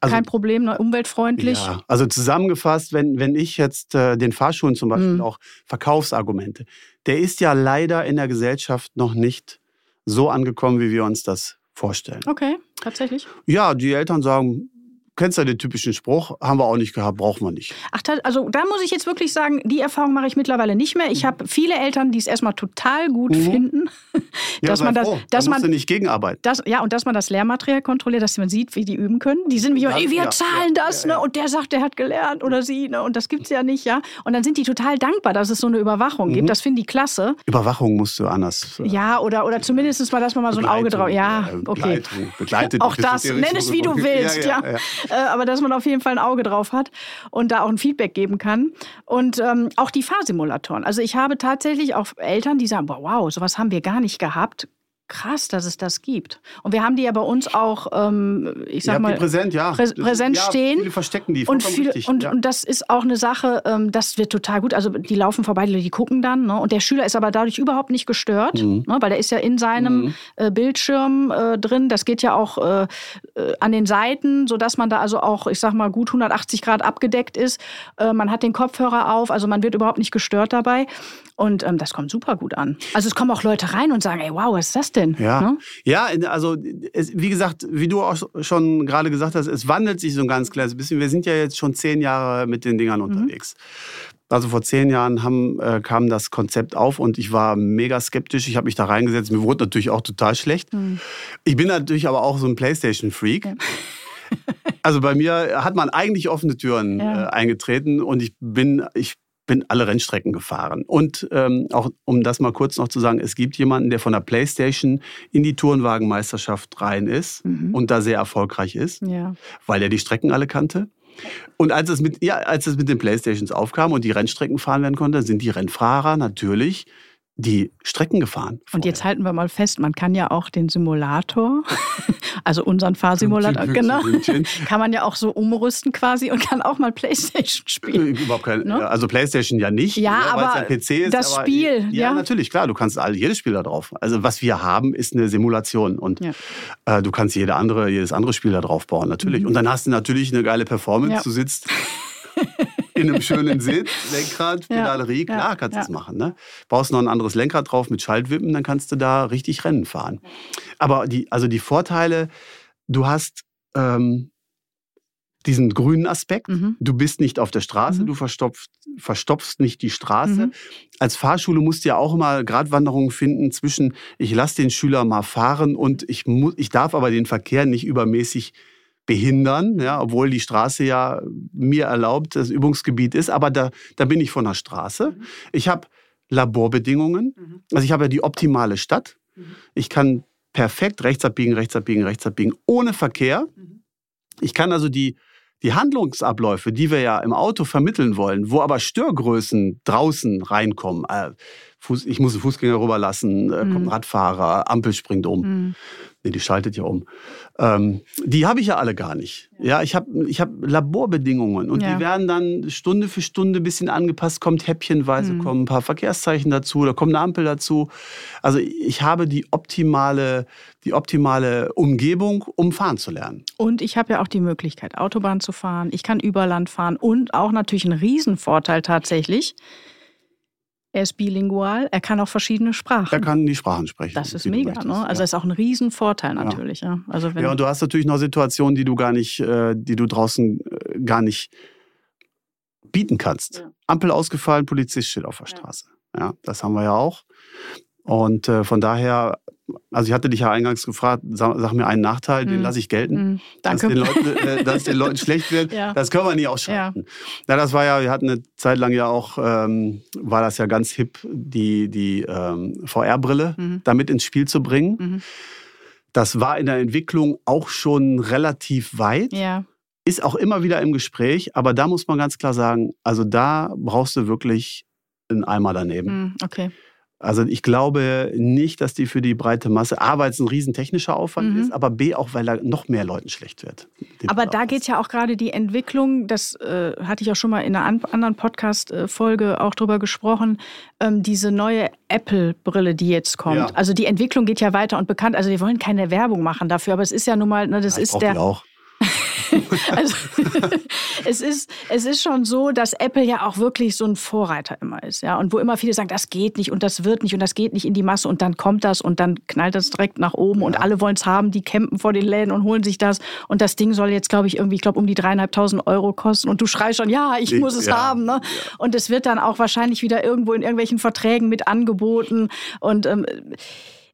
also, Kein Problem, ne? umweltfreundlich. Ja, also zusammengefasst, wenn, wenn ich jetzt äh, den Fahrschulen zum Beispiel mhm. auch Verkaufsargumente, der ist ja leider in der Gesellschaft noch nicht so angekommen, wie wir uns das vorstellen. Okay, tatsächlich. Ja, die Eltern sagen, kennst ja den typischen Spruch, haben wir auch nicht gehabt, brauchen wir nicht. Ach, also da muss ich jetzt wirklich sagen, die Erfahrung mache ich mittlerweile nicht mehr. Ich mhm. habe viele Eltern, die es erstmal total gut mhm. finden, ja, dass man das, froh. dass da man nicht gegenarbeiten. Das, ja, und dass man das Lehrmaterial kontrolliert, dass man sieht, wie die üben können. Die sind wie ja, wir ja, zahlen ja, das, ne? Und der sagt, der hat gelernt oder sie, ne? Und das gibt's ja nicht, ja. Und dann sind die total dankbar, dass es so eine Überwachung mhm. gibt. Das finden die klasse. Überwachung musst du anders. Äh, ja, oder oder zumindest mal, dass man mal so ein Auge drauf. Ja, okay. Begleitet. Auch das. Nenn es wie du willst, ja. Äh, aber dass man auf jeden Fall ein Auge drauf hat und da auch ein Feedback geben kann. Und ähm, auch die Fahrsimulatoren. Also ich habe tatsächlich auch Eltern, die sagen, wow, sowas haben wir gar nicht gehabt krass, dass es das gibt. Und wir haben die ja bei uns auch, ähm, ich sag mal, präsent, ja. Prä präsent ja, stehen. Viele verstecken die. Und, viel, und, ja. und, das ist auch eine Sache, ähm, das wird total gut. Also die laufen vorbei, die gucken dann. Ne? Und der Schüler ist aber dadurch überhaupt nicht gestört, mhm. ne? weil der ist ja in seinem mhm. äh, Bildschirm äh, drin. Das geht ja auch äh, äh an den Seiten, sodass man da also auch, ich sag mal, gut 180 Grad abgedeckt ist. Äh, man hat den Kopfhörer auf, also man wird überhaupt nicht gestört dabei. Und ähm, das kommt super gut an. Also es kommen auch Leute rein und sagen, ey, wow, was ist das denn? Ja, ne? ja also es, wie gesagt, wie du auch schon gerade gesagt hast, es wandelt sich so ein ganz kleines bisschen. Wir sind ja jetzt schon zehn Jahre mit den Dingern mhm. unterwegs. Also vor zehn Jahren haben, äh, kam das Konzept auf und ich war mega skeptisch. Ich habe mich da reingesetzt. Mir wurde natürlich auch total schlecht. Mhm. Ich bin natürlich aber auch so ein PlayStation-Freak. Ja. Also bei mir hat man eigentlich offene Türen ja. äh, eingetreten und ich bin, ich bin alle Rennstrecken gefahren. Und ähm, auch um das mal kurz noch zu sagen, es gibt jemanden, der von der PlayStation in die Tourenwagenmeisterschaft rein ist mhm. und da sehr erfolgreich ist, ja. weil er die Strecken alle kannte. Und als es, mit, ja, als es mit den Playstations aufkam und die Rennstrecken fahren werden konnte, sind die Rennfahrer natürlich die Strecken gefahren. Vorher. Und jetzt halten wir mal fest, man kann ja auch den Simulator, also unseren Fahrsimulator, genau, kann man ja auch so umrüsten quasi und kann auch mal Playstation spielen. Äh, überhaupt kein, ne? also Playstation ja nicht, ja, ne, aber ein PC ist. Das aber, Spiel, ja, ja, natürlich, klar, du kannst all, jedes Spiel da drauf. Also was wir haben, ist eine Simulation und ja. äh, du kannst jede andere, jedes andere Spiel da drauf bauen, natürlich. Mhm. Und dann hast du natürlich eine geile Performance, ja. du sitzt in einem schönen Sitz, Lenkrad, Pedalerie, ja, klar kannst du ja. das machen. Ne? Baust noch ein anderes Lenkrad drauf mit Schaltwippen, dann kannst du da richtig Rennen fahren. Aber die, also die Vorteile, du hast ähm, diesen grünen Aspekt. Mhm. Du bist nicht auf der Straße, mhm. du verstopfst, verstopfst nicht die Straße. Mhm. Als Fahrschule musst du ja auch immer Gratwanderungen finden zwischen, ich lasse den Schüler mal fahren und ich, muss, ich darf aber den Verkehr nicht übermäßig behindern, ja, obwohl die Straße ja mir erlaubt, das Übungsgebiet ist. Aber da, da bin ich von der Straße. Mhm. Ich habe Laborbedingungen. Mhm. Also ich habe ja die optimale Stadt. Mhm. Ich kann perfekt rechts abbiegen, rechts abbiegen, rechts abbiegen, ohne Verkehr. Ich kann also die, die Handlungsabläufe, die wir ja im Auto vermitteln wollen, wo aber Störgrößen draußen reinkommen. Äh, ich muss einen Fußgänger rüberlassen, äh, kommt ein Radfahrer, Ampel springt um. Mhm. Nee, die schaltet ja um. Ähm, die habe ich ja alle gar nicht. Ja, ich habe ich hab Laborbedingungen und ja. die werden dann Stunde für Stunde ein bisschen angepasst, kommt häppchenweise, mhm. kommen ein paar Verkehrszeichen dazu, da kommt eine Ampel dazu. Also ich habe die optimale, die optimale Umgebung, um fahren zu lernen. Und ich habe ja auch die Möglichkeit, Autobahn zu fahren. Ich kann über Land fahren und auch natürlich ein Riesenvorteil tatsächlich er ist bilingual, er kann auch verschiedene Sprachen. Er kann die Sprachen sprechen. Das ist mega, ne? Also ja. das ist auch ein Riesenvorteil natürlich. Ja. ja. Also wenn ja, und du hast natürlich noch Situationen, die du gar nicht, äh, die du draußen äh, gar nicht bieten kannst. Ja. Ampel ausgefallen, Polizist steht auf der Straße. Ja, das haben wir ja auch. Und äh, von daher, also ich hatte dich ja eingangs gefragt, sag, sag mir einen Nachteil, mm. den hm. lasse ich gelten. Mm, danke. Dass, den Leuten, äh, dass den Leuten schlecht wird, ja. das können wir nie ausschalten. Ja. ja. das war ja, wir hatten eine Zeit lang ja auch, ähm, war das ja ganz hip, die, die ähm, VR-Brille mhm. damit ins Spiel zu bringen. Mhm. Das war in der Entwicklung auch schon relativ weit. Ja. Ist auch immer wieder im Gespräch, aber da muss man ganz klar sagen, also da brauchst du wirklich einen Eimer daneben. Hm, okay. Also ich glaube nicht, dass die für die breite Masse, A, weil es ein riesen technischer Aufwand mhm. ist, aber B, auch weil da noch mehr Leuten schlecht wird. Aber da geht ja auch gerade die Entwicklung, das äh, hatte ich auch schon mal in einer anderen Podcast-Folge auch drüber gesprochen, ähm, diese neue Apple-Brille, die jetzt kommt. Ja. Also die Entwicklung geht ja weiter und bekannt. Also wir wollen keine Werbung machen dafür, aber es ist ja nun mal, ne, das ja, ist der... Auch. also, es, ist, es ist schon so, dass Apple ja auch wirklich so ein Vorreiter immer ist. Ja? Und wo immer viele sagen, das geht nicht und das wird nicht und das geht nicht in die Masse und dann kommt das und dann knallt das direkt nach oben ja. und alle wollen es haben, die campen vor den Läden und holen sich das. Und das Ding soll jetzt, glaube ich, irgendwie, ich glaube, um die dreieinhalbtausend Euro kosten. Und du schreist schon, ja, ich, ich muss es ja. haben. Ne? Und es wird dann auch wahrscheinlich wieder irgendwo in irgendwelchen Verträgen mit angeboten. Und ähm,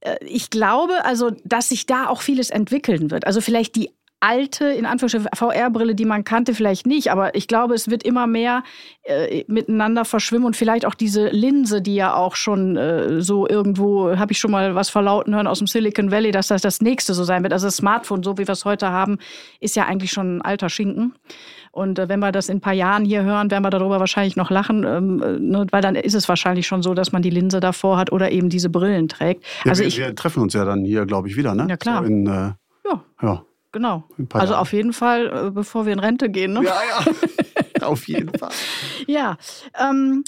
äh, ich glaube also, dass sich da auch vieles entwickeln wird. Also vielleicht die alte, in Anführungsstrichen, VR-Brille, die man kannte, vielleicht nicht. Aber ich glaube, es wird immer mehr äh, miteinander verschwimmen und vielleicht auch diese Linse, die ja auch schon äh, so irgendwo, habe ich schon mal was verlauten hören aus dem Silicon Valley, dass das das nächste so sein wird. Also das Smartphone, so wie wir es heute haben, ist ja eigentlich schon ein alter Schinken. Und äh, wenn wir das in ein paar Jahren hier hören, werden wir darüber wahrscheinlich noch lachen, ähm, äh, ne, weil dann ist es wahrscheinlich schon so, dass man die Linse davor hat oder eben diese Brillen trägt. Ja, also wir, ich, wir treffen uns ja dann hier, glaube ich, wieder, ne? Ja, klar. So in, äh, ja. ja. Genau. Also auf jeden Fall, äh, bevor wir in Rente gehen. Ne? Ja, ja. auf jeden Fall. ja. Ähm,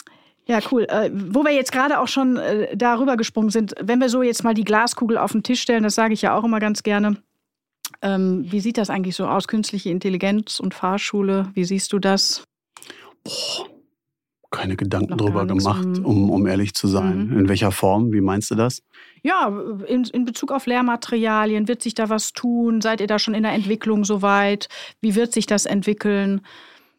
ja, cool. Äh, wo wir jetzt gerade auch schon äh, darüber gesprungen sind, wenn wir so jetzt mal die Glaskugel auf den Tisch stellen, das sage ich ja auch immer ganz gerne. Ähm, wie sieht das eigentlich so aus, künstliche Intelligenz und Fahrschule? Wie siehst du das? Boah, keine Gedanken drüber gemacht, mhm. um, um ehrlich zu sein. Mhm. In welcher Form? Wie meinst du das? Ja, in, in Bezug auf Lehrmaterialien, wird sich da was tun? Seid ihr da schon in der Entwicklung soweit? Wie wird sich das entwickeln?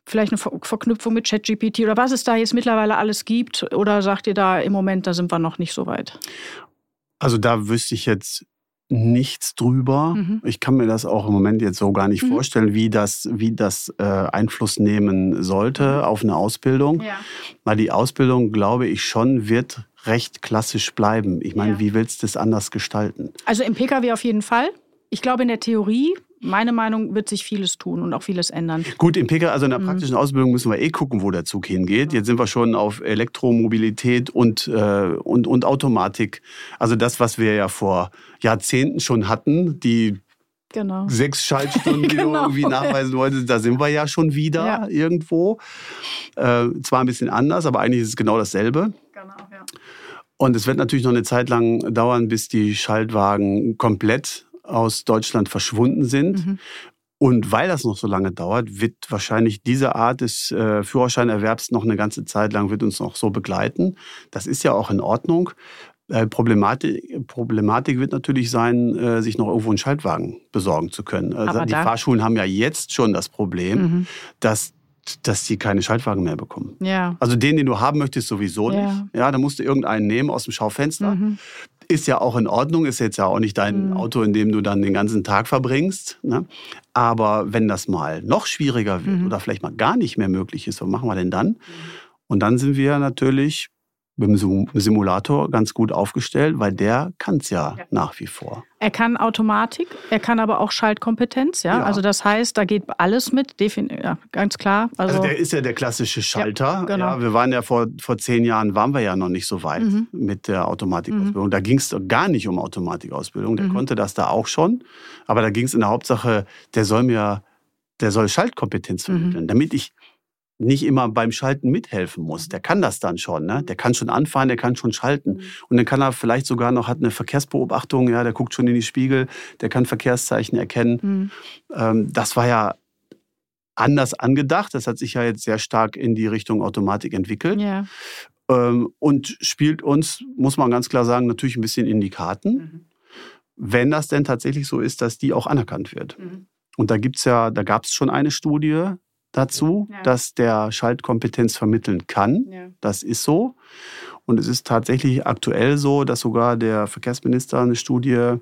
Vielleicht eine Ver Verknüpfung mit ChatGPT oder was es da jetzt mittlerweile alles gibt? Oder sagt ihr da im Moment, da sind wir noch nicht so weit? Also da wüsste ich jetzt nichts drüber. Mhm. Ich kann mir das auch im Moment jetzt so gar nicht mhm. vorstellen, wie das, wie das äh, Einfluss nehmen sollte auf eine Ausbildung. Ja. Weil die Ausbildung, glaube ich schon, wird recht klassisch bleiben. Ich meine, ja. wie willst du es anders gestalten? Also im Pkw auf jeden Fall. Ich glaube, in der Theorie meine Meinung, wird sich vieles tun und auch vieles ändern. Gut, im PK, also in der mhm. praktischen Ausbildung müssen wir eh gucken, wo der Zug hingeht. Jetzt sind wir schon auf Elektromobilität und, äh, und, und Automatik. Also das, was wir ja vor Jahrzehnten schon hatten, die Genau. Sechs Schaltstunden, die genau. du irgendwie nachweisen wolltest, da sind wir ja schon wieder ja. irgendwo. Äh, zwar ein bisschen anders, aber eigentlich ist es genau dasselbe. Genau, ja. Und es wird natürlich noch eine Zeit lang dauern, bis die Schaltwagen komplett aus Deutschland verschwunden sind. Mhm. Und weil das noch so lange dauert, wird wahrscheinlich diese Art des äh, Führerscheinerwerbs noch eine ganze Zeit lang wird uns noch so begleiten. Das ist ja auch in Ordnung. Äh, Problematik, Problematik wird natürlich sein, äh, sich noch irgendwo einen Schaltwagen besorgen zu können. Also die Fahrschulen haben ja jetzt schon das Problem, mhm. dass dass die keine Schaltwagen mehr bekommen. Ja. Also den, den du haben möchtest, sowieso nicht. Ja, ja da musst du irgendeinen nehmen aus dem Schaufenster. Mhm. Ist ja auch in Ordnung, ist jetzt ja auch nicht dein mhm. Auto, in dem du dann den ganzen Tag verbringst. Ne? Aber wenn das mal noch schwieriger wird mhm. oder vielleicht mal gar nicht mehr möglich ist, was machen wir denn dann? Und dann sind wir natürlich mit dem Simulator ganz gut aufgestellt, weil der kann es ja, ja, nach wie vor. Er kann Automatik, er kann aber auch Schaltkompetenz, ja. ja. Also das heißt, da geht alles mit, ja, ganz klar. Also, also, der ist ja der klassische Schalter. Genau. ja, wir waren ja vor, vor zehn Jahren, waren wir ja noch nicht so weit mhm. mit der Automatikausbildung. Mhm. Da ging es gar nicht um Automatikausbildung. Der mhm. konnte das da auch schon. Aber da ging es in der Hauptsache, der soll mir, der soll Schaltkompetenz mhm. vermitteln, damit ich nicht immer beim Schalten mithelfen muss. Der kann das dann schon. Ne? Der kann schon anfahren, der kann schon schalten. Mhm. Und dann kann er vielleicht sogar noch, hat eine Verkehrsbeobachtung, ja, der guckt schon in die Spiegel, der kann Verkehrszeichen erkennen. Mhm. Ähm, das war ja anders angedacht. Das hat sich ja jetzt sehr stark in die Richtung Automatik entwickelt. Ja. Ähm, und spielt uns, muss man ganz klar sagen, natürlich ein bisschen in die Karten. Mhm. Wenn das denn tatsächlich so ist, dass die auch anerkannt wird. Mhm. Und da gibt's ja, da gab es schon eine Studie, dazu, ja. dass der Schaltkompetenz vermitteln kann. Ja. Das ist so. Und es ist tatsächlich aktuell so, dass sogar der Verkehrsminister eine Studie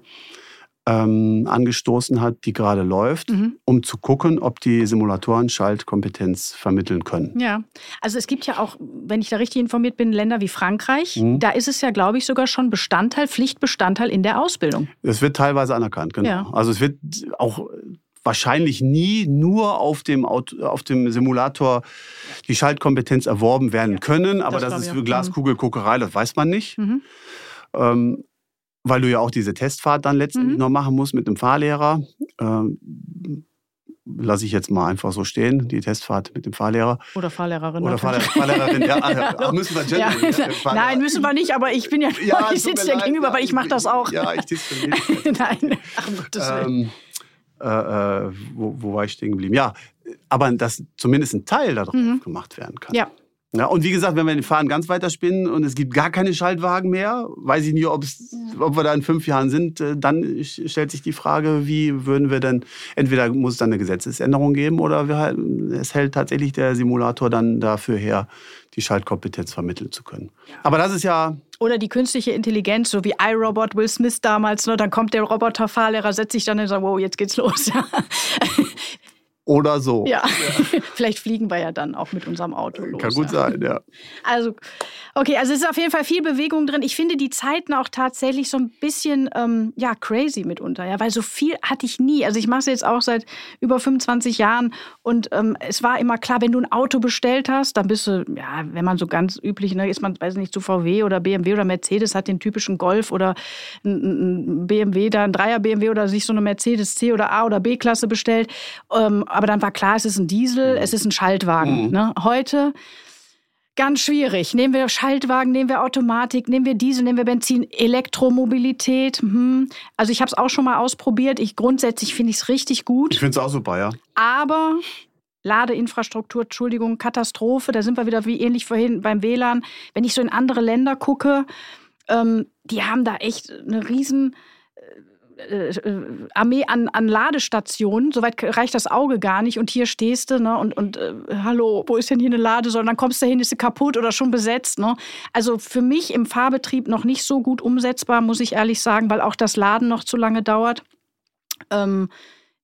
ähm, angestoßen hat, die gerade läuft, mhm. um zu gucken, ob die Simulatoren Schaltkompetenz vermitteln können. Ja, also es gibt ja auch, wenn ich da richtig informiert bin, Länder wie Frankreich, mhm. da ist es ja, glaube ich, sogar schon Bestandteil, Pflichtbestandteil in der Ausbildung. Es wird teilweise anerkannt, genau. Ja. Also es wird auch wahrscheinlich nie nur auf dem, Auto, auf dem Simulator die Schaltkompetenz erworben werden können, aber das, das ist für Glaskugelguckerei, das weiß man nicht. Mhm. Ähm, weil du ja auch diese Testfahrt dann letztendlich mhm. noch machen musst mit einem Fahrlehrer. Ähm, Lasse ich jetzt mal einfach so stehen, die Testfahrt mit dem Fahrlehrer. Oder Fahrlehrerin. Oder Fahrlehrer, Fahrlehrerin, ja. Also, müssen wir gendern, ja. Nein, müssen wir nicht, aber ich bin ja, ja ich sitze dir gegenüber, ja, weil ich mache das auch. Ja, ich diskriminiere. Nein, ach, Willen. Ähm, äh, äh, wo, wo, war ich stehen geblieben? Ja, aber dass zumindest ein Teil darauf mhm. gemacht werden kann. Ja, ja, und wie gesagt, wenn wir den Fahren ganz weiter spinnen und es gibt gar keine Schaltwagen mehr, weiß ich nicht, ob wir da in fünf Jahren sind, äh, dann stellt sich die Frage, wie würden wir denn, entweder muss es dann eine Gesetzesänderung geben oder wir, es hält tatsächlich der Simulator dann dafür her, die Schaltkompetenz vermitteln zu können. Aber das ist ja oder die künstliche Intelligenz, so wie iRobot, Will Smith damals, ne? dann kommt der Roboterfahrlehrer, setzt sich dann und sagt, wow, jetzt geht's los. Oder so. Ja, vielleicht fliegen wir ja dann auch mit unserem Auto los. Kann gut ja. sein, ja. Also, okay, also es ist auf jeden Fall viel Bewegung drin. Ich finde die Zeiten auch tatsächlich so ein bisschen, ähm, ja, crazy mitunter, ja, weil so viel hatte ich nie. Also ich mache es jetzt auch seit über 25 Jahren und ähm, es war immer klar, wenn du ein Auto bestellt hast, dann bist du, ja, wenn man so ganz üblich, ne, ist man, weiß nicht, zu VW oder BMW oder Mercedes, hat den typischen Golf oder ein, ein BMW, da ein Dreier BMW oder sich so eine Mercedes C oder A oder B-Klasse bestellt. Ähm, aber dann war klar, es ist ein Diesel, mhm. es ist ein Schaltwagen. Mhm. Ne? Heute ganz schwierig. Nehmen wir Schaltwagen, nehmen wir Automatik, nehmen wir Diesel, nehmen wir Benzin, Elektromobilität. Hm. Also ich habe es auch schon mal ausprobiert. Ich grundsätzlich finde ich es richtig gut. Ich finde es auch super, ja. Aber Ladeinfrastruktur, Entschuldigung, Katastrophe. Da sind wir wieder wie ähnlich vorhin beim WLAN. Wenn ich so in andere Länder gucke, ähm, die haben da echt eine riesen äh, Armee an, an Ladestationen. Soweit reicht das Auge gar nicht. Und hier stehst du ne, und, und äh, hallo, wo ist denn hier eine Ladesäule? Dann kommst du hin, ist sie kaputt oder schon besetzt. Ne? Also für mich im Fahrbetrieb noch nicht so gut umsetzbar, muss ich ehrlich sagen, weil auch das Laden noch zu lange dauert. Ähm,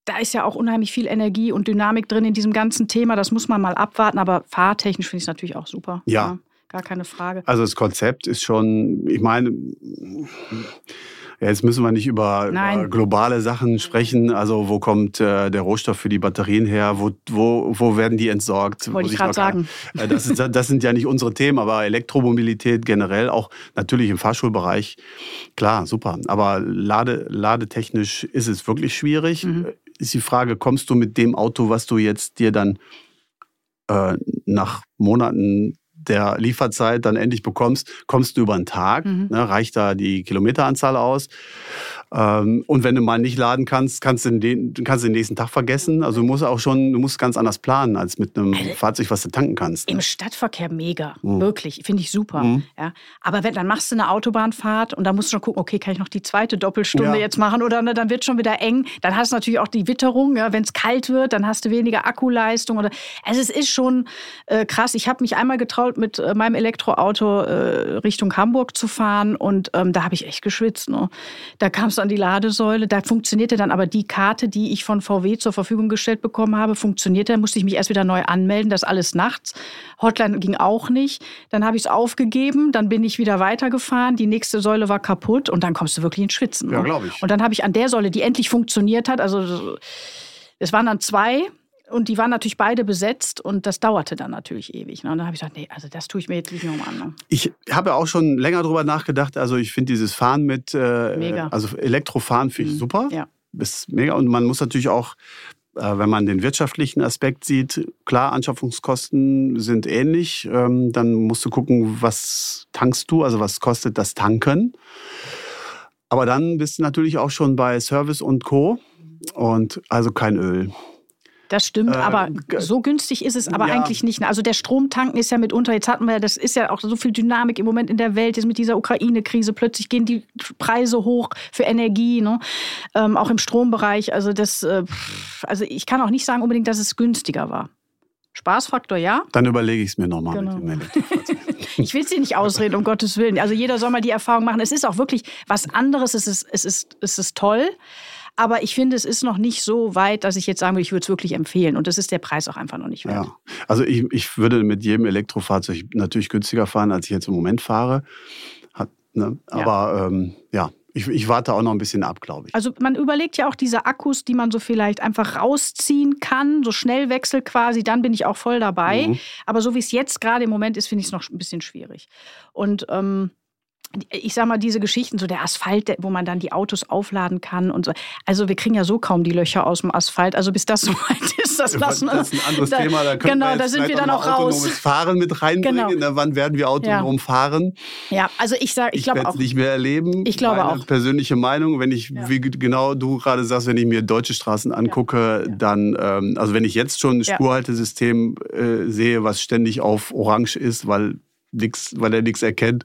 da ist ja auch unheimlich viel Energie und Dynamik drin in diesem ganzen Thema. Das muss man mal abwarten, aber fahrtechnisch finde ich es natürlich auch super. Ja. ja. Gar keine Frage. Also das Konzept ist schon, ich meine, ja, jetzt müssen wir nicht über, über, globale Sachen sprechen. Also wo kommt äh, der Rohstoff für die Batterien her? Wo, wo, wo werden die entsorgt? Wollte ich gerade sagen. Äh, das, ist, das sind ja nicht unsere Themen, aber Elektromobilität generell, auch natürlich im Fahrschulbereich, klar, super. Aber lade, ladetechnisch ist es wirklich schwierig. Mhm. Ist die Frage, kommst du mit dem Auto, was du jetzt dir dann äh, nach Monaten der Lieferzeit dann endlich bekommst, kommst du über einen Tag, mhm. ne, reicht da die Kilometeranzahl aus. Ähm, und wenn du mal nicht laden kannst, kannst du den, kannst du den nächsten Tag vergessen. Also du musst auch schon, du musst ganz anders planen als mit einem also, Fahrzeug, was du tanken kannst. Ne? Im Stadtverkehr mega, mhm. wirklich, finde ich super. Mhm. Ja. Aber wenn, dann machst du eine Autobahnfahrt und dann musst du schon gucken, okay, kann ich noch die zweite Doppelstunde ja. jetzt machen oder ne, dann wird schon wieder eng. Dann hast du natürlich auch die Witterung, ja, wenn es kalt wird, dann hast du weniger Akkuleistung. Oder, also es ist schon äh, krass. Ich habe mich einmal getraut, mit äh, meinem Elektroauto äh, Richtung Hamburg zu fahren und ähm, da habe ich echt geschwitzt. Ne? Da kam es an die Ladesäule. Da funktionierte dann aber die Karte, die ich von VW zur Verfügung gestellt bekommen habe, funktionierte. Da musste ich mich erst wieder neu anmelden. Das alles nachts. Hotline ging auch nicht. Dann habe ich es aufgegeben. Dann bin ich wieder weitergefahren. Die nächste Säule war kaputt und dann kommst du wirklich ins Schwitzen. Ja, ne? glaube ich. Und dann habe ich an der Säule, die endlich funktioniert hat, also es waren dann zwei, und die waren natürlich beide besetzt und das dauerte dann natürlich ewig. Ne? Und dann habe ich gesagt, nee, also das tue ich mir jetzt nicht nochmal an. Ne? Ich habe auch schon länger drüber nachgedacht. Also ich finde dieses Fahren mit, äh, also Elektrofahren finde ich mhm. super. Ja. Ist mega. Und man muss natürlich auch, äh, wenn man den wirtschaftlichen Aspekt sieht, klar, Anschaffungskosten sind ähnlich. Ähm, dann musst du gucken, was tankst du, also was kostet das Tanken. Aber dann bist du natürlich auch schon bei Service und Co. Und also kein Öl. Das stimmt, äh, aber so günstig ist es aber ja. eigentlich nicht. Also der Stromtanken ist ja mitunter, jetzt hatten wir ja, das ist ja auch so viel Dynamik im Moment in der Welt, jetzt mit dieser Ukraine-Krise, plötzlich gehen die Preise hoch für Energie, ne? Ähm, auch im Strombereich. Also das, äh, also ich kann auch nicht sagen unbedingt, dass es günstiger war. Spaßfaktor, ja. Dann überlege ich es mir nochmal genau. mit dem Ich will es dir nicht ausreden, um Gottes Willen. Also jeder soll mal die Erfahrung machen. Es ist auch wirklich was anderes. Es ist, es ist, es ist toll. Aber ich finde, es ist noch nicht so weit, dass ich jetzt sagen würde, ich würde es wirklich empfehlen. Und das ist der Preis auch einfach noch nicht wert. Ja. Also ich, ich würde mit jedem Elektrofahrzeug natürlich günstiger fahren, als ich jetzt im Moment fahre. Hat, ne? Aber ja, ähm, ja ich, ich, warte auch noch ein bisschen ab, glaube ich. Also man überlegt ja auch diese Akkus, die man so vielleicht einfach rausziehen kann, so Schnellwechsel quasi, dann bin ich auch voll dabei. Mhm. Aber so wie es jetzt gerade im Moment ist, finde ich es noch ein bisschen schwierig. Und ähm, ich sag mal, diese Geschichten, so der Asphalt, wo man dann die Autos aufladen kann und so. Also wir kriegen ja so kaum die Löcher aus dem Asphalt. Also bis das so weit ist, das lassen wir. Das ist ein anderes da, Thema. Da genau, da sind wir dann auch raus. Autonomes Fahren mit reinbringen. Genau. Wann werden wir autonom ja. fahren? Ja, also ich sage, ich, ich glaube auch. nicht mehr erleben. Ich glaube Meine auch. Persönliche Meinung, wenn ich, ja. wie genau du gerade sagst, wenn ich mir deutsche Straßen angucke, ja. dann, ähm, also wenn ich jetzt schon ein Spurhaltesystem äh, sehe, was ständig auf Orange ist, weil nix, weil er nichts erkennt,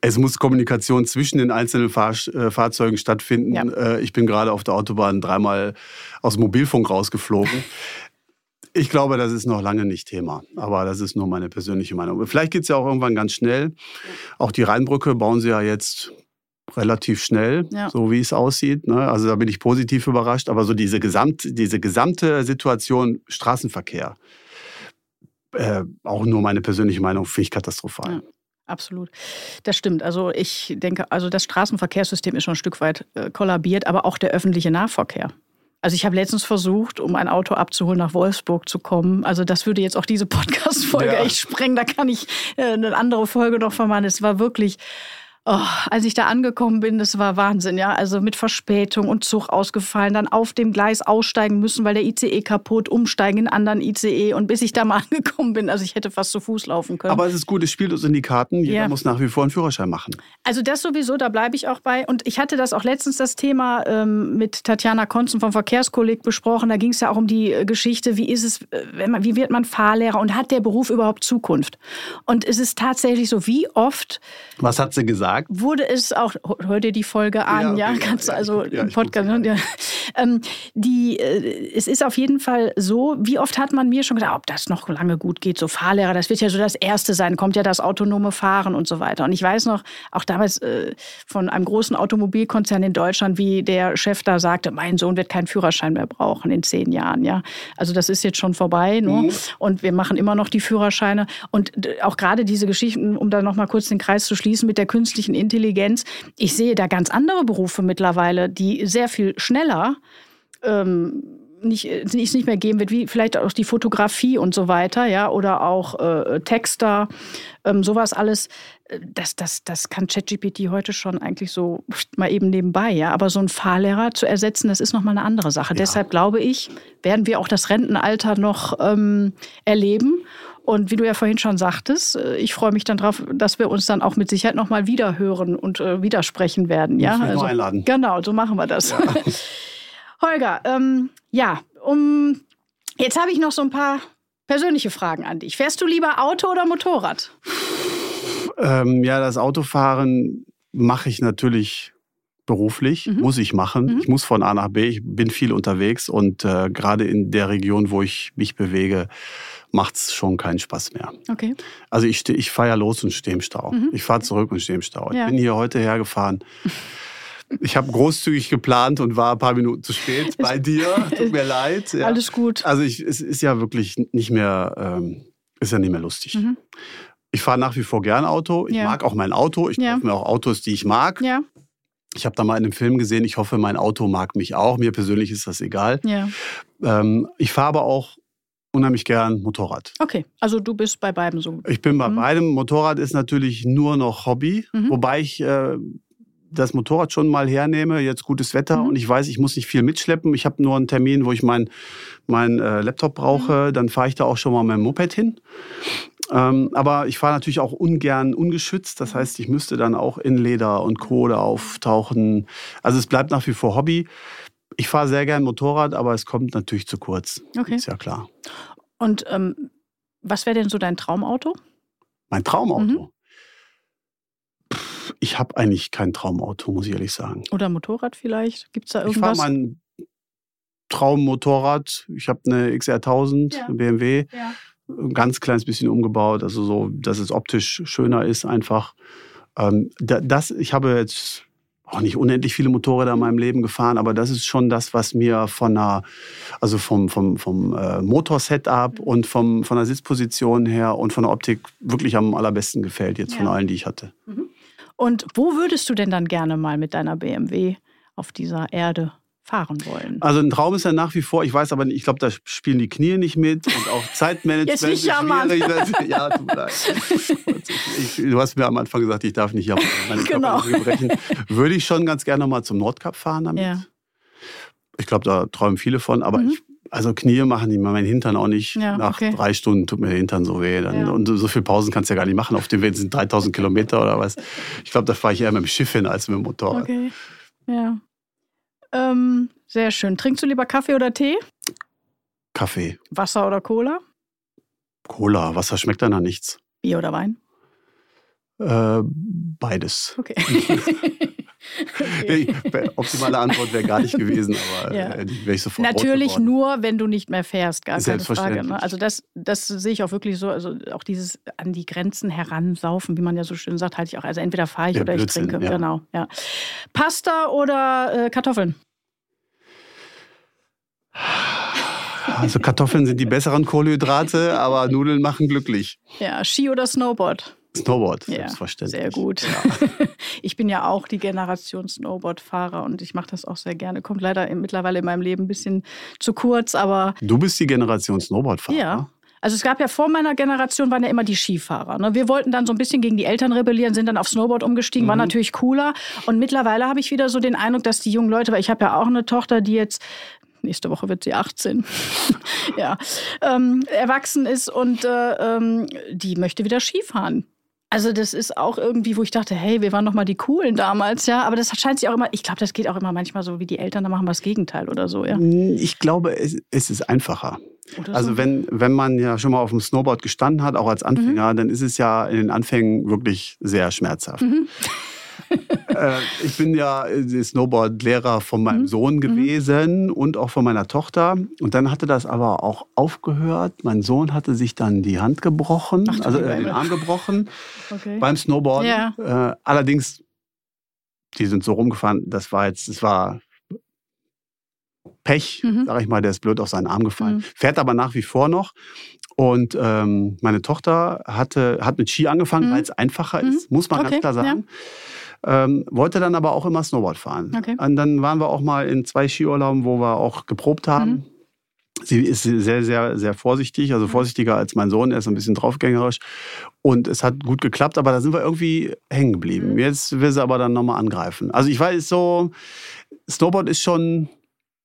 es muss Kommunikation zwischen den einzelnen Fahr äh, Fahrzeugen stattfinden. Ja. Äh, ich bin gerade auf der Autobahn dreimal aus dem Mobilfunk rausgeflogen. Ich glaube, das ist noch lange nicht Thema, aber das ist nur meine persönliche Meinung. Vielleicht geht es ja auch irgendwann ganz schnell. Auch die Rheinbrücke bauen sie ja jetzt relativ schnell, ja. so wie es aussieht. Ne? Also da bin ich positiv überrascht. Aber so diese, Gesamt, diese gesamte Situation Straßenverkehr, äh, auch nur meine persönliche Meinung, finde ich katastrophal. Ja absolut. Das stimmt. Also ich denke, also das Straßenverkehrssystem ist schon ein Stück weit äh, kollabiert, aber auch der öffentliche Nahverkehr. Also ich habe letztens versucht, um ein Auto abzuholen, nach Wolfsburg zu kommen. Also das würde jetzt auch diese Podcast-Folge ja. echt sprengen. Da kann ich äh, eine andere Folge noch vermachen. Es war wirklich Oh, als ich da angekommen bin, das war Wahnsinn, ja. Also mit Verspätung und Zug ausgefallen, dann auf dem Gleis aussteigen müssen, weil der ICE kaputt, umsteigen in einen anderen ICE und bis ich da mal angekommen bin, also ich hätte fast zu Fuß laufen können. Aber es ist gut, es spielt uns in die Karten. Jeder ja. muss nach wie vor einen Führerschein machen. Also das sowieso, da bleibe ich auch bei. Und ich hatte das auch letztens das Thema ähm, mit Tatjana Konzen vom Verkehrskolleg besprochen. Da ging es ja auch um die äh, Geschichte, wie ist es, äh, man, wie wird man Fahrlehrer und hat der Beruf überhaupt Zukunft? Und es ist tatsächlich so, wie oft. Was hat sie gesagt? Gesagt. Wurde es auch, hör dir die Folge an, ja, okay, ja kannst du also ja, im Podcast, ja. Ähm, die, äh, es ist auf jeden Fall so, wie oft hat man mir schon gesagt, ob das noch lange gut geht, so Fahrlehrer, das wird ja so das Erste sein, kommt ja das autonome Fahren und so weiter. Und ich weiß noch, auch damals äh, von einem großen Automobilkonzern in Deutschland, wie der Chef da sagte, mein Sohn wird keinen Führerschein mehr brauchen in zehn Jahren, ja. Also das ist jetzt schon vorbei, ne? Mhm. Und wir machen immer noch die Führerscheine. Und auch gerade diese Geschichten, um da nochmal kurz den Kreis zu schließen mit der künstlichen künstlichen Intelligenz. Ich sehe da ganz andere Berufe mittlerweile, die sehr viel schneller ähm, nicht, nicht, nicht mehr geben wird, wie vielleicht auch die Fotografie und so weiter, ja, oder auch äh, Texter, ähm, sowas alles. Äh, das, das, das kann ChatGPT heute schon eigentlich so mal eben nebenbei, ja. Aber so einen Fahrlehrer zu ersetzen, das ist nochmal eine andere Sache. Ja. Deshalb glaube ich, werden wir auch das Rentenalter noch ähm, erleben. Und wie du ja vorhin schon sagtest, äh, ich freue mich dann darauf, dass wir uns dann auch mit Sicherheit nochmal wieder hören und äh, widersprechen werden. Ja, also, einladen. Genau, so machen wir das. Ja. Holger, ähm, ja, um jetzt habe ich noch so ein paar persönliche Fragen an dich. Fährst du lieber Auto oder Motorrad? Ähm, ja, das Autofahren mache ich natürlich beruflich, mhm. muss ich machen. Mhm. Ich muss von A nach B, ich bin viel unterwegs und äh, gerade in der Region, wo ich mich bewege, macht es schon keinen Spaß mehr. Okay. Also ich, ich fahre ja los und stehe im Stau. Mhm. Ich fahre zurück und stehe im Stau. Ja. Ich bin hier heute hergefahren. Ich habe großzügig geplant und war ein paar Minuten zu spät bei dir. Tut mir leid. Ja. Alles gut. Also ich, es ist ja wirklich nicht mehr, ähm, ist ja nicht mehr lustig. Mhm. Ich fahre nach wie vor gern Auto. Ich ja. mag auch mein Auto. Ich ja. kaufe mir auch Autos, die ich mag. Ja. Ich habe da mal in einem Film gesehen, ich hoffe, mein Auto mag mich auch. Mir persönlich ist das egal. Ja. Ähm, ich fahre aber auch unheimlich gern Motorrad. Okay, also du bist bei beiden so. Ich bin bei mhm. beidem. Motorrad ist natürlich nur noch Hobby, mhm. wobei ich äh, das Motorrad schon mal hernehme. Jetzt gutes Wetter mhm. und ich weiß, ich muss nicht viel mitschleppen. Ich habe nur einen Termin, wo ich meinen mein, äh, Laptop brauche. Mhm. Dann fahre ich da auch schon mal mit dem Moped hin. Ähm, aber ich fahre natürlich auch ungern ungeschützt. Das heißt, ich müsste dann auch in Leder und Kohle auftauchen. Also es bleibt nach wie vor Hobby. Ich fahre sehr gern Motorrad, aber es kommt natürlich zu kurz. Okay. Ist ja klar. Und ähm, was wäre denn so dein Traumauto? Mein Traumauto? Mhm. ich habe eigentlich kein Traumauto, muss ich ehrlich sagen. Oder Motorrad vielleicht? Gibt es da irgendwas? Ich fahre mein Traummotorrad. Ich habe eine XR1000, ja. eine BMW. Ja. ein ganz kleines bisschen umgebaut, also so, dass es optisch schöner ist einfach. Ähm, das, ich habe jetzt auch nicht unendlich viele Motorräder in meinem Leben gefahren, aber das ist schon das, was mir von einer, also vom, vom, vom äh, Motorsetup und vom, von der Sitzposition her und von der Optik wirklich am allerbesten gefällt, jetzt ja. von allen, die ich hatte. Mhm. Und wo würdest du denn dann gerne mal mit deiner BMW auf dieser Erde fahren wollen. Also ein Traum ist ja nach wie vor, ich weiß aber nicht, ich glaube, da spielen die Knie nicht mit und auch Zeitmanagement Jetzt ist schwierig. ja, tut mir leid. Ich, du hast mir am Anfang gesagt, ich darf nicht jammern, meine genau. brechen. Würde ich schon ganz gerne mal zum Nordkap fahren damit. Ja. Ich glaube, da träumen viele von, aber mhm. ich, also Knie machen die meinen Hintern auch nicht. Ja, Nach okay. drei Stunden tut mir der Hintern so weh. Dann, ja. Und so viele Pausen kannst du ja gar nicht machen. Auf dem Weg sind 3000 Kilometer oder was. Ich glaube, da fahre ich eher mit dem Schiff hin als mit dem Motorrad. Okay. Ja. Ähm, sehr schön. Trinkst du lieber Kaffee oder Tee? Kaffee. Wasser oder Cola? Cola. Wasser schmeckt dann nach nichts. Bier oder Wein? Äh, beides. Okay. okay. Optimale Antwort wäre gar nicht gewesen, aber ja. äh, wäre ich sofort Natürlich nur, wenn du nicht mehr fährst, gar keine Frage. Ne? Also das, das sehe ich auch wirklich so, also auch dieses an die Grenzen heransaufen, wie man ja so schön sagt, halte ich auch. Also entweder fahre ich ja, oder Blödsinn, ich trinke. Ja. Genau, ja. Pasta oder äh, Kartoffeln? Also Kartoffeln sind die besseren Kohlenhydrate, aber Nudeln machen glücklich. Ja, Ski oder Snowboard? Snowboard, ja, selbstverständlich. Sehr gut. Ja. Ich bin ja auch die Generation Snowboardfahrer und ich mache das auch sehr gerne. Kommt leider mittlerweile in meinem Leben ein bisschen zu kurz, aber. Du bist die Generation Snowboardfahrer. Ja. Also es gab ja vor meiner Generation waren ja immer die Skifahrer. Ne? Wir wollten dann so ein bisschen gegen die Eltern rebellieren, sind dann auf Snowboard umgestiegen, mhm. war natürlich cooler. Und mittlerweile habe ich wieder so den Eindruck, dass die jungen Leute, weil ich habe ja auch eine Tochter, die jetzt nächste Woche wird sie 18, ja, ähm, erwachsen ist und äh, ähm, die möchte wieder Skifahren. Also das ist auch irgendwie, wo ich dachte, hey, wir waren noch mal die Coolen damals, ja. Aber das scheint sich auch immer, ich glaube, das geht auch immer manchmal so, wie die Eltern, da machen wir das Gegenteil oder so, ja. Ich glaube, es, es ist einfacher. Oder also so. wenn, wenn man ja schon mal auf dem Snowboard gestanden hat, auch als Anfänger, mhm. dann ist es ja in den Anfängen wirklich sehr schmerzhaft. Mhm. äh, ich bin ja Snowboard-Lehrer von meinem mhm. Sohn mhm. gewesen mhm. und auch von meiner Tochter. Und dann hatte das aber auch aufgehört. Mein Sohn hatte sich dann die Hand gebrochen, Ach, also äh, den Arm gebrochen okay. beim Snowboarden. Ja. Äh, allerdings, die sind so rumgefahren, das war jetzt, das war Pech, mhm. sag ich mal, der ist blöd auf seinen Arm gefallen. Mhm. Fährt aber nach wie vor noch. Und ähm, meine Tochter hatte, hat mit Ski angefangen, mhm. weil es einfacher ist, muss man okay. ganz klar sagen. Ja. Ähm, wollte dann aber auch immer Snowboard fahren. Okay. Und dann waren wir auch mal in zwei Skiurlauben, wo wir auch geprobt haben. Mhm. Sie ist sehr, sehr, sehr vorsichtig, also mhm. vorsichtiger als mein Sohn. Er ist ein bisschen draufgängerisch. Und es hat gut geklappt, aber da sind wir irgendwie hängen geblieben. Mhm. Jetzt will sie aber dann nochmal angreifen. Also ich weiß so, Snowboard ist schon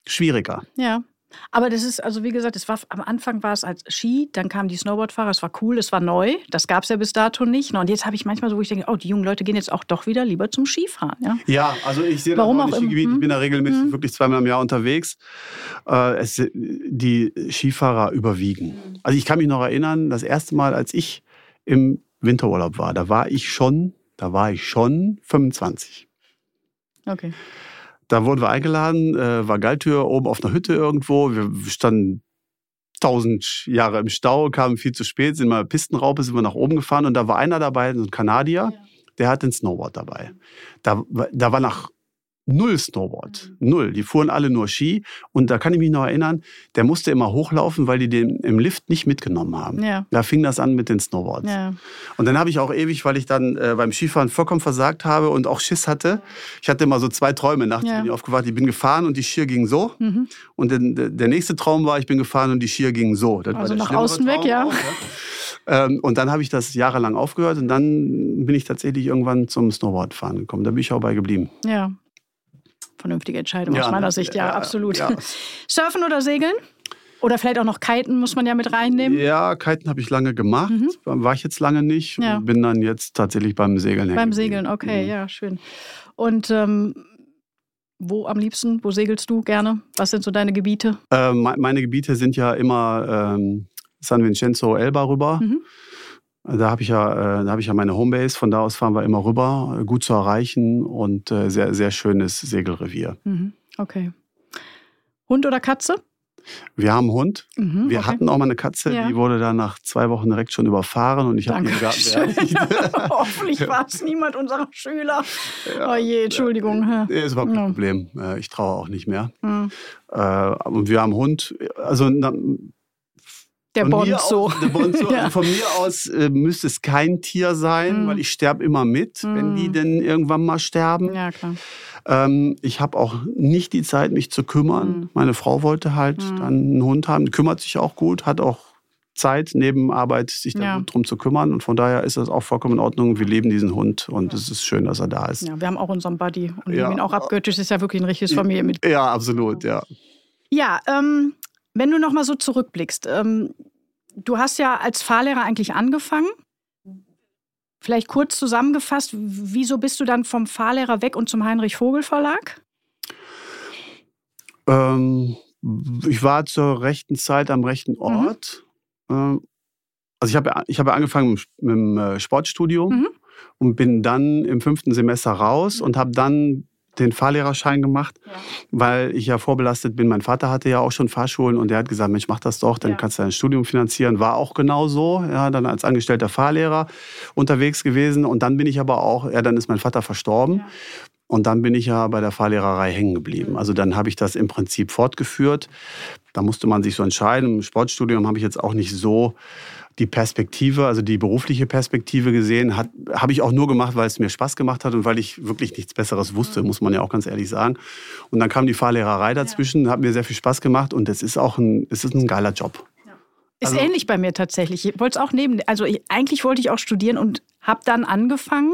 schwieriger. Ja. Aber das ist, also wie gesagt, es war, am Anfang war es als Ski, dann kamen die Snowboardfahrer, es war cool, es war neu, das gab es ja bis dato nicht. Und jetzt habe ich manchmal so, wo ich denke, oh, die jungen Leute gehen jetzt auch doch wieder lieber zum Skifahren. Ja, ja also ich sehe das auch Skigebiet, ich bin da regelmäßig mhm. wirklich zweimal im Jahr unterwegs. Äh, es, die Skifahrer überwiegen. Also ich kann mich noch erinnern, das erste Mal, als ich im Winterurlaub war, da war ich schon, da war ich schon 25. Okay. Da wurden wir eingeladen, äh, war Geiltür oben auf einer Hütte irgendwo. Wir standen tausend Jahre im Stau, kamen viel zu spät, sind mal Pistenraupe, sind wir nach oben gefahren und da war einer dabei, so ein Kanadier, ja. der hatte ein Snowboard dabei. Da, da war nach null Snowboard. Null. Die fuhren alle nur Ski. Und da kann ich mich noch erinnern, der musste immer hochlaufen, weil die den im Lift nicht mitgenommen haben. Ja. Da fing das an mit den Snowboards. Ja. Und dann habe ich auch ewig, weil ich dann äh, beim Skifahren vollkommen versagt habe und auch Schiss hatte. Ich hatte immer so zwei Träume nachts, ja. bin ich aufgewacht. Ich bin gefahren und die Schier ging so. Mhm. Und den, der nächste Traum war, ich bin gefahren und die Schier ging so. Das also nach außen Traum weg, ja. Auch, ja. Ähm, und dann habe ich das jahrelang aufgehört und dann bin ich tatsächlich irgendwann zum Snowboardfahren gekommen. Da bin ich auch bei geblieben. Ja, vernünftige Entscheidung ja, aus meiner Sicht, ja, absolut. Ja. Surfen oder Segeln? Oder vielleicht auch noch Kiten muss man ja mit reinnehmen. Ja, Kiten habe ich lange gemacht. Mhm. War ich jetzt lange nicht. Ja. Bin dann jetzt tatsächlich beim Segeln Beim Segeln, okay, mhm. ja, schön. Und ähm, wo am liebsten, wo segelst du gerne? Was sind so deine Gebiete? Äh, meine Gebiete sind ja immer ähm, San Vincenzo, Elba rüber. Mhm. Da habe ich ja, äh, da habe ich ja meine Homebase. Von da aus fahren wir immer rüber, gut zu erreichen und äh, sehr, sehr schönes Segelrevier. Mhm. Okay. Hund oder Katze? Wir haben einen Hund. Mhm, wir okay. hatten auch mal eine Katze, ja. die wurde dann nach zwei Wochen direkt schon überfahren und ich habe Garten beerdigt. Hoffentlich war es niemand unserer Schüler. Ja. Oh je, Entschuldigung. Ja. Ist überhaupt kein Problem. Äh, ich traue auch nicht mehr. Mhm. Und wir haben einen Hund. Also der Bonzo. der Bonzo. ja. also von mir aus äh, müsste es kein Tier sein, mhm. weil ich sterbe immer mit, mhm. wenn die denn irgendwann mal sterben. Ja, klar. Ähm, ich habe auch nicht die Zeit, mich zu kümmern. Mhm. Meine Frau wollte halt mhm. dann einen Hund haben, die kümmert sich auch gut, hat auch Zeit neben Arbeit, sich ja. drum zu kümmern. Und von daher ist das auch vollkommen in Ordnung. Wir leben diesen Hund und es ist schön, dass er da ist. Ja, wir haben auch unseren Buddy und ja. ihn auch abgöttisch. Ist ja wirklich ein richtiges Familienmitglied. Ja, absolut, ja. Ja, ähm, wenn du noch mal so zurückblickst, ähm, du hast ja als Fahrlehrer eigentlich angefangen. Vielleicht kurz zusammengefasst, wieso bist du dann vom Fahrlehrer weg und zum Heinrich Vogel Verlag? Ähm, ich war zur rechten Zeit am rechten mhm. Ort. Mhm. Also ich habe ich hab angefangen mit, mit dem äh, Sportstudio mhm. und bin dann im fünften Semester raus und habe dann den Fahrlehrerschein gemacht, ja. weil ich ja vorbelastet bin. Mein Vater hatte ja auch schon Fahrschulen und der hat gesagt, Mensch, mach das doch, dann ja. kannst du dein Studium finanzieren. War auch genau so, ja, dann als angestellter Fahrlehrer unterwegs gewesen und dann bin ich aber auch, ja, dann ist mein Vater verstorben. Ja. Und dann bin ich ja bei der Fahrlehrerei hängen geblieben. Mhm. Also dann habe ich das im Prinzip fortgeführt. Da musste man sich so entscheiden. Im Sportstudium habe ich jetzt auch nicht so die Perspektive, also die berufliche Perspektive gesehen, habe ich auch nur gemacht, weil es mir Spaß gemacht hat und weil ich wirklich nichts Besseres wusste, muss man ja auch ganz ehrlich sagen. Und dann kam die Fahrlehrerei dazwischen, hat mir sehr viel Spaß gemacht und es ist auch ein, es ist ein geiler Job. Ist also, ähnlich bei mir tatsächlich. Ich wollte es auch nehmen. Also ich, eigentlich wollte ich auch studieren und habe dann angefangen.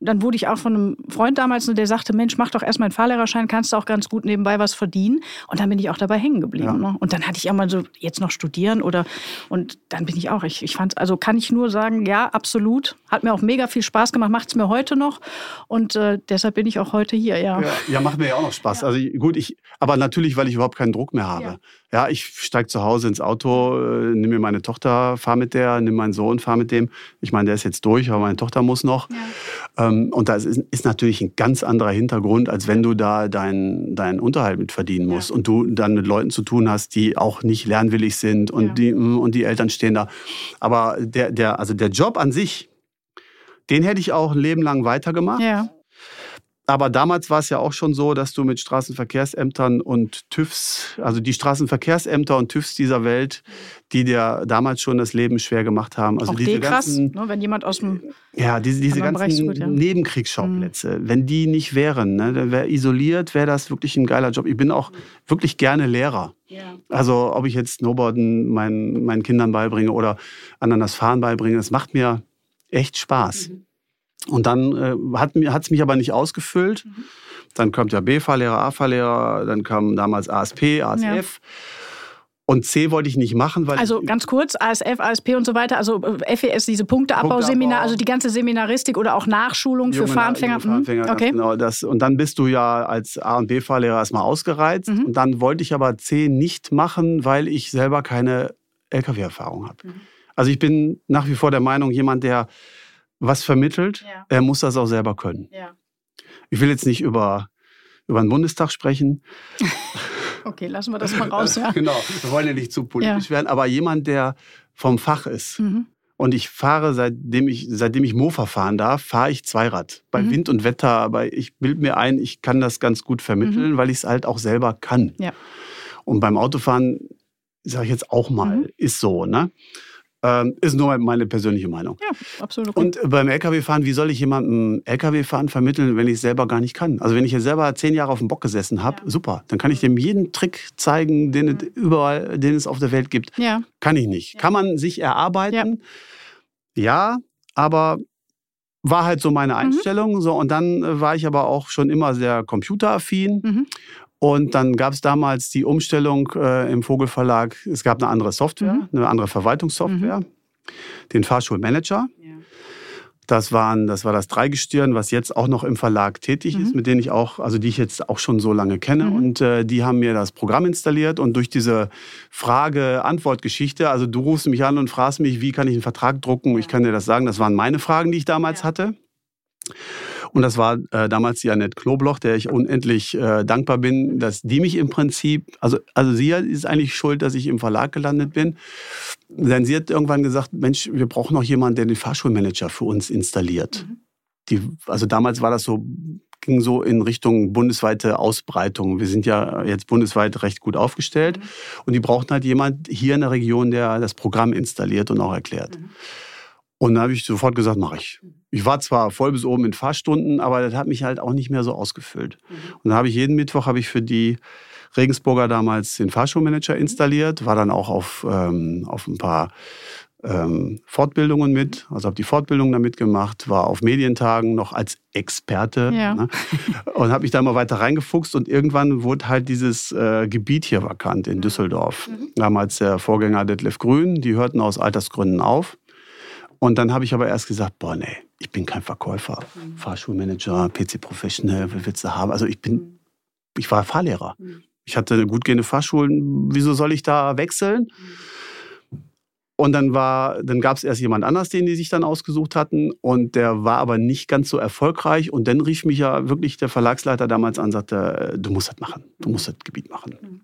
Dann wurde ich auch von einem Freund damals, der sagte, Mensch, mach doch erstmal einen Fahrlehrerschein, kannst du auch ganz gut nebenbei was verdienen. Und dann bin ich auch dabei hängen geblieben. Ja. Ne? Und dann hatte ich auch mal so, jetzt noch studieren oder, und dann bin ich auch, ich, ich fand, also kann ich nur sagen, ja, absolut. Hat mir auch mega viel Spaß gemacht, macht es mir heute noch. Und äh, deshalb bin ich auch heute hier, ja. Ja, ja macht mir ja auch noch Spaß. Ja. Also gut, ich, aber natürlich, weil ich überhaupt keinen Druck mehr habe. Ja, ja ich steige zu Hause ins Auto, äh, nehme mir meine Tochter, fahre mit der, nehme meinen Sohn, fahre mit dem. Ich meine, der ist jetzt durch, aber meine Tochter muss noch. Ja. Ähm, und das ist, ist, natürlich ein ganz anderer Hintergrund, als wenn du da deinen dein Unterhalt mit verdienen musst ja. und du dann mit Leuten zu tun hast, die auch nicht lernwillig sind und, ja. die, mm, und die Eltern stehen da. Aber der, der, also der Job an sich, den hätte ich auch ein Leben lang weitergemacht. Ja. Aber damals war es ja auch schon so, dass du mit Straßenverkehrsämtern und TÜVs, also die Straßenverkehrsämter und TÜVs dieser Welt, die dir damals schon das Leben schwer gemacht haben. Also auch diese krass, ganzen, ne, wenn jemand aus dem ja diese, diese ganzen gut, ja. Nebenkriegsschauplätze, mhm. wenn die nicht wären, ne, dann wäre isoliert, wäre das wirklich ein geiler Job. Ich bin auch wirklich gerne Lehrer. Ja. Also ob ich jetzt Snowboarden meinen, meinen Kindern beibringe oder anderen das Fahren beibringe, das macht mir echt Spaß. Mhm. Und dann äh, hat es mich aber nicht ausgefüllt. Mhm. Dann kommt ja B-Fahrlehrer, A-Fahrlehrer, dann kam damals ASP, ASF. Ja. Und C wollte ich nicht machen, weil. Also ganz kurz, ASF, ASP und so weiter, also FES, diese Punkteabbauseminar, also die ganze Seminaristik oder auch Nachschulung für Fahranfänger. Fahranfänger okay. Genau, das, und dann bist du ja als A- und B-Fahrlehrer erstmal ausgereizt. Mhm. Und dann wollte ich aber C nicht machen, weil ich selber keine Lkw-Erfahrung habe. Mhm. Also ich bin nach wie vor der Meinung, jemand, der was vermittelt, ja. er muss das auch selber können. Ja. Ich will jetzt nicht über, über den Bundestag sprechen. okay, lassen wir das mal raus. Ja. genau, wir wollen ja nicht zu politisch ja. werden, aber jemand, der vom Fach ist. Mhm. Und ich fahre, seitdem ich, seitdem ich Mofa fahren darf, fahre ich Zweirad. Bei mhm. Wind und Wetter, aber ich bilde mir ein, ich kann das ganz gut vermitteln, mhm. weil ich es halt auch selber kann. Ja. Und beim Autofahren, sage ich jetzt auch mal, mhm. ist so. Ne? Ähm, ist nur meine persönliche Meinung. Ja, absolut. Okay. Und beim LKW-Fahren, wie soll ich jemandem LKW-Fahren vermitteln, wenn ich es selber gar nicht kann? Also wenn ich jetzt selber zehn Jahre auf dem Bock gesessen habe, ja. super. Dann kann ich dem jeden Trick zeigen, den es überall, den es auf der Welt gibt. Ja. Kann ich nicht. Ja. Kann man sich erarbeiten? Ja, aber war halt so meine mhm. Einstellung. Mhm. So, und dann äh, war ich aber auch schon immer sehr computeraffin. Mhm. Und dann gab es damals die Umstellung äh, im Vogelverlag. Es gab eine andere Software, mhm. eine andere Verwaltungssoftware, mhm. den Fahrschulmanager. Ja. Das, waren, das war das Dreigestirn, was jetzt auch noch im Verlag tätig mhm. ist, mit denen ich auch, also die ich jetzt auch schon so lange kenne. Mhm. Und äh, die haben mir das Programm installiert und durch diese Frage-Antwort-Geschichte, also du rufst mich an und fragst mich, wie kann ich einen Vertrag drucken? Ja. Ich kann dir das sagen, das waren meine Fragen, die ich damals ja. hatte. Und das war äh, damals die Annette Knobloch, der ich unendlich äh, dankbar bin, dass die mich im Prinzip, also, also sie ist eigentlich schuld, dass ich im Verlag gelandet bin. Denn sie hat irgendwann gesagt, Mensch, wir brauchen noch jemanden, der den Fahrschulmanager für uns installiert. Mhm. Die, also damals war das so, ging so in Richtung bundesweite Ausbreitung. Wir sind ja jetzt bundesweit recht gut aufgestellt. Mhm. Und die brauchten halt jemand hier in der Region, der das Programm installiert und auch erklärt. Mhm. Und dann habe ich sofort gesagt, mache ich. Ich war zwar voll bis oben in Fahrstunden, aber das hat mich halt auch nicht mehr so ausgefüllt. Mhm. Und dann habe ich jeden Mittwoch habe ich für die Regensburger damals den Fahrschulmanager installiert, war dann auch auf, ähm, auf ein paar ähm, Fortbildungen mit, also habe die Fortbildung damit gemacht, war auf Medientagen noch als Experte ja. ne? und habe mich da mal weiter reingefuchst und irgendwann wurde halt dieses äh, Gebiet hier vakant in Düsseldorf. Mhm. Damals der Vorgänger Detlef Grün, die hörten aus Altersgründen auf. Und dann habe ich aber erst gesagt, boah, nee, ich bin kein Verkäufer, mhm. Fahrschulmanager, PC Professional, was willst du haben? Also ich bin, mhm. ich war Fahrlehrer. Mhm. Ich hatte gut gehende Fahrschulen. Wieso soll ich da wechseln? Mhm. Und dann war, dann gab es erst jemand anders, den die sich dann ausgesucht hatten. Und der war aber nicht ganz so erfolgreich. Und dann rief mich ja wirklich der Verlagsleiter damals an und sagte, du musst das machen. Du musst das Gebiet machen.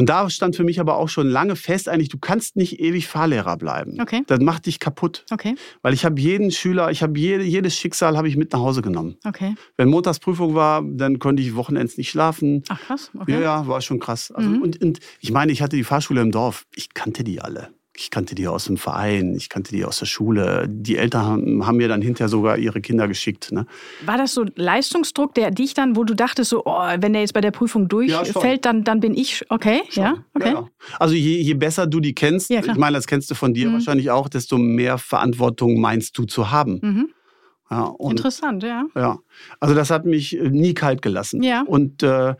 Und da stand für mich aber auch schon lange fest, eigentlich, du kannst nicht ewig Fahrlehrer bleiben. Okay. Das macht dich kaputt. Okay. Weil ich habe jeden Schüler, ich habe jede, jedes Schicksal habe ich mit nach Hause genommen. Okay. Wenn Montagsprüfung war, dann konnte ich Wochenends nicht schlafen. Ach krass, okay. Ja, ja, war schon krass. Also, mhm. und, und ich meine, ich hatte die Fahrschule im Dorf. Ich kannte die alle. Ich kannte die aus dem Verein, ich kannte die aus der Schule. Die Eltern haben, mir dann hinterher sogar ihre Kinder geschickt. Ne? War das so Leistungsdruck, der dich dann, wo du dachtest, so, oh, wenn der jetzt bei der Prüfung durchfällt, ja, dann, dann bin ich okay? Schon. Ja, okay. Ja, also je, je, besser du die kennst, ich meine, das kennst du von dir mhm. wahrscheinlich auch, desto mehr Verantwortung meinst du zu haben. Mhm. Ja, und, Interessant, ja. Ja, also das hat mich nie kalt gelassen. Ja. Und äh,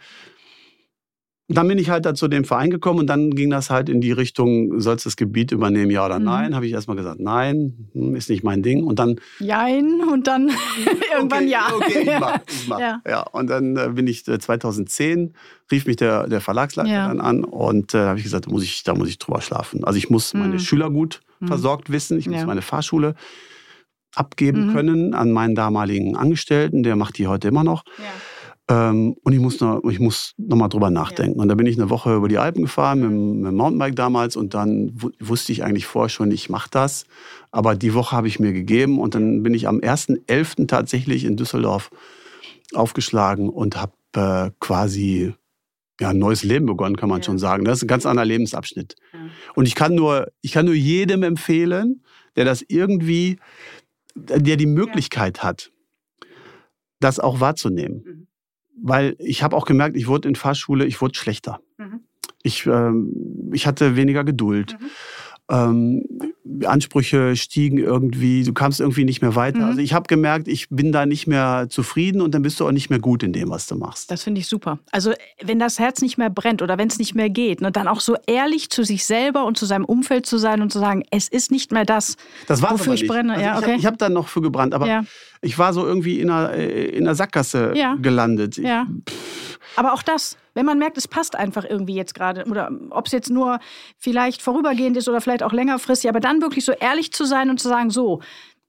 dann bin ich halt da zu dem Verein gekommen und dann ging das halt in die Richtung, sollst du das Gebiet übernehmen, ja oder mhm. nein? Habe ich erstmal gesagt, nein, hm, ist nicht mein Ding. Und dann. Jein, und dann irgendwann okay, ja. Okay, ich mach, ich mach. Ja. ja. Und dann äh, bin ich 2010, äh, rief mich der, der Verlagsleiter ja. dann an und äh, habe ich gesagt, da muss ich, da muss ich drüber schlafen. Also ich muss mhm. meine Schüler gut mhm. versorgt wissen, ich muss ja. meine Fahrschule abgeben mhm. können an meinen damaligen Angestellten, der macht die heute immer noch. Ja. Ähm, und ich muss, noch, ich muss noch mal drüber nachdenken. Ja. Und dann bin ich eine Woche über die Alpen gefahren mit, mit dem Mountainbike damals und dann wusste ich eigentlich vorher schon, ich mache das. Aber die Woche habe ich mir gegeben und dann bin ich am 1.11. tatsächlich in Düsseldorf aufgeschlagen und habe äh, quasi ja, ein neues Leben begonnen, kann man ja. schon sagen. Das ist ein ganz anderer Lebensabschnitt. Ja. Und ich kann, nur, ich kann nur jedem empfehlen, der das irgendwie, der die Möglichkeit hat, das auch wahrzunehmen. Mhm weil ich habe auch gemerkt, ich wurde in Fahrschule, ich wurde schlechter. Mhm. Ich, ähm, ich hatte weniger Geduld. Mhm. Ähm, Ansprüche stiegen irgendwie, du kamst irgendwie nicht mehr weiter. Mhm. Also ich habe gemerkt, ich bin da nicht mehr zufrieden und dann bist du auch nicht mehr gut in dem, was du machst. Das finde ich super. Also wenn das Herz nicht mehr brennt oder wenn es nicht mehr geht, ne, dann auch so ehrlich zu sich selber und zu seinem Umfeld zu sein und zu sagen, es ist nicht mehr das, das wofür ich brenne. Also ja, okay. Ich habe hab dann noch für gebrannt, aber ja. ich war so irgendwie in einer, äh, in einer Sackgasse ja. gelandet. Ja. aber auch das, wenn man merkt, es passt einfach irgendwie jetzt gerade, oder ob es jetzt nur vielleicht vorübergehend ist oder vielleicht auch längerfristig, aber dann wirklich so ehrlich zu sein und zu sagen, so,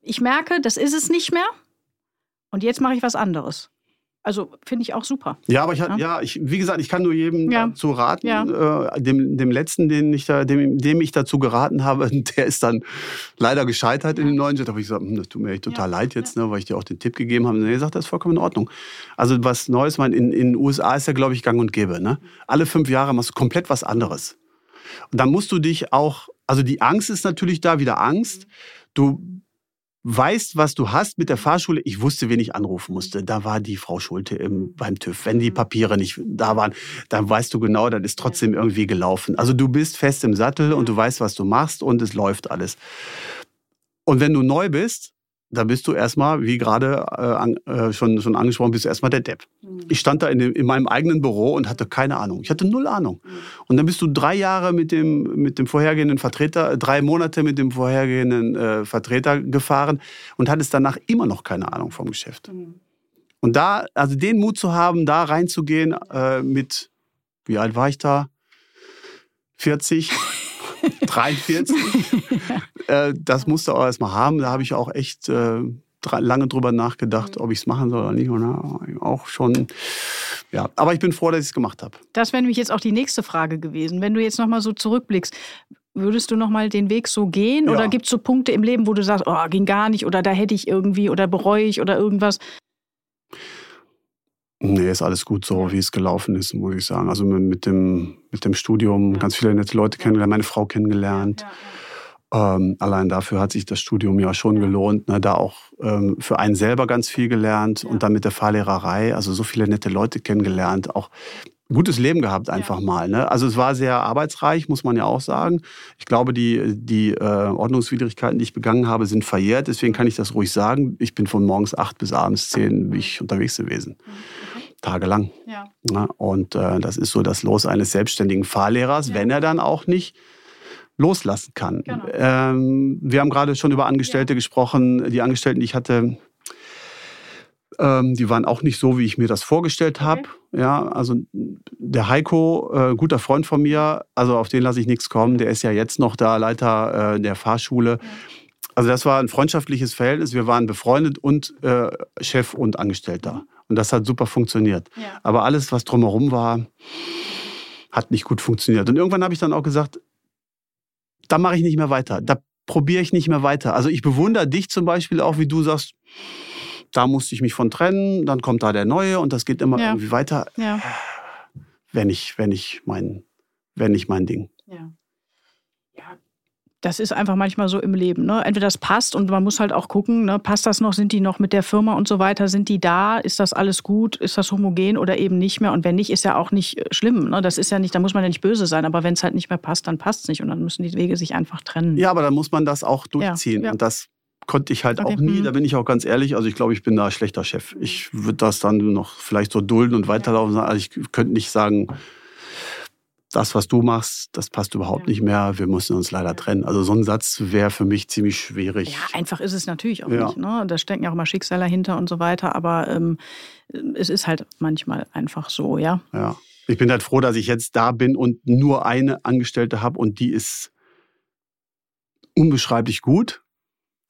ich merke, das ist es nicht mehr und jetzt mache ich was anderes. Also finde ich auch super. Ja, aber ich, ja. ja ich, wie gesagt, ich kann nur jedem ja. dazu raten. Ja. Äh, dem, dem letzten, den ich da, dem, dem ich dazu geraten habe, der ist dann leider gescheitert in dem neuen Jet. Da habe ich gesagt, hm, das tut mir echt total leid jetzt, ne, weil ich dir auch den Tipp gegeben habe. Und er sagt, das ist vollkommen in Ordnung. Also was Neues, mein, in, in den USA ist ja, glaube ich, gang und gäbe. Ne? Alle fünf Jahre machst du komplett was anderes. Und dann musst du dich auch, also die Angst ist natürlich da, wieder Angst. Du weißt, was du hast mit der Fahrschule. Ich wusste, wen ich anrufen musste. Da war die Frau Schulte im, beim TÜV. Wenn die Papiere nicht da waren, dann weißt du genau, dann ist trotzdem irgendwie gelaufen. Also du bist fest im Sattel und du weißt, was du machst und es läuft alles. Und wenn du neu bist, da bist du erstmal, wie gerade äh, an, äh, schon, schon angesprochen, bist du erstmal der Depp. Mhm. Ich stand da in, dem, in, meinem eigenen Büro und hatte keine Ahnung. Ich hatte null Ahnung. Mhm. Und dann bist du drei Jahre mit dem, mit dem vorhergehenden Vertreter, drei Monate mit dem vorhergehenden äh, Vertreter gefahren und hattest danach immer noch keine Ahnung vom Geschäft. Mhm. Und da, also den Mut zu haben, da reinzugehen äh, mit, wie alt war ich da? 40. 43. äh, das musste auch erstmal haben. Da habe ich auch echt äh, lange drüber nachgedacht, ob ich es machen soll oder nicht. Und auch schon, ja. Aber ich bin froh, dass ich es gemacht habe. Das wäre nämlich jetzt auch die nächste Frage gewesen. Wenn du jetzt nochmal so zurückblickst, Würdest du noch mal den Weg so gehen? Ja. Oder gibt es so Punkte im Leben, wo du sagst, oh, ging gar nicht oder da hätte ich irgendwie oder bereue ich oder irgendwas? Nee, ist alles gut so, wie es gelaufen ist, muss ich sagen. Also mit dem, mit dem Studium ganz viele nette Leute kennengelernt, meine Frau kennengelernt. Ähm, allein dafür hat sich das Studium ja schon gelohnt. Ne? Da auch ähm, für einen selber ganz viel gelernt und dann mit der Fahrlehrerei, also so viele nette Leute kennengelernt. Auch gutes Leben gehabt einfach ja. mal. Ne? Also es war sehr arbeitsreich, muss man ja auch sagen. Ich glaube, die, die äh, Ordnungswidrigkeiten, die ich begangen habe, sind verjährt. Deswegen kann ich das ruhig sagen. Ich bin von morgens acht bis abends zehn wie ich unterwegs gewesen. Okay. Tagelang. Ja. ja und äh, das ist so das Los eines selbstständigen Fahrlehrers, ja. wenn er dann auch nicht loslassen kann. Genau. Ähm, wir haben gerade schon über Angestellte gesprochen. Die Angestellten, die ich hatte, ähm, die waren auch nicht so, wie ich mir das vorgestellt habe. Okay. Ja, also der Heiko, äh, guter Freund von mir, also auf den lasse ich nichts kommen. Der ist ja jetzt noch da Leiter äh, der Fahrschule. Ja. Also das war ein freundschaftliches Verhältnis. Wir waren befreundet und äh, Chef und Angestellter. Und das hat super funktioniert. Ja. Aber alles, was drumherum war, hat nicht gut funktioniert. Und irgendwann habe ich dann auch gesagt, da mache ich nicht mehr weiter. Da probiere ich nicht mehr weiter. Also ich bewundere dich zum Beispiel auch, wie du sagst, da musste ich mich von trennen, dann kommt da der Neue und das geht immer ja. irgendwie weiter. Ja. Wenn ich, wenn ich mein, wenn ich mein Ding. Ja. Das ist einfach manchmal so im Leben. Ne? Entweder das passt und man muss halt auch gucken, ne? passt das noch, sind die noch mit der Firma und so weiter, sind die da, ist das alles gut, ist das homogen oder eben nicht mehr? Und wenn nicht, ist ja auch nicht äh, schlimm. Ne? Das ist ja nicht, da muss man ja nicht böse sein, aber wenn es halt nicht mehr passt, dann passt es nicht und dann müssen die Wege sich einfach trennen. Ja, aber dann muss man das auch durchziehen. Ja, ja. Und das konnte ich halt okay. auch nie, da bin ich auch ganz ehrlich, also ich glaube, ich bin da ein schlechter Chef. Ich würde das dann noch vielleicht so dulden und weiterlaufen. Also ich könnte nicht sagen, das, was du machst, das passt überhaupt ja. nicht mehr, wir müssen uns leider trennen. Also so ein Satz wäre für mich ziemlich schwierig. Ja, einfach ist es natürlich auch ja. nicht. Ne? Da stecken ja auch immer Schicksale hinter und so weiter, aber ähm, es ist halt manchmal einfach so, ja. Ja. Ich bin halt froh, dass ich jetzt da bin und nur eine Angestellte habe und die ist unbeschreiblich gut.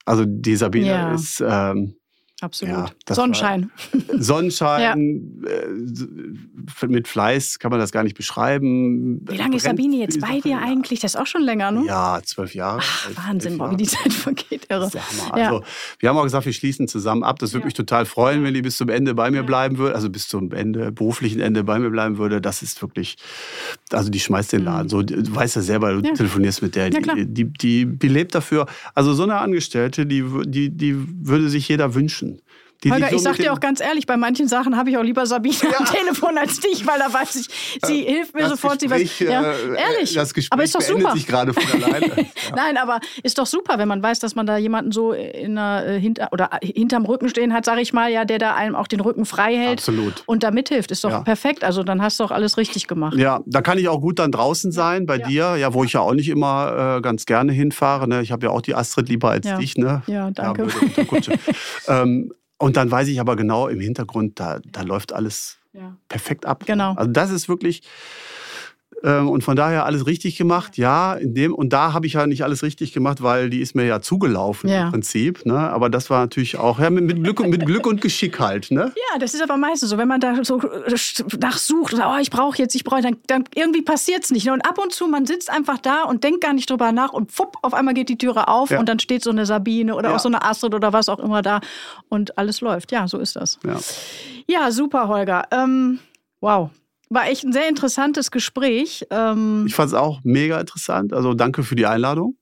Also die Sabine ja. ist ähm, Absolut. Ja, Sonnenschein. Sonnenschein, ja. äh, mit Fleiß kann man das gar nicht beschreiben. Wie lange ist Sabine jetzt bei dir eigentlich? Das ist auch schon länger, ne? Ja, zwölf Jahre. Ach, Wahnsinn, Jahre. wie die Zeit vergeht. Irre. Ja. Also, wir haben auch gesagt, wir schließen zusammen ab. Das würde mich total freuen, wenn die bis zum Ende bei mir bleiben würde. Also bis zum Ende, beruflichen Ende bei mir bleiben würde. Das ist wirklich, also die schmeißt den Laden. Mhm. So, du weißt ja selber, du telefonierst mit der, die, die, die, die lebt dafür. Also so eine Angestellte, die, die, die würde sich jeder wünschen. Holger, ich sag dir auch ganz ehrlich, bei manchen Sachen habe ich auch lieber Sabine ja. am Telefon als dich, weil da weiß ich, sie äh, hilft mir sofort. Gespräch, sie weiß, ja, äh, ehrlich. Das Gespräch aber ist doch super. sich gerade von alleine. ja. Nein, aber ist doch super, wenn man weiß, dass man da jemanden so in der, äh, hinter, oder hinterm Rücken stehen hat, sage ich mal, ja, der da einem auch den Rücken frei hält Absolut. und da mithilft. Ist doch ja. perfekt. Also dann hast du auch alles richtig gemacht. Ja, da kann ich auch gut dann draußen sein bei dir, ja, wo ich ja auch nicht immer äh, ganz gerne hinfahre. Ne? Ich habe ja auch die Astrid lieber als dich. Ne? Ja, danke. ähm, und dann weiß ich aber genau im Hintergrund, da, da läuft alles ja. perfekt ab. Genau. Also das ist wirklich, und von daher alles richtig gemacht, ja. In dem, und da habe ich ja nicht alles richtig gemacht, weil die ist mir ja zugelaufen ja. im Prinzip. Ne? Aber das war natürlich auch ja, mit, Glück, mit Glück und Geschick halt. Ne? Ja, das ist aber meistens so. Wenn man da so nachsucht, oh, ich brauche jetzt, ich brauche, dann, dann irgendwie passiert es nicht. Ne? Und ab und zu, man sitzt einfach da und denkt gar nicht drüber nach und fupp, auf einmal geht die Türe auf ja. und dann steht so eine Sabine oder auch so eine Astrid oder was auch immer da und alles läuft. Ja, so ist das. Ja, ja super, Holger. Ähm, wow, war echt ein sehr interessantes Gespräch. Ähm ich fand es auch mega interessant. Also danke für die Einladung.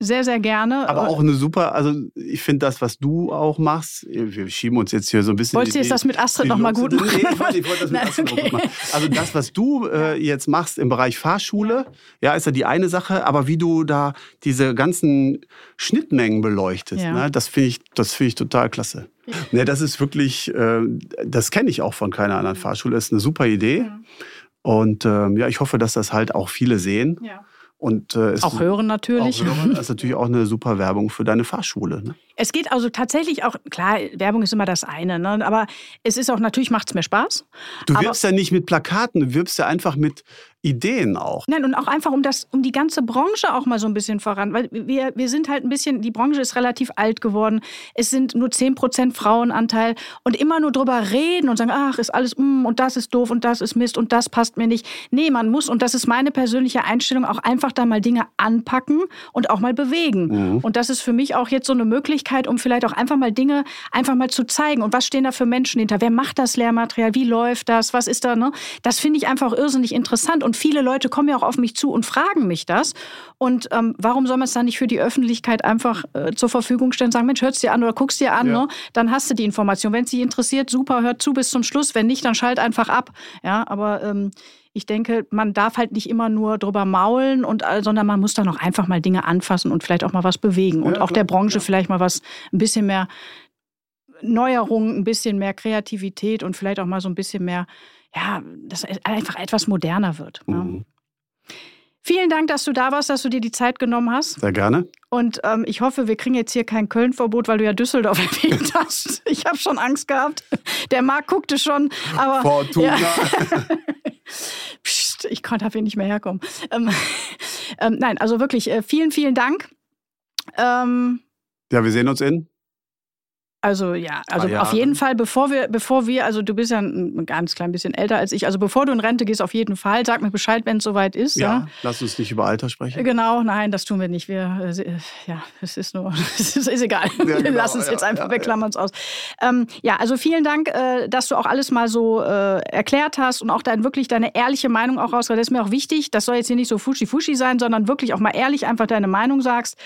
Sehr, sehr gerne. Aber auch eine super, also ich finde das, was du auch machst, wir schieben uns jetzt hier so ein bisschen. Wolltest du jetzt das mit Astrid nochmal gut machen? Nee, ich wollte, ich wollte das mit Astrid okay. gut machen. Also das, was du äh, jetzt machst im Bereich Fahrschule, ja, ist ja die eine Sache, aber wie du da diese ganzen Schnittmengen beleuchtest, ja. ne, das finde ich, das finde ich total klasse. Ne, das ist wirklich, äh, das kenne ich auch von keiner anderen Fahrschule, das ist eine super Idee. Ja. Und ähm, ja, ich hoffe, dass das halt auch viele sehen. Ja. Und, äh, auch hören natürlich. Auch hören ist natürlich auch eine super Werbung für deine Fahrschule. Ne? Es geht also tatsächlich auch, klar, Werbung ist immer das eine, ne? aber es ist auch, natürlich macht es mir Spaß. Du wirbst ja nicht mit Plakaten, du wirbst ja einfach mit Ideen auch. Nein, und auch einfach um das, um die ganze Branche auch mal so ein bisschen voran. Weil wir, wir sind halt ein bisschen, die Branche ist relativ alt geworden. Es sind nur 10% Frauenanteil und immer nur drüber reden und sagen, ach, ist alles, mm, und das ist doof und das ist Mist und das passt mir nicht. Nee, man muss, und das ist meine persönliche Einstellung, auch einfach da mal Dinge anpacken und auch mal bewegen. Mhm. Und das ist für mich auch jetzt so eine Möglichkeit, um vielleicht auch einfach mal Dinge einfach mal zu zeigen. Und was stehen da für Menschen hinter? Wer macht das Lehrmaterial? Wie läuft das? Was ist da? Ne? Das finde ich einfach irrsinnig interessant. Und viele Leute kommen ja auch auf mich zu und fragen mich das. Und ähm, warum soll man es dann nicht für die Öffentlichkeit einfach äh, zur Verfügung stellen sagen, Mensch, hörst dir an oder guckst dir an, ja. ne? dann hast du die Information. Wenn es dich interessiert, super, hört zu bis zum Schluss. Wenn nicht, dann schalt einfach ab. Ja, aber ähm, ich denke, man darf halt nicht immer nur drüber maulen, und, sondern man muss dann auch einfach mal Dinge anfassen und vielleicht auch mal was bewegen. Und ja, auch der Branche ja. vielleicht mal was ein bisschen mehr Neuerung, ein bisschen mehr Kreativität und vielleicht auch mal so ein bisschen mehr, ja, dass einfach etwas moderner wird. Ne? Mhm. Vielen Dank, dass du da warst, dass du dir die Zeit genommen hast. Sehr gerne. Und ähm, ich hoffe, wir kriegen jetzt hier kein Köln-Verbot, weil du ja Düsseldorf erwähnt hast. Ich habe schon Angst gehabt. Der Marc guckte schon, aber. Fortuna. Ja. Psst, ich konnte dafür nicht mehr herkommen. Ähm, ähm, nein, also wirklich äh, vielen, vielen Dank. Ähm, ja, wir sehen uns in also ja, also auf jeden Fall, bevor wir, bevor wir, also du bist ja ein ganz klein bisschen älter als ich, also bevor du in Rente gehst, auf jeden Fall, sag mir Bescheid, wenn es soweit ist. Ja, ja, lass uns nicht über Alter sprechen. Genau, nein, das tun wir nicht. Wir, äh, ja, es ist nur, es ist, ist egal. Ja, genau, lass uns ja, jetzt einfach, wir klammern es aus. Ähm, ja, also vielen Dank, äh, dass du auch alles mal so äh, erklärt hast und auch dein, wirklich deine ehrliche Meinung auch raus. Das ist mir auch wichtig. Das soll jetzt hier nicht so fuschi-fuschi sein, sondern wirklich auch mal ehrlich einfach deine Meinung sagst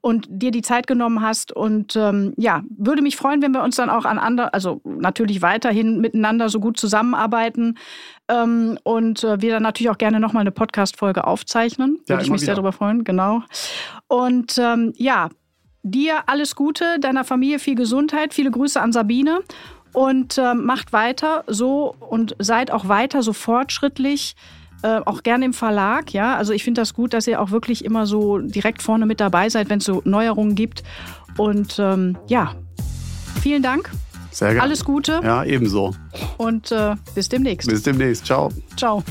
und dir die Zeit genommen hast. Und ähm, ja, würde mich freuen, wenn wir uns dann auch an andere, also natürlich weiterhin miteinander so gut zusammenarbeiten. Ähm, und äh, wir dann natürlich auch gerne nochmal eine Podcast-Folge aufzeichnen. Ja, Würde ich mich wieder. sehr darüber freuen, genau. Und ähm, ja, dir alles Gute, deiner Familie viel Gesundheit, viele Grüße an Sabine und äh, macht weiter so und seid auch weiter so fortschrittlich. Äh, auch gerne im Verlag, ja. Also ich finde das gut, dass ihr auch wirklich immer so direkt vorne mit dabei seid, wenn es so Neuerungen gibt. Und ähm, ja, vielen Dank. Sehr gerne. Alles Gute. Ja, ebenso. Und äh, bis demnächst. Bis demnächst. Ciao. Ciao.